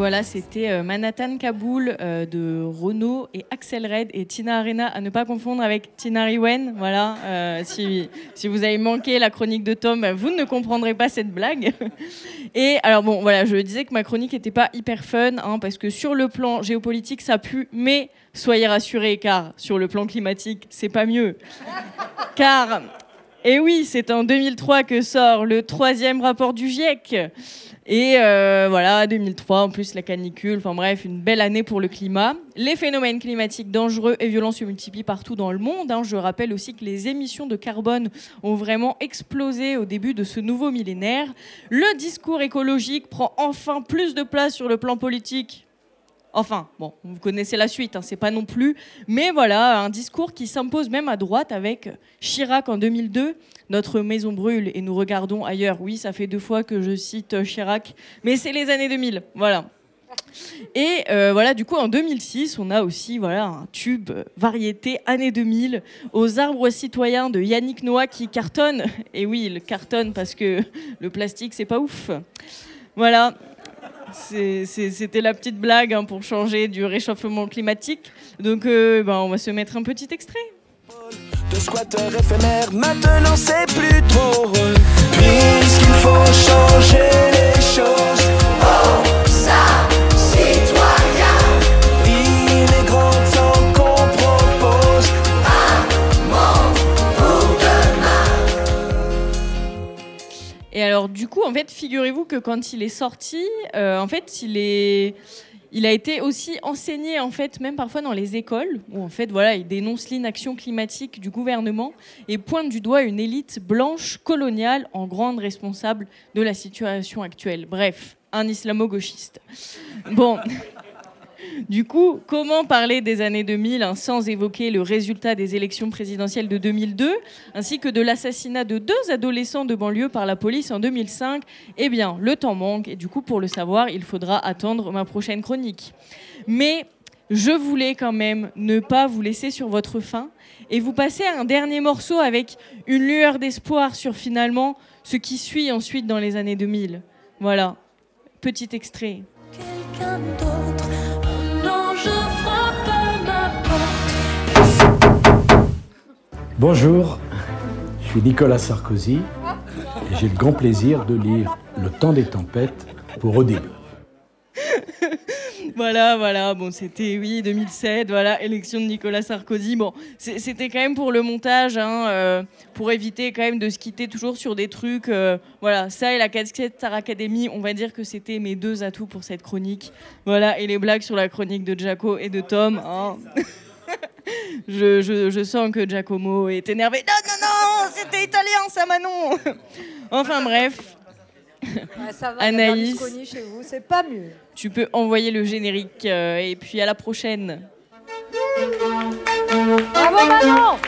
Voilà, c'était euh, Manhattan Kaboul euh, de Renault et Axel Red et Tina Arena, à ne pas confondre avec Tina Riwen. Voilà, euh, si, si vous avez manqué la chronique de Tom, vous ne comprendrez pas cette blague. Et alors bon, voilà, je disais que ma chronique n'était pas hyper fun, hein, parce que sur le plan géopolitique, ça pue, mais soyez rassurés, car sur le plan climatique, c'est pas mieux. Car, et oui, c'est en 2003 que sort le troisième rapport du GIEC. Et euh, voilà, 2003, en plus la canicule, enfin bref, une belle année pour le climat. Les phénomènes climatiques dangereux et violents se multiplient partout dans le monde. hein. Je rappelle aussi que les émissions de carbone ont vraiment explosé au début de ce nouveau millénaire. Le discours écologique prend enfin plus de place sur le plan politique. Enfin, bon, vous connaissez la suite, hein, c'est pas non plus. Mais voilà, un discours qui s'impose même à droite avec Chirac en 2002. Notre maison brûle et nous regardons ailleurs. Oui, ça fait deux fois que je cite Chirac, mais c'est les années 2000. Voilà. Et euh, voilà, du coup, en 2006, on a aussi voilà, un tube euh, variété années 2000 aux arbres citoyens de Yannick Noah qui cartonne. Et oui, il cartonne parce que le plastique, c'est pas ouf. Voilà. C'était la petite blague hein, pour changer du réchauffement climatique. Donc, euh, ben, on va se mettre un petit extrait. de squatteurs éphémères, maintenant c'est plus trop. Puisqu'il faut changer les choses. Oh, ça, Et alors, du coup, en fait, figurez-vous que quand il est sorti, euh, en fait, il est. Il a été aussi enseigné, en fait, même parfois dans les écoles, où en fait, voilà, il dénonce l'inaction climatique du gouvernement et pointe du doigt une élite blanche coloniale en grande responsable de la situation actuelle. Bref, un islamo-gauchiste. Bon. Du coup, comment parler des années 2000 hein, sans évoquer le résultat des élections présidentielles de 2002, ainsi que de l'assassinat de deux adolescents de banlieue par la police en 2005 Eh bien, le temps manque, et du coup, pour le savoir, il faudra attendre ma prochaine chronique. Mais je voulais quand même ne pas vous laisser sur votre faim et vous passer un dernier morceau avec une lueur d'espoir sur finalement ce qui suit ensuite dans les années 2000. Voilà, petit extrait. Quelqu'un Bonjour, je suis Nicolas Sarkozy et j'ai le grand plaisir de lire Le temps des tempêtes pour Audible. Voilà, voilà, bon, c'était, oui, 2007, voilà, élection de Nicolas Sarkozy. Bon, c'était quand même pour le montage, hein, euh, pour éviter quand même de se quitter toujours sur des trucs. euh, voilà, ça et la casquette Star Academy, on va dire que c'était mes deux atouts pour cette chronique. Voilà, et les blagues sur la chronique de Jaco et de Tom. hein. je, je- je sens que Giacomo est énervé. Non, non, non, c'était italien, ça, Manon Enfin, bref. Ouais, ça va, Anaïs. Anaïs. chez vous, c'est pas mieux. Tu peux envoyer le générique euh, et puis à la prochaine. Bravo Manon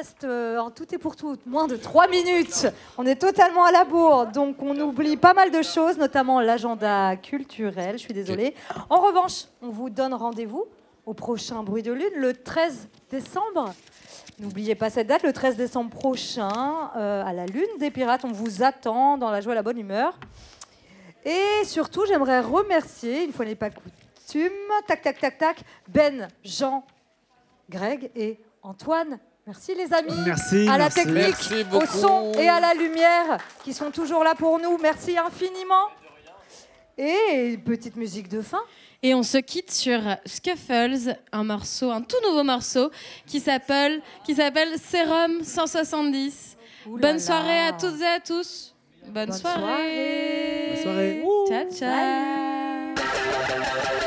reste euh, en tout est pour tout. Moins de 3 minutes. On est totalement à la bourre. Donc, on oublie pas mal de choses, notamment l'agenda culturel. Je suis désolée. En revanche, on vous donne rendez-vous au prochain Bruit de Lune, le 13 décembre. N'oubliez pas cette date, le 13 décembre prochain, euh, à la Lune des Pirates. On vous attend dans la joie et la bonne humeur. Et surtout, j'aimerais remercier, une fois n'est pas coutume, tac, tac, tac, tac, Ben, Jean, Greg et Antoine. Merci les amis. Merci, À la merci. technique, Merci au son et à la lumière qui sont toujours là pour nous. Merci infiniment. Et petite musique de fin. Et on se quitte sur Scuffles, un morceau, un tout nouveau morceau qui s'appelle qui s'appelle Serum 170. Ouh là Bonne soirée à toutes et à tous. Bonne, Bonne soirée. soirée. Bonne soirée. Ciao ciao.